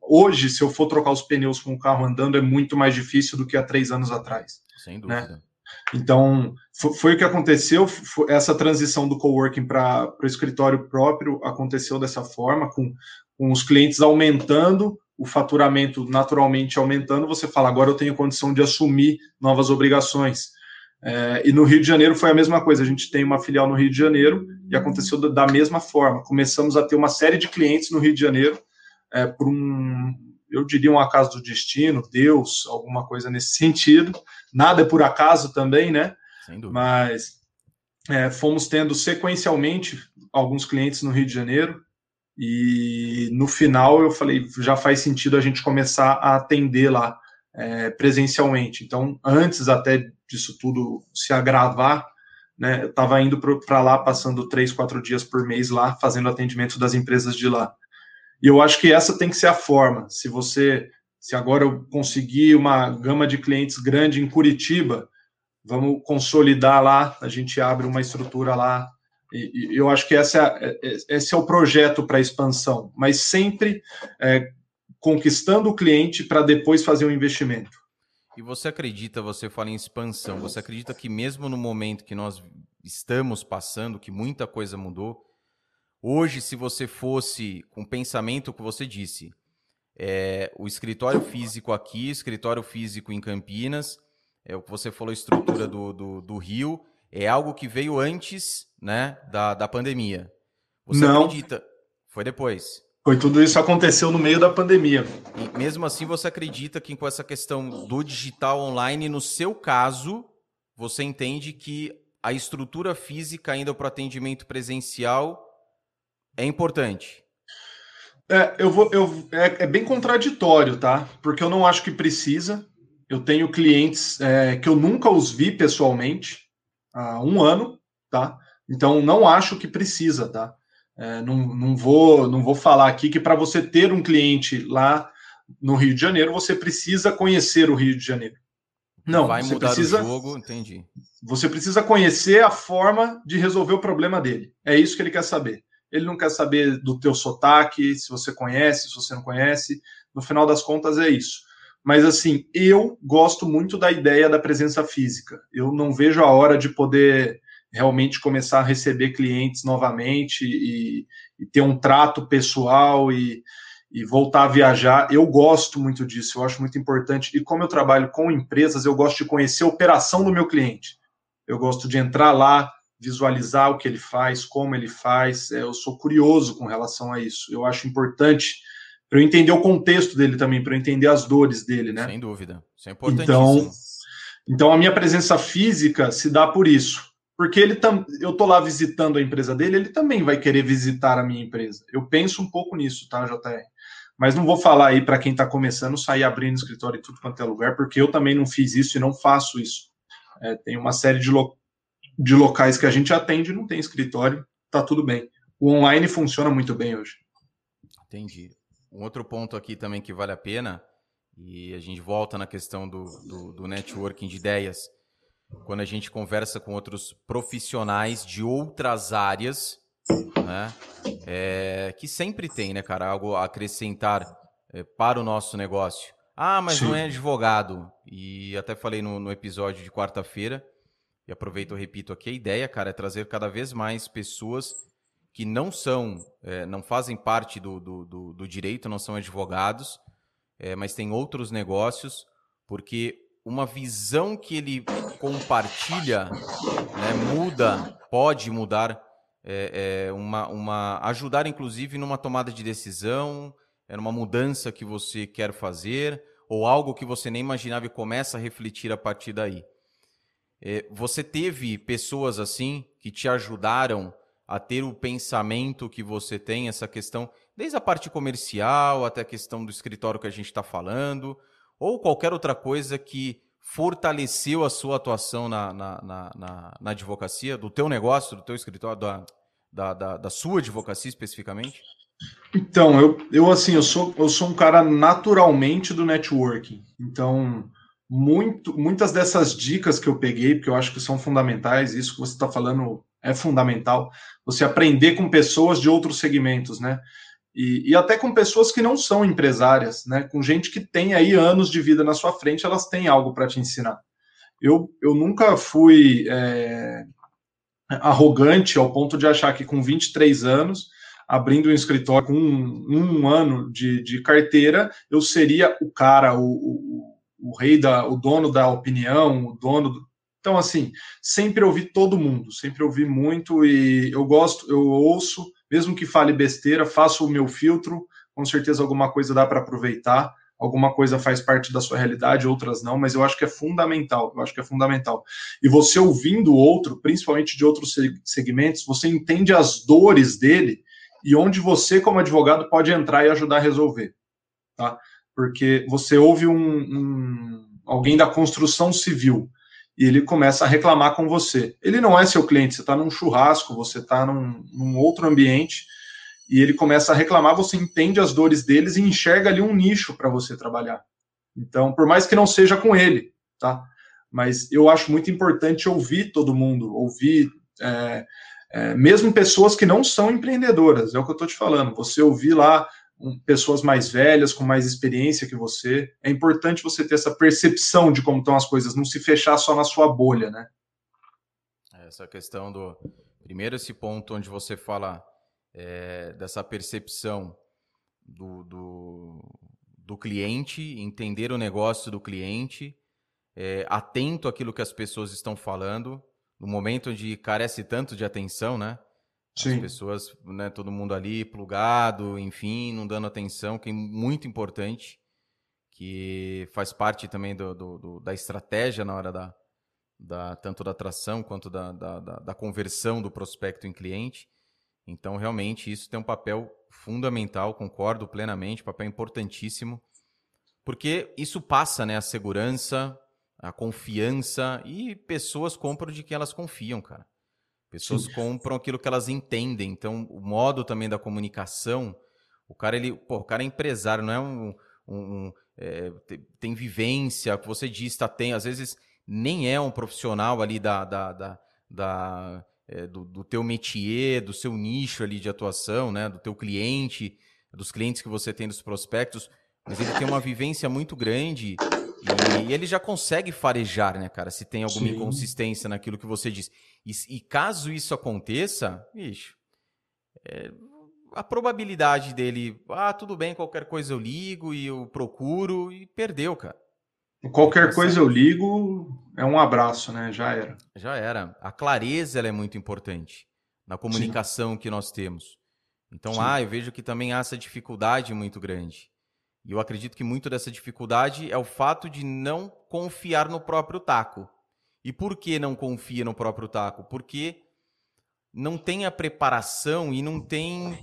hoje, se eu for trocar os pneus com o carro andando, é muito mais difícil do que há três anos atrás. Sem né? dúvida. Né? Então, foi, o que aconteceu. Essa transição do coworking para o escritório próprio aconteceu dessa forma, com, com os clientes aumentando, o faturamento naturalmente aumentando. Você fala, agora eu tenho condição de assumir novas obrigações. É, e no Rio de Janeiro foi a mesma coisa. A gente tem uma filial no Rio de Janeiro e aconteceu da, mesma forma. Começamos a ter uma série de clientes no Rio de Janeiro é, por um, eu diria um acaso do destino, Deus, alguma coisa nesse sentido. Nada é por acaso também, né? Mas é, fomos tendo sequencialmente alguns clientes no Rio de Janeiro, e no final eu falei, já faz sentido a gente começar a atender lá é, presencialmente. Então, antes até disso tudo se agravar, né, eu estava indo para lá, passando três, quatro dias por mês lá, fazendo atendimento das empresas de lá. E eu acho que essa tem que ser a forma. Se você, se agora eu conseguir uma gama de clientes grande em Curitiba, vamos consolidar lá, a gente abre uma estrutura lá. E, e eu acho que essa é, é esse é o projeto para expansão, mas sempre é, conquistando o cliente para depois fazer um investimento. E você acredita, você fala em expansão, você acredita que mesmo no momento que nós estamos passando, que muita coisa mudou, hoje, se você fosse com o pensamento que você disse, é, o escritório físico aqui, escritório físico em Campinas, é o que você falou, estrutura do, do, do Rio, é algo que veio antes né, da, da pandemia. Você Não. acredita? Foi depois. Foi tudo isso aconteceu no meio da pandemia. E mesmo assim, você acredita que com essa questão do digital online, no seu caso, você entende que a estrutura física ainda para o atendimento presencial é importante? É, eu vou, eu, é, é, bem contraditório, tá? Porque eu não acho que precisa. Eu tenho clientes é, que eu nunca os vi pessoalmente há um ano, tá? Então não acho que precisa, tá? É, não, não, vou, não vou falar aqui que para você ter um cliente lá no Rio de Janeiro, você precisa conhecer o Rio de Janeiro. Não, vai você mudar precisa, o jogo, entendi. Você precisa conhecer a forma de resolver o problema dele. É isso que ele quer saber. Ele não quer saber do teu sotaque, se você conhece, se você não conhece. No final das contas é isso. Mas assim, eu gosto muito da ideia da presença física. Eu não vejo a hora de poder realmente começar a receber clientes novamente e, e ter um trato pessoal e, e, voltar a viajar. Eu gosto muito disso, eu acho muito importante. E como eu trabalho com empresas, eu gosto de conhecer a operação do meu cliente. Eu gosto de entrar lá, visualizar o que ele faz, como ele faz. É, eu sou curioso com relação a isso. Eu acho importante para eu entender o contexto dele também, para eu entender as dores dele, né? Sem dúvida. Isso é importantíssimo. Então, então a minha presença física se dá por isso. Porque ele tam... eu tô lá visitando a empresa dele, ele também vai querer visitar a minha empresa. Eu penso um pouco nisso, tá, JR? Mas não vou falar aí para quem está começando sair abrindo escritório em tudo quanto é lugar, porque eu também não fiz isso e não faço isso. É, tem uma série de, lo... de locais que a gente atende não tem escritório, tá tudo bem. O online funciona muito bem hoje. Entendi. Um outro ponto aqui também que vale a pena, e a gente volta na questão do, do, do networking de ideias, quando a gente conversa com outros profissionais de outras áreas, né? É, que sempre tem, né, cara, algo a acrescentar é, para o nosso negócio. Ah, mas Sim. não é advogado. E até falei no, no episódio de quarta-feira, e aproveito e repito aqui, a ideia, cara, é trazer cada vez mais pessoas que não são, é, não fazem parte do, do, do, do, direito, não são advogados, é, mas têm outros negócios, porque uma visão que ele compartilha né, muda, pode mudar, é, é, uma, uma, ajudar inclusive numa tomada de decisão, é numa mudança que você quer fazer, ou algo que você nem imaginava e começa a refletir a partir daí. É, você teve pessoas assim que te ajudaram a ter o pensamento que você tem, essa questão, desde a parte comercial até a questão do escritório que a gente está falando, ou qualquer outra coisa que fortaleceu a sua atuação na, na, na, na advocacia, do teu negócio, do teu escritório, da, da, da, da, sua advocacia especificamente? Então, eu, eu assim, eu sou, eu sou um cara naturalmente do networking. Então, muito, muitas dessas dicas que eu peguei, porque eu acho que são fundamentais, isso que você está falando é fundamental, você aprender com pessoas de outros segmentos, né? E, e, até com pessoas que não são empresárias, né? Com gente que tem aí anos de vida na sua frente, elas têm algo para te ensinar. Eu, eu nunca fui é, arrogante ao ponto de achar que com 23 anos, abrindo um escritório com um, um ano de, de, carteira, eu seria o cara, o, o, o, rei da, o dono da opinião, o dono do... Então, assim, sempre ouvi todo mundo, sempre ouvi muito e eu gosto, eu ouço mesmo que fale besteira, faço o meu filtro, com certeza alguma coisa dá para aproveitar, alguma coisa faz parte da sua realidade, outras não, mas eu acho que é fundamental, eu acho que é fundamental. E você ouvindo o outro, principalmente de outros segmentos, você entende as dores dele e onde você, como advogado, pode entrar e ajudar a resolver, tá? Porque você ouve um, um alguém da construção civil e ele começa a reclamar com você. Ele não é seu cliente, você está num churrasco, você está num, num outro ambiente e ele começa a reclamar, você entende as dores deles e enxerga ali um nicho para você trabalhar. Então, por mais que não seja com ele, tá? Mas eu acho muito importante ouvir todo mundo, ouvir é, é, mesmo pessoas que não são empreendedoras, é o que eu estou te falando. Você ouvir lá pessoas mais velhas, com mais experiência que você, é importante você ter essa percepção de como estão as coisas, não se fechar só na sua bolha, né? Essa questão do. Primeiro, esse ponto onde você fala é, dessa percepção do, do, do, cliente, entender o negócio do cliente, é, atento àquilo que as pessoas estão falando, no momento onde carece tanto de atenção, né? Sim. As pessoas, né, todo mundo ali plugado, enfim, não dando atenção, que é muito importante, que faz parte também do, do, do da estratégia na hora da, da, tanto da atração quanto da, da, da, conversão do prospecto em cliente. Então, realmente, isso tem um papel fundamental, concordo plenamente, papel importantíssimo, porque isso passa né, a segurança, a confiança, e pessoas compram de quem elas confiam, cara. Pessoas Sim. compram aquilo que elas entendem. Então, o modo também da comunicação, o cara, ele, pô, o cara é empresário, não é um. um, é, tem vivência, que você diz, tá, tem, às vezes nem é um profissional ali da, da, da, da é, do, do teu métier, do seu nicho ali de atuação, né, do teu cliente, dos clientes que você tem dos prospectos, mas ele tem uma vivência muito grande e, ele já consegue farejar, né, cara, se tem alguma Sim. inconsistência naquilo que você diz. E, e caso isso aconteça, bicho, é, a probabilidade dele, ah, tudo bem, qualquer coisa eu ligo e eu procuro e perdeu, cara. Qualquer coisa eu ligo, é um abraço, né? Já era. Já era. A clareza ela é muito importante na comunicação Sim. que nós temos. Então, Sim. ah, eu vejo que também há essa dificuldade muito grande. E eu acredito que muito dessa dificuldade é o fato de não confiar no próprio taco. E por que não confia no próprio taco? Porque não tem a preparação e não tem.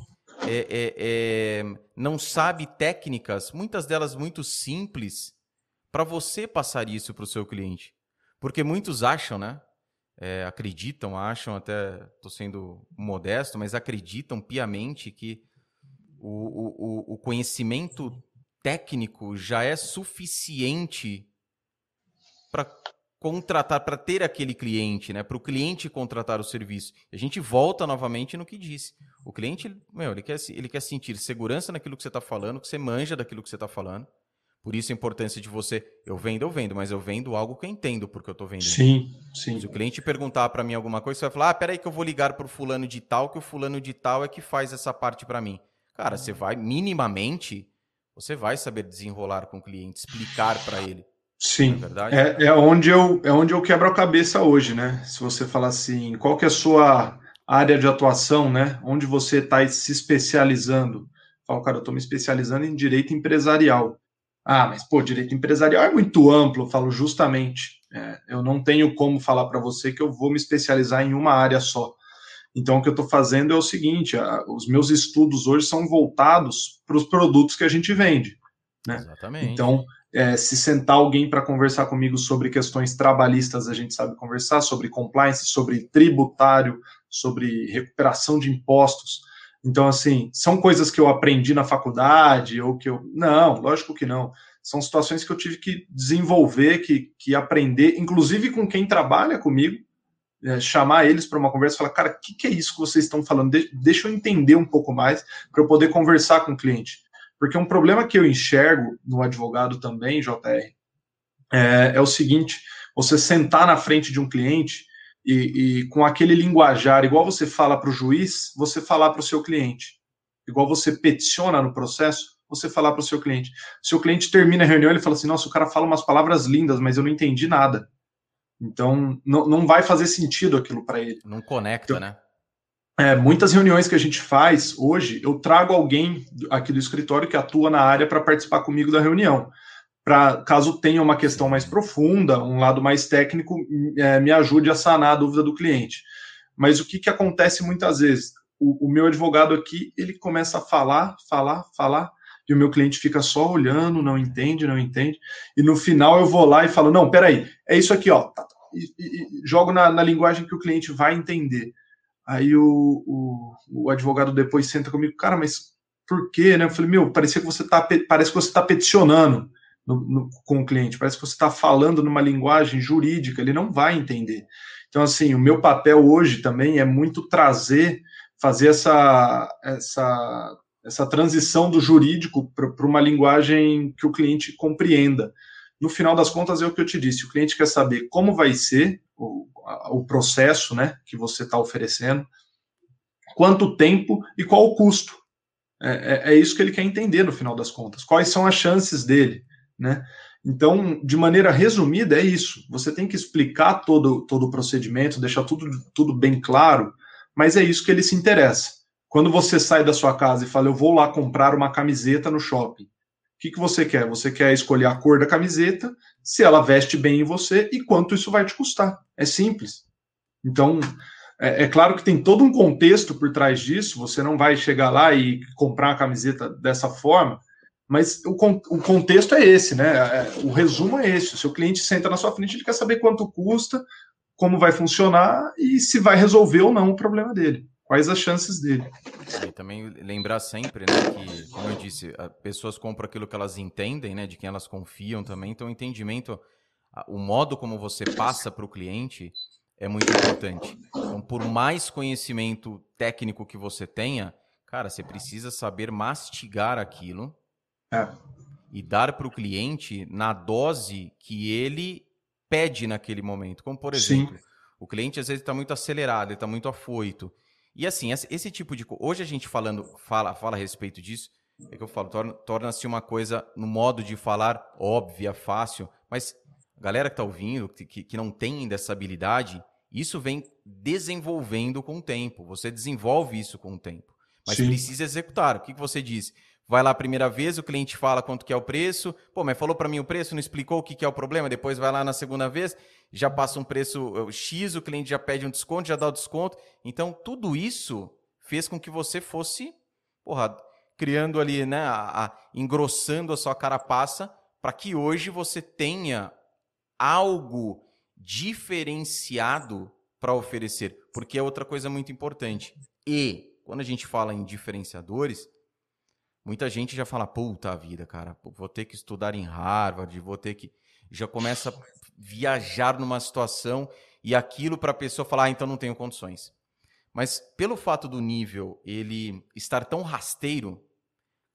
É, é, é, não sabe técnicas, muitas delas muito simples, para você passar isso para o seu cliente. Porque muitos acham, né? É, acreditam, acham, até estou sendo modesto, mas acreditam piamente que o, o, o conhecimento técnico já é suficiente para contratar, para ter aquele cliente, né? Para o cliente contratar o serviço. A gente volta novamente no que disse. O cliente, meu, ele quer, ele quer sentir segurança naquilo que você está falando, que você manja daquilo que você está falando. Por isso a importância de você, eu vendo, eu vendo, mas eu vendo algo que eu entendo porque eu estou vendendo. Sim, sim. Se o cliente perguntar para mim alguma coisa, você vai falar: "Ah, peraí que eu vou ligar para o fulano de tal, que o fulano de tal é que faz essa parte para mim". Cara, você vai minimamente, você vai saber desenrolar com o cliente, explicar para ele. Sim, é, é, é, onde eu é onde eu quebro a cabeça hoje, né? Se você falar assim, qual que é a sua área de atuação, né? Onde você está se especializando? Falo, cara, eu estou me especializando em direito empresarial. Ah, mas pô, direito empresarial é muito amplo, eu falo justamente. É, eu não tenho como falar para você que eu vou me especializar em uma área só. Então, o que eu estou fazendo é o seguinte: a, os meus estudos hoje são voltados para os produtos que a gente vende. Né? Exatamente. Então, é, se sentar alguém para conversar comigo sobre questões trabalhistas, a gente sabe conversar, sobre compliance, sobre tributário, sobre recuperação de impostos. Então, assim, são coisas que eu aprendi na faculdade ou que eu. Não, lógico que não. São situações que eu tive que desenvolver, que, que aprender, inclusive com quem trabalha comigo, é, chamar eles para uma conversa e falar, cara, o que, que, é isso que vocês estão falando? De deixa eu entender um pouco mais para eu poder conversar com o cliente. Porque um problema que eu enxergo no advogado também, JR, é, é o seguinte: você sentar na frente de um cliente e, e com aquele linguajar, igual você fala para o juiz, você falar para o seu cliente. Igual você peticiona no processo, você falar para o seu cliente. Se o cliente termina a reunião, ele fala assim: nossa, o cara fala umas palavras lindas, mas eu não entendi nada. Então, não, não vai fazer sentido aquilo para ele. Não conecta, então, né? é, muitas reuniões que a gente faz hoje, eu trago alguém aqui do escritório que atua na área para participar comigo da reunião. Para caso tenha uma questão mais profunda, um lado mais técnico, é, me ajude a sanar a dúvida do cliente. Mas o que, que acontece muitas vezes? O, o meu advogado aqui, ele começa a falar, falar, falar, e o meu cliente fica só olhando, não entende, não entende, e no final eu vou lá e falo, não, peraí, é isso aqui, ó, tá, e, e, jogo na, na linguagem que o cliente vai entender. Aí o, o, o, advogado depois senta comigo, cara, mas por quê? Né? Eu falei, meu, parecia que você tá, parece que você está peticionando no, no, com o cliente, parece que você está falando numa linguagem jurídica, ele não vai entender. Então, assim, o meu papel hoje também é muito trazer, fazer essa, essa, essa transição do jurídico para uma linguagem que o cliente compreenda. No final das contas, é o que eu te disse: o cliente quer saber como vai ser o, o processo né, que você está oferecendo, quanto tempo e qual o custo. É, é, é, isso que ele quer entender no final das contas. Quais são as chances dele, né? Então, de maneira resumida, é isso. Você tem que explicar todo, todo o procedimento, deixar tudo, tudo bem claro, mas é isso que ele se interessa. Quando você sai da sua casa e fala, eu vou lá comprar uma camiseta no shopping, o que, que você quer? Você quer escolher a cor da camiseta, se ela veste bem em você e quanto isso vai te custar. É simples. Então, é, é, claro que tem todo um contexto por trás disso, você não vai chegar lá e comprar a camiseta dessa forma, mas o, o contexto é esse, né? É, o resumo é esse. O seu cliente senta na sua frente, ele quer saber quanto custa, como vai funcionar e se vai resolver ou não o problema dele. Quais as chances dele. E também lembrar sempre, né, que, como eu disse, pessoas compram aquilo que elas entendem, né, de quem elas confiam também. Então, o entendimento, o modo como você passa para o cliente é muito importante. Então, por mais conhecimento técnico que você tenha, cara, você precisa saber mastigar aquilo é. e dar para o cliente na dose que ele pede naquele momento. Como, por exemplo, Sim. o cliente às vezes está muito acelerado, ele está muito afoito. E assim, esse tipo de Hoje a gente falando, fala, fala a respeito disso, é que eu falo, torna-se uma coisa no modo de falar óbvia, fácil, mas a galera que está ouvindo, que, que não tem dessa habilidade, isso vem desenvolvendo com o tempo. Você desenvolve isso com o tempo. Mas Sim. precisa executar. O que, que você diz? Vai lá a primeira vez, o cliente fala quanto que é o preço. Pô, mas falou para mim o preço, não explicou o que, que é o problema. Depois vai lá na segunda vez, já passa um preço X, o cliente já pede um desconto, já dá o desconto. Então, tudo isso fez com que você fosse, porra, criando ali, né, a, a, engrossando a sua carapaça para que hoje você tenha algo diferenciado para oferecer. Porque é outra coisa muito importante. E, quando a gente fala em diferenciadores, Muita gente já fala, puta vida, cara, vou ter que estudar em Harvard, vou ter que. Já começa viajar numa situação e aquilo para a pessoa falar, ah, então não tenho condições. Mas pelo fato do nível ele estar tão rasteiro,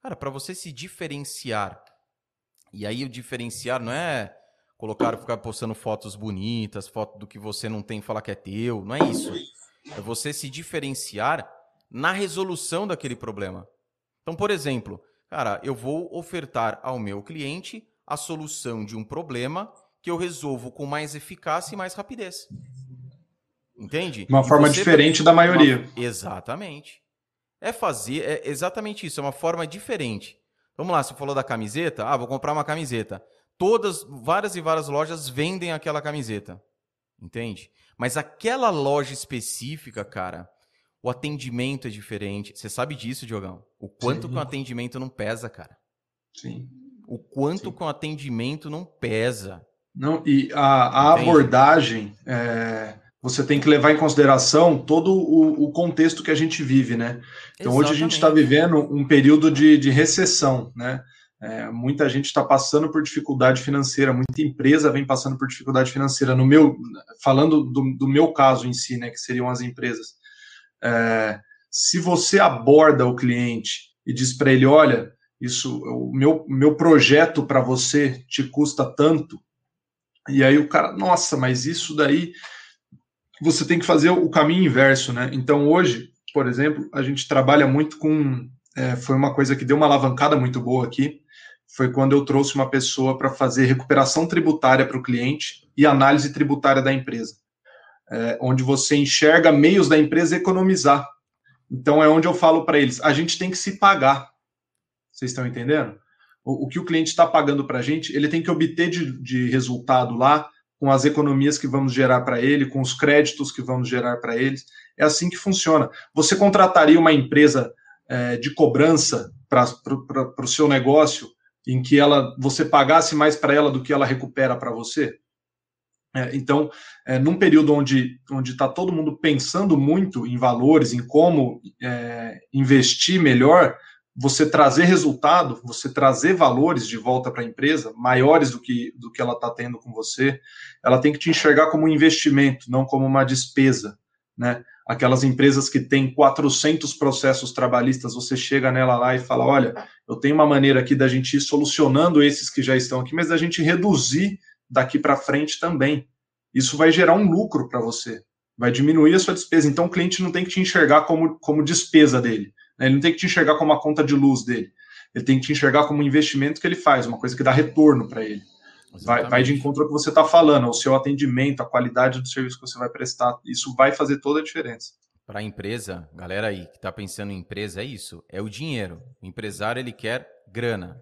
cara, para você se diferenciar, e aí o diferenciar não é colocar, ficar postando fotos bonitas, foto do que você não tem, falar que é teu, não é isso. É você se diferenciar na resolução daquele problema. Então, por exemplo, cara, eu vou ofertar ao meu cliente a solução de um problema que eu resolvo com mais eficácia e mais rapidez. Entende? Uma forma diferente da maioria. Uma... Exatamente. É fazer, é exatamente isso, é uma forma diferente. Vamos lá, você falou da camiseta, ah, vou comprar uma camiseta. Todas, várias e várias lojas vendem aquela camiseta. Entende? Mas aquela loja específica, cara, o atendimento é diferente. Você sabe disso, Diogão? O quanto Sim. que o atendimento não pesa, cara. Sim. O quanto Sim. que o atendimento não pesa. Não, e a, a abordagem, é, você tem que levar em consideração todo o, o contexto que a gente vive, né? Então, Exatamente. hoje a gente está vivendo um período de, de recessão, né? É, muita gente está passando por dificuldade financeira, muita empresa vem passando por dificuldade financeira. No meu, falando do, do meu caso em si, né, que seriam as empresas, é, se você aborda o cliente e diz para ele, olha, isso, o meu, meu projeto para você te custa tanto, e aí o cara, nossa, mas isso daí você tem que fazer o caminho inverso, né? Então hoje, por exemplo, a gente trabalha muito com, é, foi uma coisa que deu uma alavancada muito boa aqui, foi quando eu trouxe uma pessoa para fazer recuperação tributária para o cliente e análise tributária da empresa é, onde você enxerga meios da empresa economizar. Então é onde eu falo para eles: a gente tem que se pagar. Vocês estão entendendo? O, o que o cliente está pagando para a gente, ele tem que obter de, de resultado lá com as economias que vamos gerar para ele, com os créditos que vamos gerar para eles. É assim que funciona. Você contrataria uma empresa é, de cobrança para o seu negócio em que ela você pagasse mais para ela do que ela recupera para você? É, então, é, num período onde está todo mundo pensando muito em valores, em como é, investir melhor, você trazer resultado, você trazer valores de volta para a empresa maiores do que do que ela está tendo com você, ela tem que te enxergar como um investimento, não como uma despesa, né? Aquelas empresas que têm 400 processos trabalhistas, você chega nela lá e fala, olha, eu tenho uma maneira aqui da gente ir solucionando esses que já estão aqui, mas da gente reduzir daqui para frente também. Isso vai gerar um lucro para você, vai diminuir a sua despesa. Então o cliente não tem que te enxergar como, como despesa dele, né? ele não tem que te enxergar como a conta de luz dele, ele tem que te enxergar como um investimento que ele faz, uma coisa que dá retorno para ele. Vai, vai, de encontro ao que você está falando, ao seu atendimento, a qualidade do serviço que você vai prestar. Isso vai fazer toda a diferença. Para a empresa, galera aí que está pensando em empresa, é isso: é o dinheiro. O empresário ele quer grana.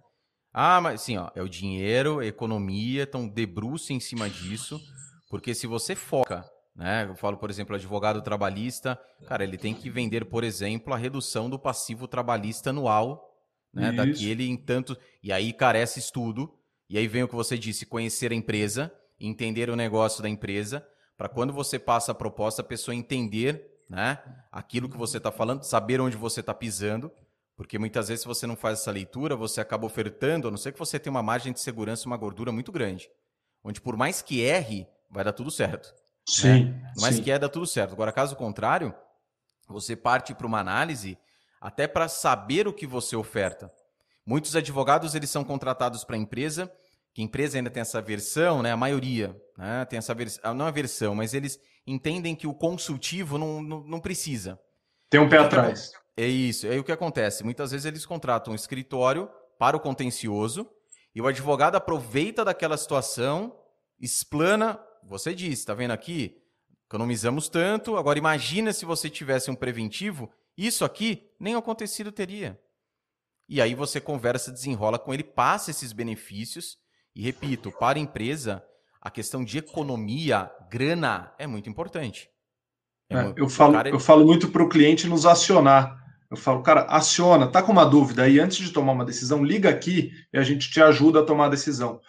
Ah, mas sim, ó, é o dinheiro, economia, então debruce em cima disso, porque se você foca, né? Eu falo, por exemplo, advogado trabalhista, cara, ele tem que vender, por exemplo, a redução do passivo trabalhista anual, né? Isso. Daquele em tanto. E aí carece estudo, e aí vem o que você disse: conhecer a empresa, entender o negócio da empresa, para quando você passa a proposta, a pessoa entender né, aquilo que você está falando, saber onde você está pisando porque muitas vezes, se você não faz essa leitura, você acaba ofertando, a não ser que você tenha uma margem de segurança, uma gordura muito grande. Onde, por mais que erre, vai dar tudo certo. Né? Sim. Né? Mais sim. que erre, dá tudo certo. Agora, caso contrário, você parte para uma análise até para saber o que você oferta. Muitos advogados eles são contratados para a empresa, que a empresa ainda tem essa versão, né? A maioria né? tem essa versão, não a versão, mas eles entendem que o consultivo não, não, não precisa. Tem um pé atrás. É isso. Aí o que acontece? Muitas vezes eles contratam um escritório para o contencioso e o advogado aproveita daquela situação, explana. Você disse, está vendo aqui? Economizamos tanto. Agora imagina se você tivesse um preventivo, isso aqui nem acontecido teria. E aí você conversa, desenrola com ele, passa esses benefícios. E repito, para a empresa, a questão de economia, grana, é muito importante. É, é, eu, falo, cara... eu falo muito para o cliente nos acionar. Eu falo, cara, aciona, tá com uma dúvida aí, antes de tomar uma decisão, liga aqui e a gente te ajuda a tomar a decisão.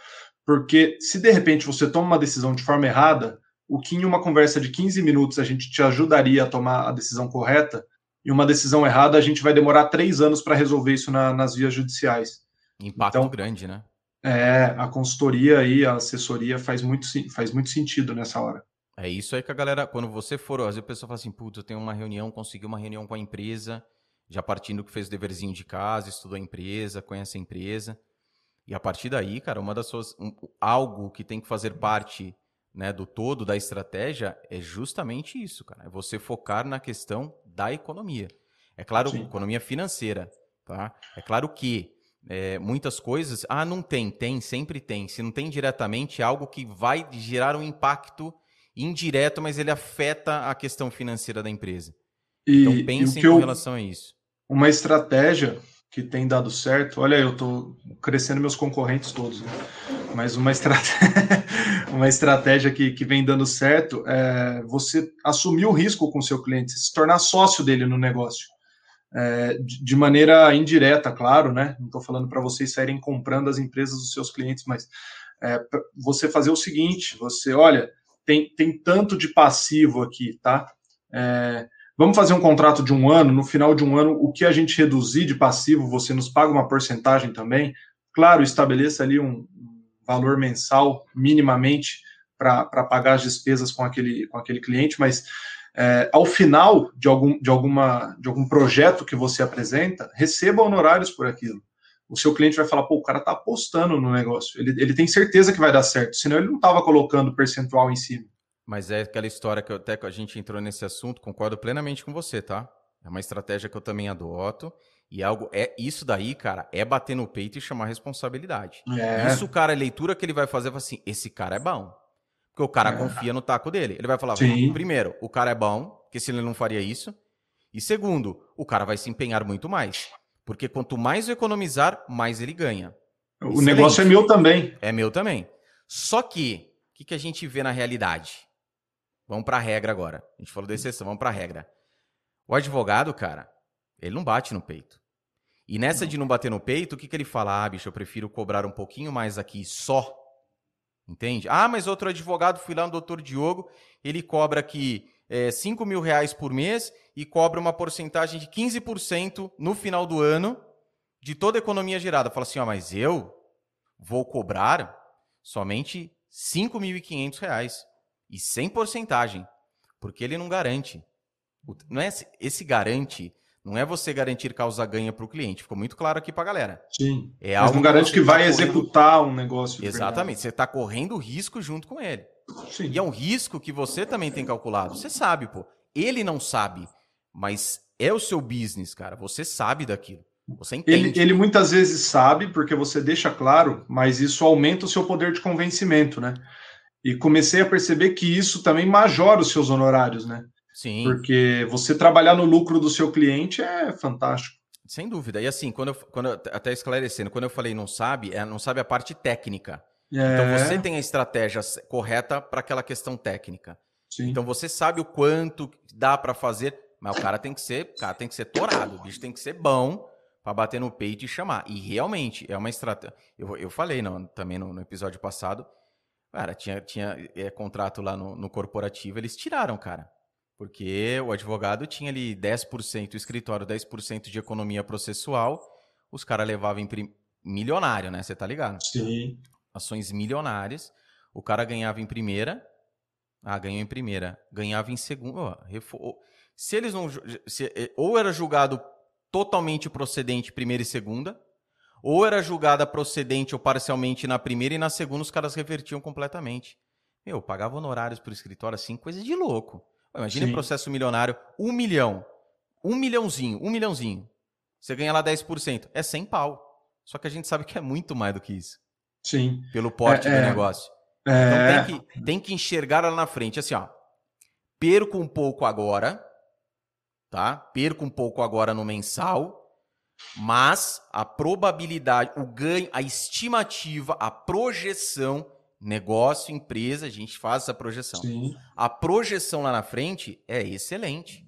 Porque se de repente você toma uma decisão de forma errada, o que em uma conversa de 15 minutos a gente te ajudaria a tomar a decisão correta, e uma decisão errada, a gente vai demorar três anos para resolver isso na, nas vias judiciais. Impacto então, grande, né? É, a consultoria e a assessoria faz muito, faz muito sentido nessa hora. É isso aí que a galera, quando você for, às vezes a pessoa fala assim, putz, eu tenho uma reunião, consegui uma reunião com a empresa, já partindo que fez o deverzinho de casa, estudou a empresa, conhece a empresa. E a partir daí, cara, uma das suas. Um, algo que tem que fazer parte né, do todo da estratégia é justamente isso, cara. É você focar na questão da economia. É claro, Sim. economia financeira. Tá? É claro que é, muitas coisas. Ah, não tem, tem, sempre tem. Se não tem diretamente, é algo que vai gerar um impacto indireto, mas ele afeta a questão financeira da empresa. E, então pensem com eu, relação a isso uma estratégia que tem dado certo. Olha, eu estou crescendo meus concorrentes todos, né? mas uma estratégia, uma estratégia que, que vem dando certo é você assumir o risco com o seu cliente, se tornar sócio dele no negócio. É, de maneira indireta, claro, né? Não estou falando para vocês saírem comprando as empresas dos seus clientes, mas é, você fazer o seguinte: você, olha, tem, tem tanto de passivo aqui, tá? É, Vamos fazer um contrato de um ano, no final de um ano, o que a gente reduzir de passivo, você nos paga uma porcentagem também. Claro, estabeleça ali um valor mensal, minimamente, para pagar as despesas com aquele, com aquele cliente, mas é, ao final de algum, de, alguma, de algum projeto que você apresenta, receba honorários por aquilo. O seu cliente vai falar, pô, o cara está apostando no negócio, ele, ele tem certeza que vai dar certo, senão ele não estava colocando percentual em cima. Mas é aquela história que até que a gente entrou nesse assunto, concordo plenamente com você, tá? É uma estratégia que eu também adoto. E algo é isso daí, cara, é bater no peito e chamar responsabilidade. É. Isso, cara, a leitura que ele vai fazer é assim: esse cara é bom. Porque o cara é. confia no taco dele. Ele vai falar: Sim. primeiro, o cara é bom, porque se ele não faria isso. E segundo, o cara vai se empenhar muito mais. Porque quanto mais eu economizar, mais ele ganha. O Excelente. negócio é meu também. É meu também. Só que, o que, que a gente vê na realidade? Vamos para a regra agora. A gente falou da exceção, vamos para a regra. O advogado, cara, ele não bate no peito. E nessa de não bater no peito, o que, que ele fala? Ah, bicho, eu prefiro cobrar um pouquinho mais aqui só. Entende? Ah, mas outro advogado, fui lá no doutor Diogo, ele cobra aqui é, 5 mil reais por mês e cobra uma porcentagem de 15% no final do ano de toda a economia gerada. Fala assim, ó, mas eu vou cobrar somente R$ 5.500 e sem porcentagem, porque ele não garante. Não é esse garante não é você garantir causa ganha para o cliente. Ficou muito claro aqui para a galera. Sim. É Mas não garante que, vai tá executar um negócio. Exatamente. Você está correndo risco junto com ele. Sim. E é um risco que você também tem calculado. Você sabe, pô. Ele não sabe, mas é o seu business, cara. Você sabe daquilo. Você entende. Ele, ele muitas vezes sabe, porque você deixa claro, mas isso aumenta o seu poder de convencimento, né? E comecei a perceber que isso também majora os seus honorários, né? Sim. Porque você trabalhar no lucro do seu cliente é fantástico. Sem dúvida. E assim, quando eu, quando eu, até esclarecendo, quando eu falei não sabe, é não sabe a parte técnica. É. Então você tem a estratégia correta para aquela questão técnica. Sim. Então você sabe o quanto dá para fazer, mas o cara tem que ser, cara tem que ser torado, o bicho tem que ser bom para bater no peito e chamar. E realmente é uma estratégia. Eu, eu falei não, também no, no, episódio passado, cara, tinha, tinha é, contrato lá no, no corporativo, eles tiraram, cara. Porque o advogado tinha ali 10%, o escritório 10% de economia processual, os caras levavam em milionário, né? Você tá ligado? Sim. Ações milionárias. O cara ganhava em primeira. Ah, ganhou em primeira. Ganhava em segunda. Se eles não. Se... Eh, ou era julgado totalmente procedente primeira e segunda, ou era julgada procedente ou parcialmente na primeira e na segunda os caras revertiam completamente. Meu, pagava honorários pro escritório assim, coisa de louco. Imagina processo milionário, um milhão. Um milhãozinho, um milhãozinho. Você ganha lá 10%. É 100 pau. Só que a gente sabe que é muito mais do que isso. Sim. Pelo porte é, do é, negócio. É... Então tem que, tem que enxergar lá na frente. Assim, ó. Perco um pouco agora, tá? Perco um pouco agora no mensal, mas a probabilidade, o ganho, a estimativa, a projeção negócio, empresa, a gente faz essa projeção. Sim. A projeção lá na frente é excelente.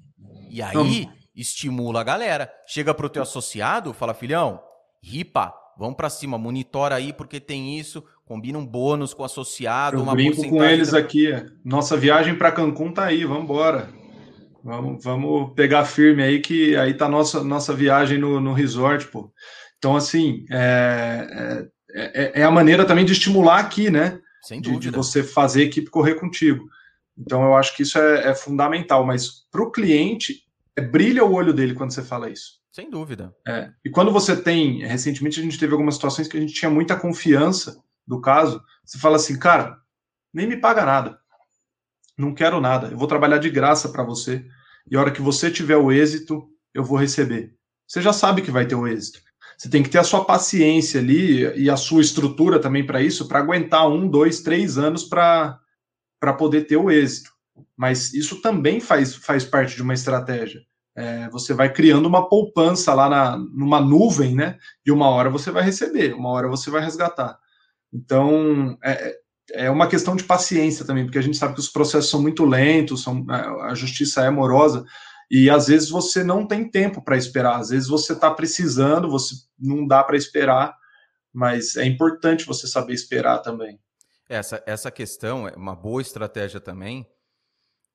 E aí estimula a galera. Chega pro teu associado, fala, filhão, ripa, vamos para cima, monitora aí porque tem isso, combina um bônus com o associado, Eu uma brinco com eles da... aqui. Nossa viagem para Cancún tá aí, vamos embora. Vamos, vamos pegar firme aí que aí tá nossa nossa viagem no, no resort, pô. Então assim, é, é é, é, a maneira também de estimular aqui, né? Sem dúvida. De, de você fazer a equipe correr contigo. Então eu acho que isso é, é fundamental, mas para o cliente, é, brilha o olho dele quando você fala isso. Sem dúvida. É. E quando você tem, recentemente a gente teve algumas situações que a gente tinha muita confiança do caso, você fala assim, cara, nem me paga nada, não quero nada, eu vou trabalhar de graça para você, e a hora que você tiver o êxito, eu vou receber. Você já sabe que vai ter o êxito. Você tem que ter a sua paciência ali e a sua estrutura também para isso, para aguentar um, dois, três anos para poder ter o êxito. Mas isso também faz, faz parte de uma estratégia. É, você vai criando uma poupança lá na, numa nuvem, né? E uma hora você vai receber, uma hora você vai resgatar. Então, é, é uma questão de paciência também, porque a gente sabe que os processos são muito lentos, são, a justiça é morosa, e às vezes você não tem tempo para esperar, às vezes você está precisando, você não dá para esperar, mas é importante você saber esperar também. Essa, essa questão é uma boa estratégia também.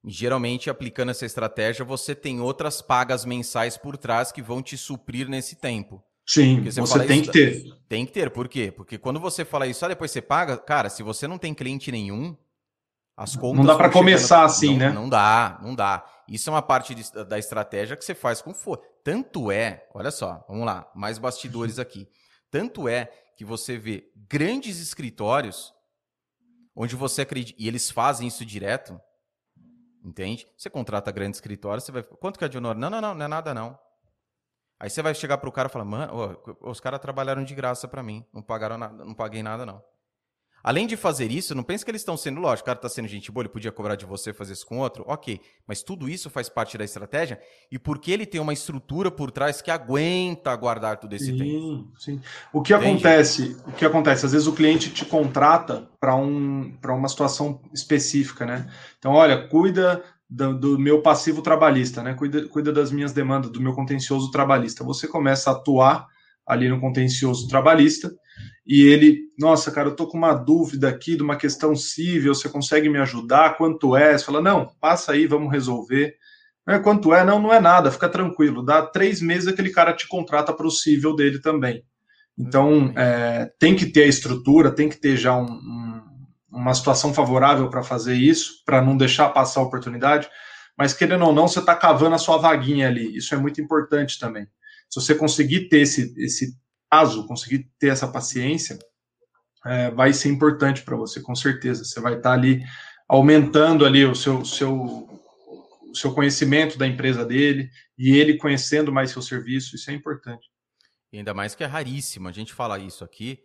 Geralmente, aplicando essa estratégia, você tem outras pagas mensais por trás que vão te suprir nesse tempo. Sim, você, você tem isso, que ter. Tem que ter, por quê? Porque quando você fala isso, só depois você paga, cara, se você não tem cliente nenhum, as contas. Não dá para começar chegando, assim, não, né? Não dá, não dá. Isso é uma parte de, da estratégia que você faz com for. Tanto é, olha só, vamos lá, mais bastidores aqui. Tanto é que você vê grandes escritórios onde você acredita, e eles fazem isso direto, entende? Você contrata grandes escritórios, você vai, quanto que é de honor? Não, não, não, não é nada não. Aí você vai chegar pro cara e falar, mano, os caras trabalharam de graça para mim, não pagaram nada, não paguei nada não. Além de fazer isso, não pense que eles estão sendo, lógico, o cara está sendo gente boa, ele podia cobrar de você fazer isso com outro, ok. Mas tudo isso faz parte da estratégia e porque ele tem uma estrutura por trás que aguenta guardar tudo esse sim, tempo. Sim. O que Entende? acontece? O que acontece? Às vezes o cliente te contrata para um, uma situação específica, né? Então, olha, cuida do, do, meu passivo trabalhista, né? Cuida, cuida das minhas demandas, do meu contencioso trabalhista. Você começa a atuar ali no contencioso trabalhista e ele, nossa, cara, eu tô com uma dúvida aqui de uma questão civil, você consegue me ajudar? Quanto é? Você fala, não, passa aí, vamos resolver. É, quanto é? Não, não é nada, fica tranquilo. Dá três meses aquele cara te contrata para o civil dele também. Então, é, tem que ter a estrutura, tem que ter já um, um, uma situação favorável para fazer isso, para não deixar passar a oportunidade. Mas, querendo ou não, você está cavando a sua vaguinha ali. Isso é muito importante também. Se você conseguir ter esse, esse prazo, conseguir ter essa paciência, é, vai ser importante para você, com certeza. Você vai estar tá ali aumentando ali o seu, seu, o seu conhecimento da empresa dele e ele conhecendo mais seu serviço, isso é importante. E ainda mais que é raríssimo a gente falar isso aqui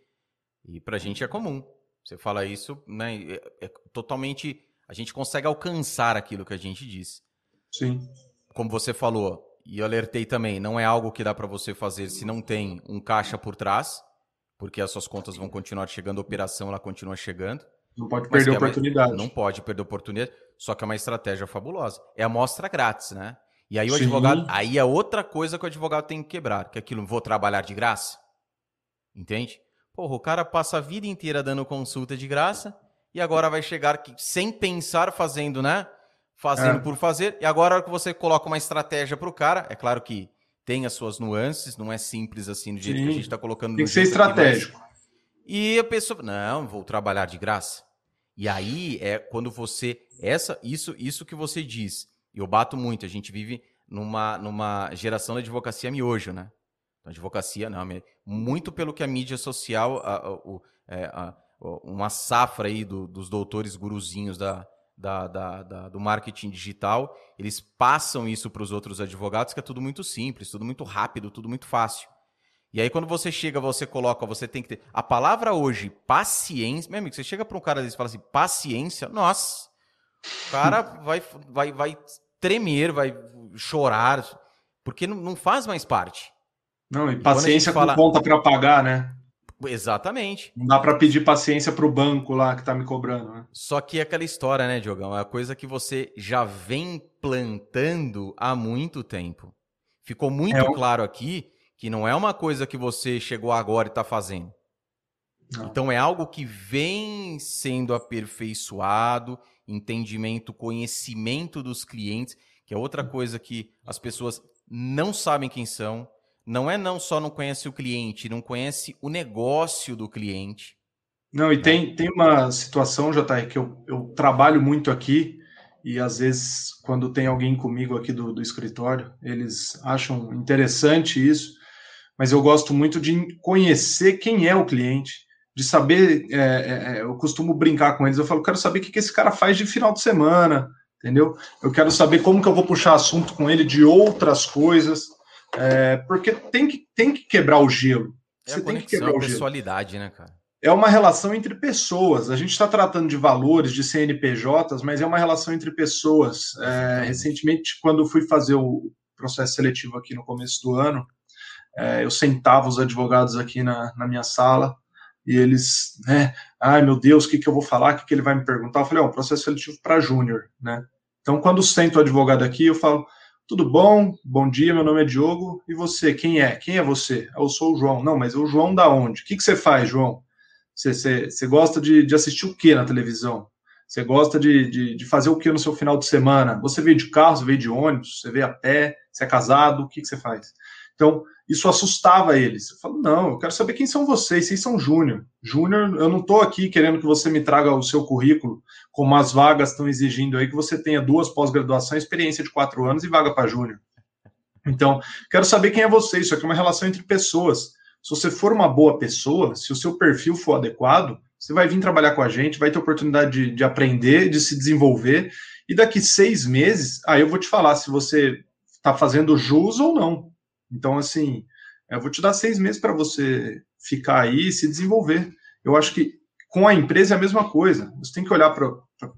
e para a gente é comum. Você fala isso, né? É, é totalmente. A gente consegue alcançar aquilo que a gente diz. Sim. Como você falou, e eu alertei também, não é algo que dá para você fazer se não tem um caixa por trás, porque as suas contas vão continuar chegando, a operação ela continua chegando. Não pode perder a oportunidade. Não pode perder a oportunidade, só que é uma estratégia fabulosa. É a amostra grátis, né? E aí o Sim. advogado, aí é outra coisa que o advogado tem que quebrar, que é aquilo, vou trabalhar de graça. Entende? Porra, o cara passa a vida inteira dando consulta de graça e agora vai chegar sem pensar fazendo, né? fazendo é. por fazer. E agora que você coloca uma estratégia para o cara, é claro que tem as suas nuances, não é simples assim do jeito Sim. que a gente está colocando. Tem que ser estratégico. Aqui, mas... E a pessoa, não, vou trabalhar de graça. E aí é quando você essa isso isso que você diz. Eu bato muito. A gente vive numa numa geração da advocacia miojo, né? Advocacia não, muito pelo que a mídia social, a, a, é, a, uma safra aí do, dos doutores guruzinhos da, da, da, da, do marketing digital, eles passam isso para os outros advogados, que é tudo muito simples, tudo muito rápido, tudo muito fácil. E aí, quando você chega, você coloca, você tem que ter. A palavra hoje, paciência. Meu amigo, você chega para um cara e fala assim, paciência, nossa, o cara vai, vai, vai tremer, vai chorar, porque não, não faz mais parte. Não, e paciência fala... com conta para pagar, né? Exatamente. Não dá para pedir paciência para o banco lá que está me cobrando, né? Só que é aquela história, né, Diogão? É a coisa que você já vem plantando há muito tempo. Ficou muito é claro aqui que não é uma coisa que você chegou agora e está fazendo. Não. Então é algo que vem sendo aperfeiçoado, entendimento, conhecimento dos clientes, que é outra coisa que as pessoas não sabem quem são, não é não só não conhece o cliente, não conhece o negócio do cliente. Não, e né? tem, tem uma situação, JR, que eu, eu trabalho muito aqui, e às vezes, quando tem alguém comigo aqui do, do escritório, eles acham interessante isso, mas eu gosto muito de conhecer quem é o cliente, de saber. É, é, é eu costumo brincar com eles, eu falo, quero saber o que, que esse cara faz de final de semana, entendeu? Eu quero saber como que eu vou puxar assunto com ele de outras coisas. É, porque tem que, tem que quebrar o gelo. É Você tem que quebrar o pessoalidade, gelo. né, cara? É uma relação entre pessoas. A gente está tratando de valores, de CNPJs, mas é uma relação entre pessoas. É, recentemente, quando fui fazer o processo seletivo aqui no começo do ano, é, eu sentava os advogados aqui na, na minha sala e eles, né, ai meu Deus, o que, que eu vou falar, o que, que ele vai me perguntar? Eu falei, ó, oh, processo seletivo para júnior, né? Então, quando sento o advogado aqui, eu falo, tudo bom? Bom dia, meu nome é Diogo. E você, quem é? Quem é você? Eu sou o João. Não, mas o João da onde? O que, que você faz, João? Você, você, você gosta de, de assistir o que na televisão? Você gosta de, de, de, fazer o que no seu final de semana? Você veio de carro, você veio de ônibus, você veio a pé, você é casado, o que, que você faz? Então, isso assustava eles. Eu falo, não, eu quero saber quem são vocês, vocês são júnior. Júnior, eu não estou aqui querendo que você me traga o seu currículo, como as vagas estão exigindo aí, que você tenha duas pós-graduações, experiência de quatro anos e vaga para júnior. Então, quero saber quem é você, isso aqui é uma relação entre pessoas. Se você for uma boa pessoa, se o seu perfil for adequado, você vai vir trabalhar com a gente, vai ter oportunidade de, de aprender, de se desenvolver, e daqui seis meses, aí eu vou te falar se você está fazendo jus ou não. Então, assim, eu vou te dar seis meses para você ficar aí e se desenvolver. Eu acho que Com a empresa é a mesma coisa. Você tem que olhar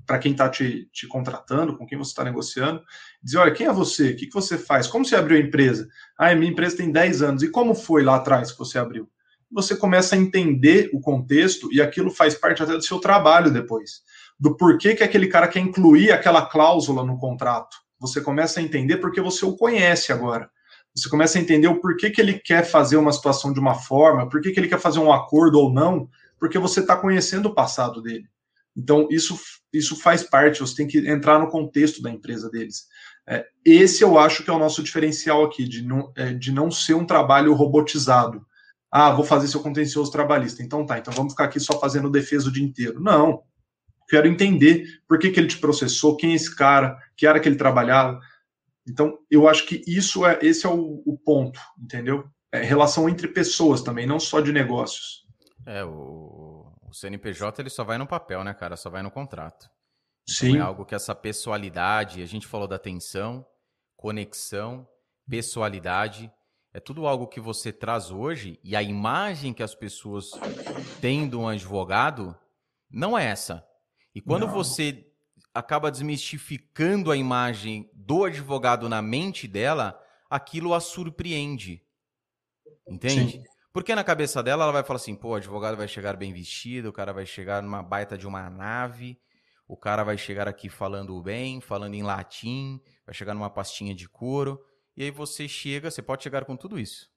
para quem está te, te, contratando, com quem você está negociando, dizer: olha, quem é você? O que, que você faz? Como você abriu a empresa? Ah, minha empresa tem 10 anos. E como foi lá atrás que você abriu? Você começa a entender o contexto e aquilo faz parte até do seu trabalho depois. Do porquê que aquele cara quer incluir aquela cláusula no contrato. Você começa a entender porque você o conhece agora. Você começa a entender o porquê que ele quer fazer uma situação de uma forma, por que ele quer fazer um acordo ou não, porque você está conhecendo o passado dele. Então, isso, isso faz parte, você tem que entrar no contexto da empresa deles. É, esse eu acho que é o nosso diferencial aqui, de não, é, de não ser um trabalho robotizado. Ah, vou fazer seu contencioso trabalhista. Então tá, então vamos ficar aqui só fazendo defesa o dia inteiro. Não. Quero entender por que, que ele te processou, quem é esse cara, que área que ele trabalhava. Então, eu acho que isso é esse é o, o ponto, entendeu? É relação entre pessoas também, não só de negócios. É, o, o CNPJ ele só vai no papel, né, cara? Só vai no contrato. Então, Sim. é algo que essa pessoalidade, a gente falou da atenção, conexão, pessoalidade, é tudo algo que você traz hoje e a imagem que as pessoas têm de um advogado não é essa. E quando não. você acaba desmistificando a imagem do advogado na mente dela, aquilo a surpreende. Entende? Sim. Porque na cabeça dela ela vai falar assim: pô, o advogado vai chegar bem vestido, o cara vai chegar numa baita de uma nave, o cara vai chegar aqui falando bem, falando em latim, vai chegar numa pastinha de couro. E aí você chega, você pode chegar com tudo isso.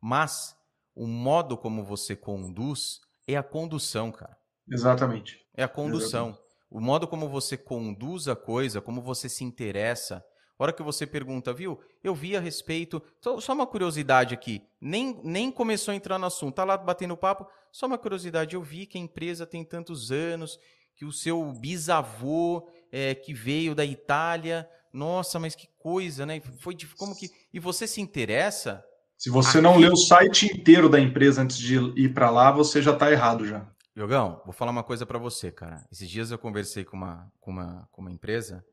Mas o modo como você conduz é a condução, cara. Exatamente. É a condução. Exatamente. O modo como você conduz a coisa, como você se interessa, a hora que você pergunta, viu? Eu vi a respeito. Só uma curiosidade aqui. Nem, nem começou a entrar no assunto. Tá lá batendo papo. Só uma curiosidade. Eu vi que a empresa tem tantos anos, que o seu bisavô é, que veio da Itália. Nossa, mas que coisa, né? Foi de, como que. E você se interessa? Se você aqui... não lê o site inteiro da empresa antes de ir para lá, você já está errado já. Jogão, vou falar uma coisa para você, cara. Esses dias eu conversei com uma, com uma, com uma empresa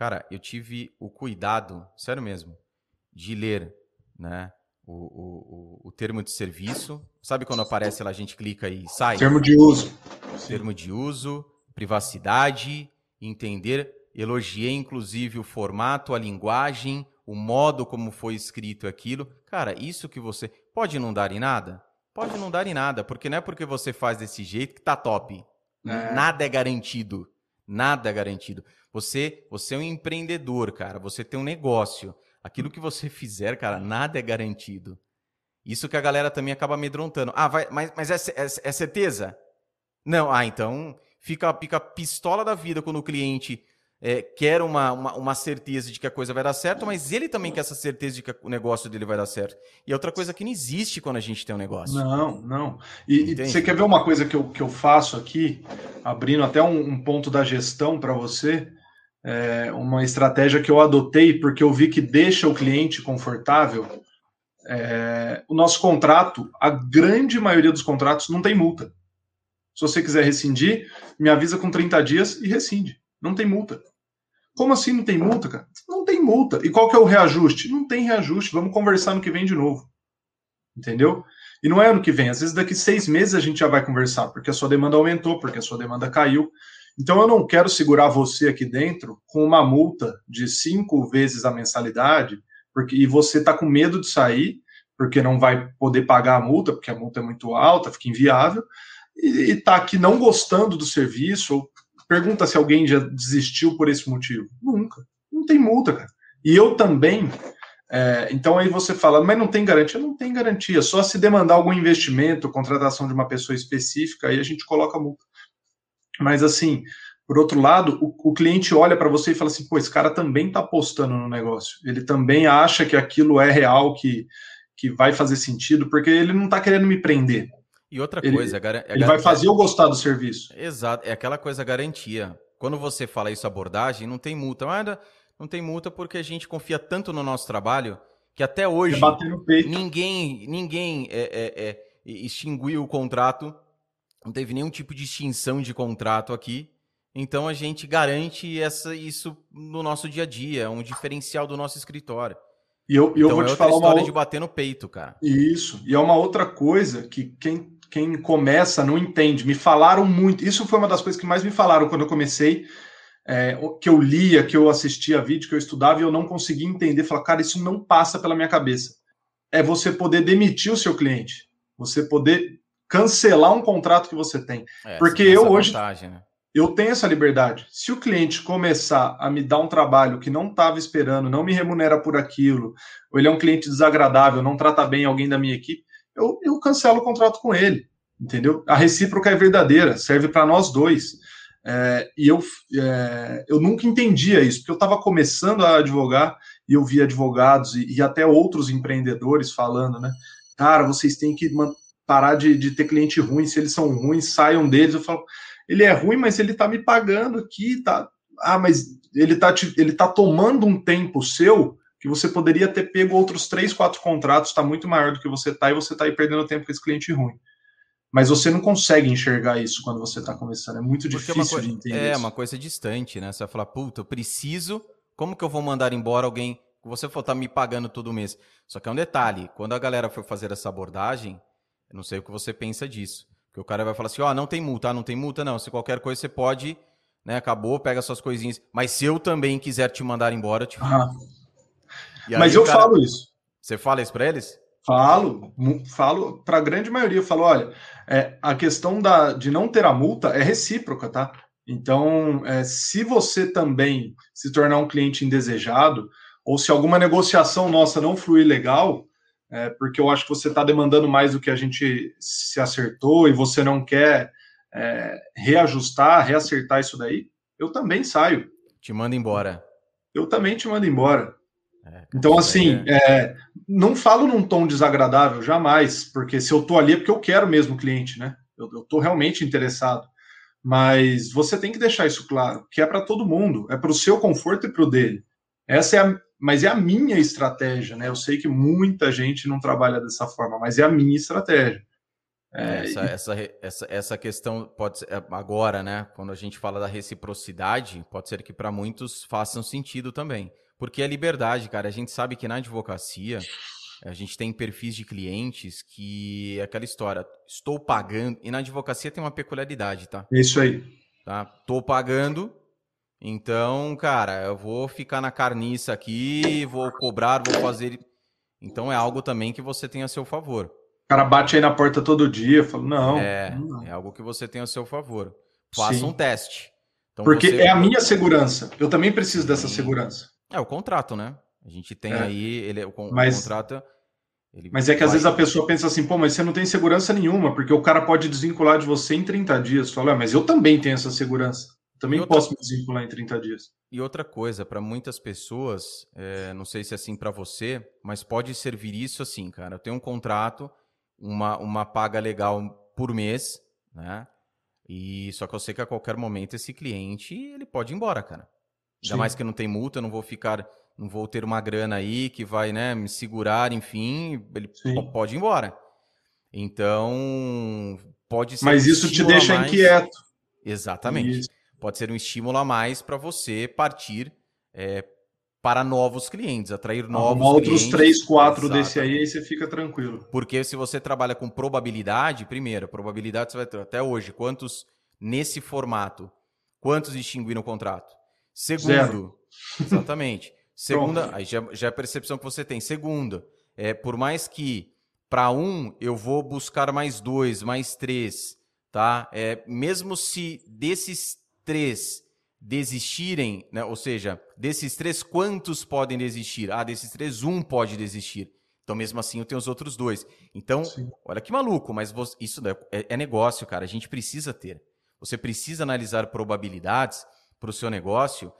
Cara, eu tive o cuidado, sério mesmo, de ler, né? O, o, o, termo de serviço. Sabe quando aparece lá, a gente clica e sai? Termo de uso. Termo de uso, privacidade, entender. Elogiei, inclusive, o formato, a linguagem, o modo como foi escrito aquilo. Cara, isso que você. Pode não dar em nada? Pode não dar em nada, porque não é porque você faz desse jeito que tá top. É. Nada é garantido. Nada é garantido. Você, você é um empreendedor, cara. Você tem um negócio. Aquilo que você fizer, cara, nada é garantido. Isso que a galera também acaba amedrontando. Ah, vai, mas, mas é, é, é certeza? Não, ah, então fica, fica pistola da vida quando o cliente é, quer uma, uma, uma, certeza de que a coisa vai dar certo, mas ele também quer essa certeza de que o negócio dele vai dar certo. E é outra coisa que não existe quando a gente tem um negócio. Não, não. E, e você quer ver uma coisa que eu, que eu faço aqui, abrindo até um, um ponto da gestão para você? é, uma estratégia que eu adotei porque eu vi que deixa o cliente confortável. É, o nosso contrato, a grande maioria dos contratos não tem multa. Se você quiser rescindir, me avisa com 30 dias e rescinde. Não tem multa. Como assim não tem multa, cara? Não tem multa. E qual que é o reajuste? Não tem reajuste. Vamos conversar no que vem de novo. Entendeu? E não é ano que vem. Às vezes daqui seis meses a gente já vai conversar, porque a sua demanda aumentou, porque a sua demanda caiu. Então eu não quero segurar você aqui dentro com uma multa de cinco vezes a mensalidade, porque e você está com medo de sair, porque não vai poder pagar a multa, porque a multa é muito alta, fica inviável, e está aqui não gostando do serviço, ou pergunta se alguém já desistiu por esse motivo. Nunca. Não tem multa, cara. E eu também. É, então aí você fala, mas não tem garantia? Não tem garantia. Só se demandar algum investimento, contratação de uma pessoa específica, aí a gente coloca multa. Mas assim, por outro lado, o, o cliente olha para você e fala assim: pô, esse cara também está apostando no negócio. Ele também acha que aquilo é real, que, que vai fazer sentido, porque ele não está querendo me prender. E outra coisa, ele, é ele vai fazer eu gostar do serviço. Exato, é aquela coisa garantia. Quando você fala isso abordagem, não tem multa. Mas não tem multa porque a gente confia tanto no nosso trabalho que até hoje ninguém ninguém é, é, é, extinguiu o contrato não teve nenhum tipo de extinção de contrato aqui. Então a gente garante essa, isso no nosso dia a dia, é um diferencial do nosso escritório. E eu, então, eu vou é te falar uma história de bater no peito, cara. Isso. E é uma outra coisa que quem quem começa não entende. Me falaram muito. Isso foi uma das coisas que mais me falaram quando eu comecei, é, que eu lia, que eu assistia vídeo, que eu estudava e eu não conseguia entender. Falar, cara, isso não passa pela minha cabeça. É você poder demitir o seu cliente, você poder cancelar um contrato que você tem. É, Porque eu hoje vantagem, né? eu tenho essa liberdade. Se o cliente começar a me dar um trabalho que não estava esperando, não me remunera por aquilo, ou ele é um cliente desagradável, não trata bem alguém da minha equipe, eu, eu cancelo o contrato com ele. Entendeu? A recíproca é verdadeira, serve para nós dois. É, e eu, é, eu nunca entendia isso, porque eu estava começando a advogar e eu via advogados e, e, até outros empreendedores falando, né? Cara, vocês têm que parar de, de ter cliente ruim, se eles são ruins, saiam deles. Eu falo, ele é ruim, mas ele está me pagando aqui, tá? Ah, mas ele está ele tá tomando um tempo seu que você poderia ter pego outros três, quatro contratos, está muito maior do que você está, e você está aí perdendo tempo com esse cliente ruim. Mas você não consegue enxergar isso quando você está começando. É muito Porque difícil é de entender. É isso. uma coisa distante, né? Você vai falar, puta, eu preciso. Como que eu vou mandar embora alguém que você for estar tá me pagando todo mês? Só que é um detalhe: quando a galera for fazer essa abordagem, eu não sei o que você pensa disso. Porque o cara vai falar assim: ó, oh, não tem multa, ah, não tem multa, não. Se qualquer coisa você pode, né? Acabou, pega suas coisinhas. Mas se eu também quiser te mandar embora, eu te. Ah. Mas eu cara... falo isso. Você fala isso para eles? Falo, falo para a grande maioria, eu falo, olha, é, a questão da, de não ter a multa é recíproca, tá? Então, é, se você também se tornar um cliente indesejado, ou se alguma negociação nossa não fluir legal, é, porque eu acho que você está demandando mais do que a gente se acertou e você não quer é, reajustar, reacertar isso daí, eu também saio. Te manda embora. Eu também te mando embora. É, então, assim, é... é... não falo num tom desagradável, jamais, porque se eu tô ali é porque eu quero mesmo o cliente, né? Eu, eu tô realmente interessado. Mas você tem que deixar isso claro, que é para todo mundo, é para o seu conforto e para o dele. Essa é a, mas é a minha estratégia, né? Eu sei que muita gente não trabalha dessa forma, mas é a minha estratégia. É, essa, e... essa, essa, essa questão pode ser, agora, né? Quando a gente fala da reciprocidade, pode ser que para muitos façam sentido também. Porque é liberdade, cara. A gente sabe que na advocacia a gente tem perfis de clientes que é aquela história, estou pagando, e na advocacia tem uma peculiaridade, tá? Isso aí. Tá? Tô pagando, então, cara, eu vou ficar na carniça aqui, vou cobrar, vou fazer. Então é algo também que você tem a seu favor. O cara bate aí na porta todo dia, fala, não. É, não. é algo que você tem a seu favor. Faça Sim. um teste. Então, Porque você... é a minha segurança. Eu também preciso dessa segurança. É o contrato, né? A gente tem é. aí, ele, o, mas, o contrato. mas é que vai... às vezes a pessoa pensa assim, pô, mas você não tem segurança nenhuma, porque o cara pode desvincular de você em 30 dias. Fala, ah, mas eu também tenho essa segurança. Também outra... posso me desvincular em 30 dias. E outra coisa, para muitas pessoas, é, não sei se é assim para você, mas pode servir isso assim, cara. Eu tenho um contrato, uma, uma paga legal por mês, né? E só que eu sei que a qualquer momento esse cliente ele pode ir embora, cara. Ainda Sim. mais que não tem multa, não vou ficar, não vou ter uma grana aí que vai, né, me segurar, enfim, ele Sim. pode ir embora. Então, pode ser. Mas isso te deixa mais... inquieto. Exatamente. Isso. Pode ser um estímulo a mais para você partir é, para novos clientes, atrair novos Arrumar clientes. outros três, quatro desse aí, aí você fica tranquilo. Porque se você trabalha com probabilidade, primeiro, probabilidade você vai ter até hoje, quantos nesse formato, quantos extinguiram o contrato? Segundo, Zero. exatamente. Segunda, aí já, já é a percepção que você tem. Segunda, é, por mais que para um eu vou buscar mais dois, mais três, tá? É, mesmo se desses três desistirem, né? ou seja, desses três, quantos podem desistir? Ah, desses três, um pode desistir. Então, mesmo assim, eu tenho os outros dois. Então, Sim. olha que maluco, mas isso é, é negócio, cara. A gente precisa ter. Você precisa analisar probabilidades para o seu negócio.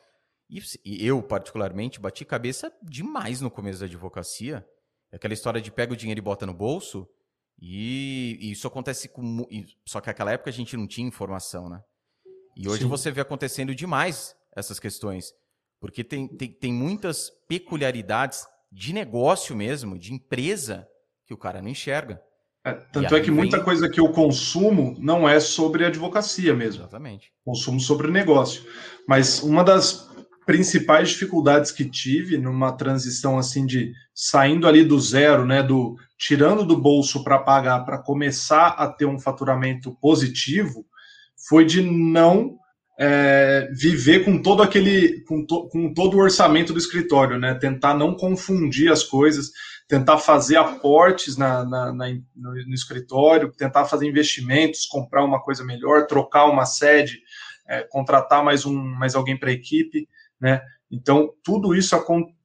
E, e, eu, particularmente, bati cabeça demais no começo da advocacia. É aquela história de pega o dinheiro e bota no bolso. E, e isso acontece com. E, só que naquela época a gente não tinha informação, né? E hoje Sim. você vê acontecendo demais essas questões. Porque tem, tem, tem muitas peculiaridades de negócio mesmo, de empresa, que o cara não enxerga. É, tanto é que vem... muita coisa que eu consumo não é sobre advocacia mesmo. Exatamente. Consumo sobre negócio. Mas uma das principais dificuldades que tive numa transição assim de saindo ali do zero, né, do tirando do bolso para pagar, para começar a ter um faturamento positivo, foi de não é, viver com todo aquele, com, to, com todo o orçamento do escritório, né? Tentar não confundir as coisas, tentar fazer aportes na, na, na no, no, escritório, tentar fazer investimentos, comprar uma coisa melhor, trocar uma sede, é, contratar mais um, mais alguém para a equipe, né? Então tudo isso,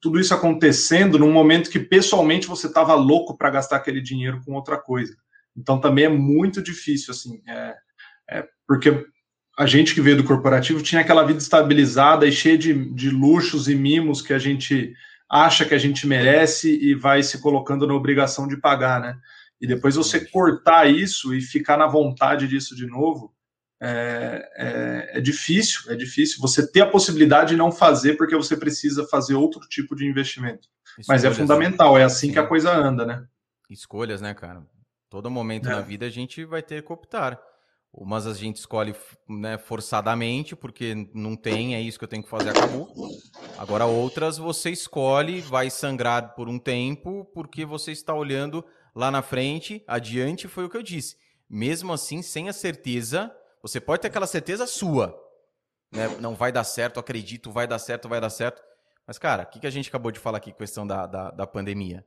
tudo isso acontecendo num momento que pessoalmente você estava louco para gastar aquele dinheiro com outra coisa. Então também é muito difícil, assim, é, é porque a gente que veio do corporativo tinha aquela vida estabilizada e cheia de, de luxos e mimos que a gente acha que a gente merece e vai se colocando na obrigação de pagar, né? E depois você cortar isso e ficar na vontade disso de novo é, é, é, difícil, é difícil. Você ter a possibilidade de não fazer porque você precisa fazer outro tipo de investimento. Escolhas, Mas é né? fundamental, é assim Sim. que a coisa anda, né? Escolhas, né, cara? Todo momento é. na vida a gente vai ter que optar. Umas a gente escolhe né, forçadamente, porque não tem, é isso que eu tenho que fazer, acabou. Agora, outras você escolhe, vai sangrar por um tempo, porque você está olhando lá na frente, adiante, foi o que eu disse. Mesmo assim, sem a certeza, você pode ter aquela certeza sua. Né? Não vai dar certo, acredito, vai dar certo, vai dar certo. Mas, cara, o que, que a gente acabou de falar aqui, questão da, da, da pandemia?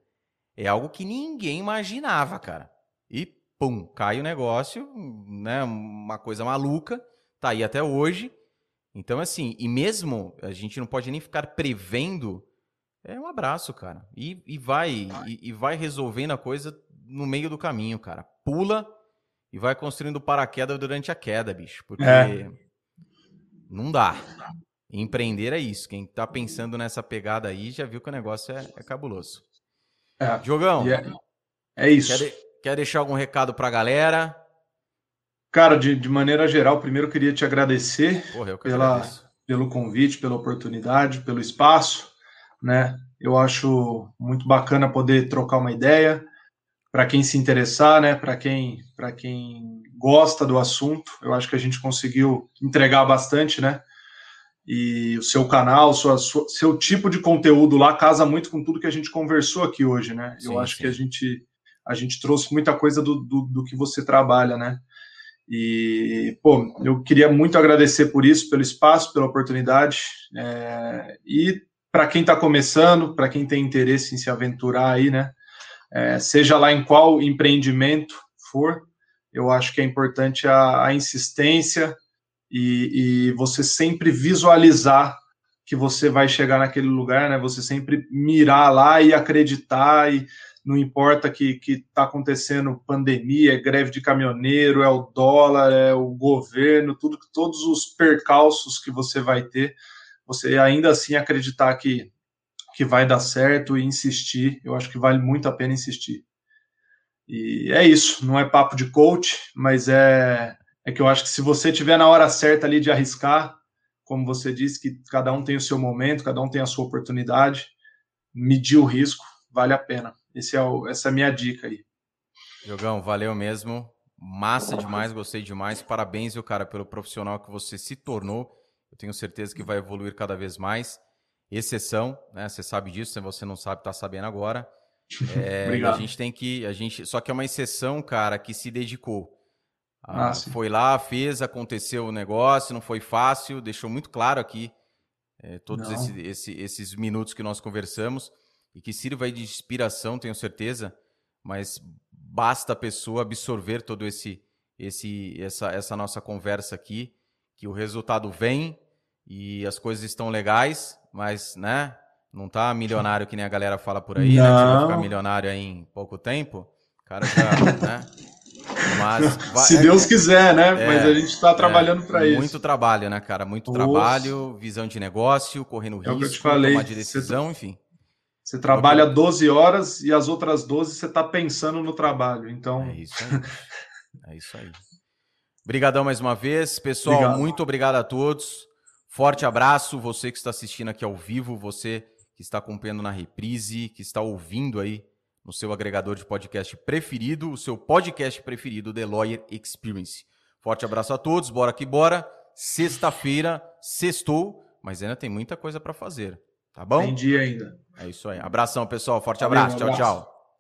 É algo que ninguém imaginava, cara. E pum, cai o negócio, né? Uma coisa maluca, tá aí até hoje. Então, assim, e mesmo a gente não pode nem ficar prevendo, é um abraço, cara. E, e vai, e, e, vai resolvendo a coisa no meio do caminho, cara. Pula e vai construindo paraquedas durante a queda, bicho. Porque é. não dá. Empreender é isso. Quem tá pensando nessa pegada aí já viu que o negócio é, é cabuloso. É. Jogão. É, é isso. Quer, Quer deixar algum recado para a galera? Cara, de, de maneira geral, primeiro eu queria te agradecer Porra, pela, pelo convite, pela oportunidade, pelo espaço, né? Eu acho muito bacana poder trocar uma ideia para quem se interessar, né? Para quem, para quem gosta do assunto, eu acho que a gente conseguiu entregar bastante, né? E o seu canal, sua, sua, seu tipo de conteúdo lá casa muito com tudo que a gente conversou aqui hoje, né? Sim, eu acho sim. que a gente a gente trouxe muita coisa do, do, do, que você trabalha, né? E, pô, eu queria muito agradecer por isso, pelo espaço, pela oportunidade. É, e para quem está começando, para quem tem interesse em se aventurar aí, né? É, seja lá em qual empreendimento for, eu acho que é importante a, a insistência e, e você sempre visualizar que você vai chegar naquele lugar, né? Você sempre mirar lá e acreditar e não importa que está acontecendo pandemia, é greve de caminhoneiro, é o dólar, é o governo, tudo, todos os percalços que você vai ter, você ainda assim acreditar que, que vai dar certo e insistir, eu acho que vale muito a pena insistir. E é isso, não é papo de coach, mas é, é que eu acho que se você tiver na hora certa ali de arriscar, como você disse, que cada um tem o seu momento, cada um tem a sua oportunidade, medir o risco, vale a pena. Esse é o, essa é a minha dica aí. Jogão, valeu mesmo. Massa demais, gostei demais. Parabéns, viu, cara, pelo profissional que você se tornou. Eu tenho certeza que vai evoluir cada vez mais. Exceção, né? Você sabe disso, se você não sabe, tá sabendo agora. É, Obrigado. A gente tem que. A gente, só que é uma exceção, cara, que se dedicou. Ah, ah, foi lá, fez, aconteceu o negócio, não foi fácil, deixou muito claro aqui é, todos esse, esse, esses minutos que nós conversamos e que sirva de inspiração, tenho certeza, mas basta a pessoa absorver todo esse esse essa essa nossa conversa aqui, que o resultado vem e as coisas estão legais, mas, né, não tá milionário que nem a galera fala por aí, não. né, que vai ficar milionário aí em pouco tempo. Cara já, né? Mas, Se é, Deus quiser, né? É, Mas a gente está trabalhando é, para isso. Muito trabalho, né, cara? Muito Nossa. trabalho, visão de negócio, correndo risco, é o que eu te falei. tomar de decisão, Você... enfim. Você trabalha 12 horas e as outras 12 você está pensando no trabalho. Então. É isso aí. é isso aí. Obrigadão mais uma vez. Pessoal, obrigado. muito obrigado a todos. Forte abraço. Você que está assistindo aqui ao vivo, você que está acompanhando na reprise, que está ouvindo aí no seu agregador de podcast preferido, o seu podcast preferido, The Lawyer Experience. Forte abraço a todos. Bora que bora. Sexta-feira, sextou, mas ainda tem muita coisa para fazer. Tá bom? Tem dia ainda. É isso aí. Abração, pessoal. Forte abraço. Um abraço. Tchau, tchau.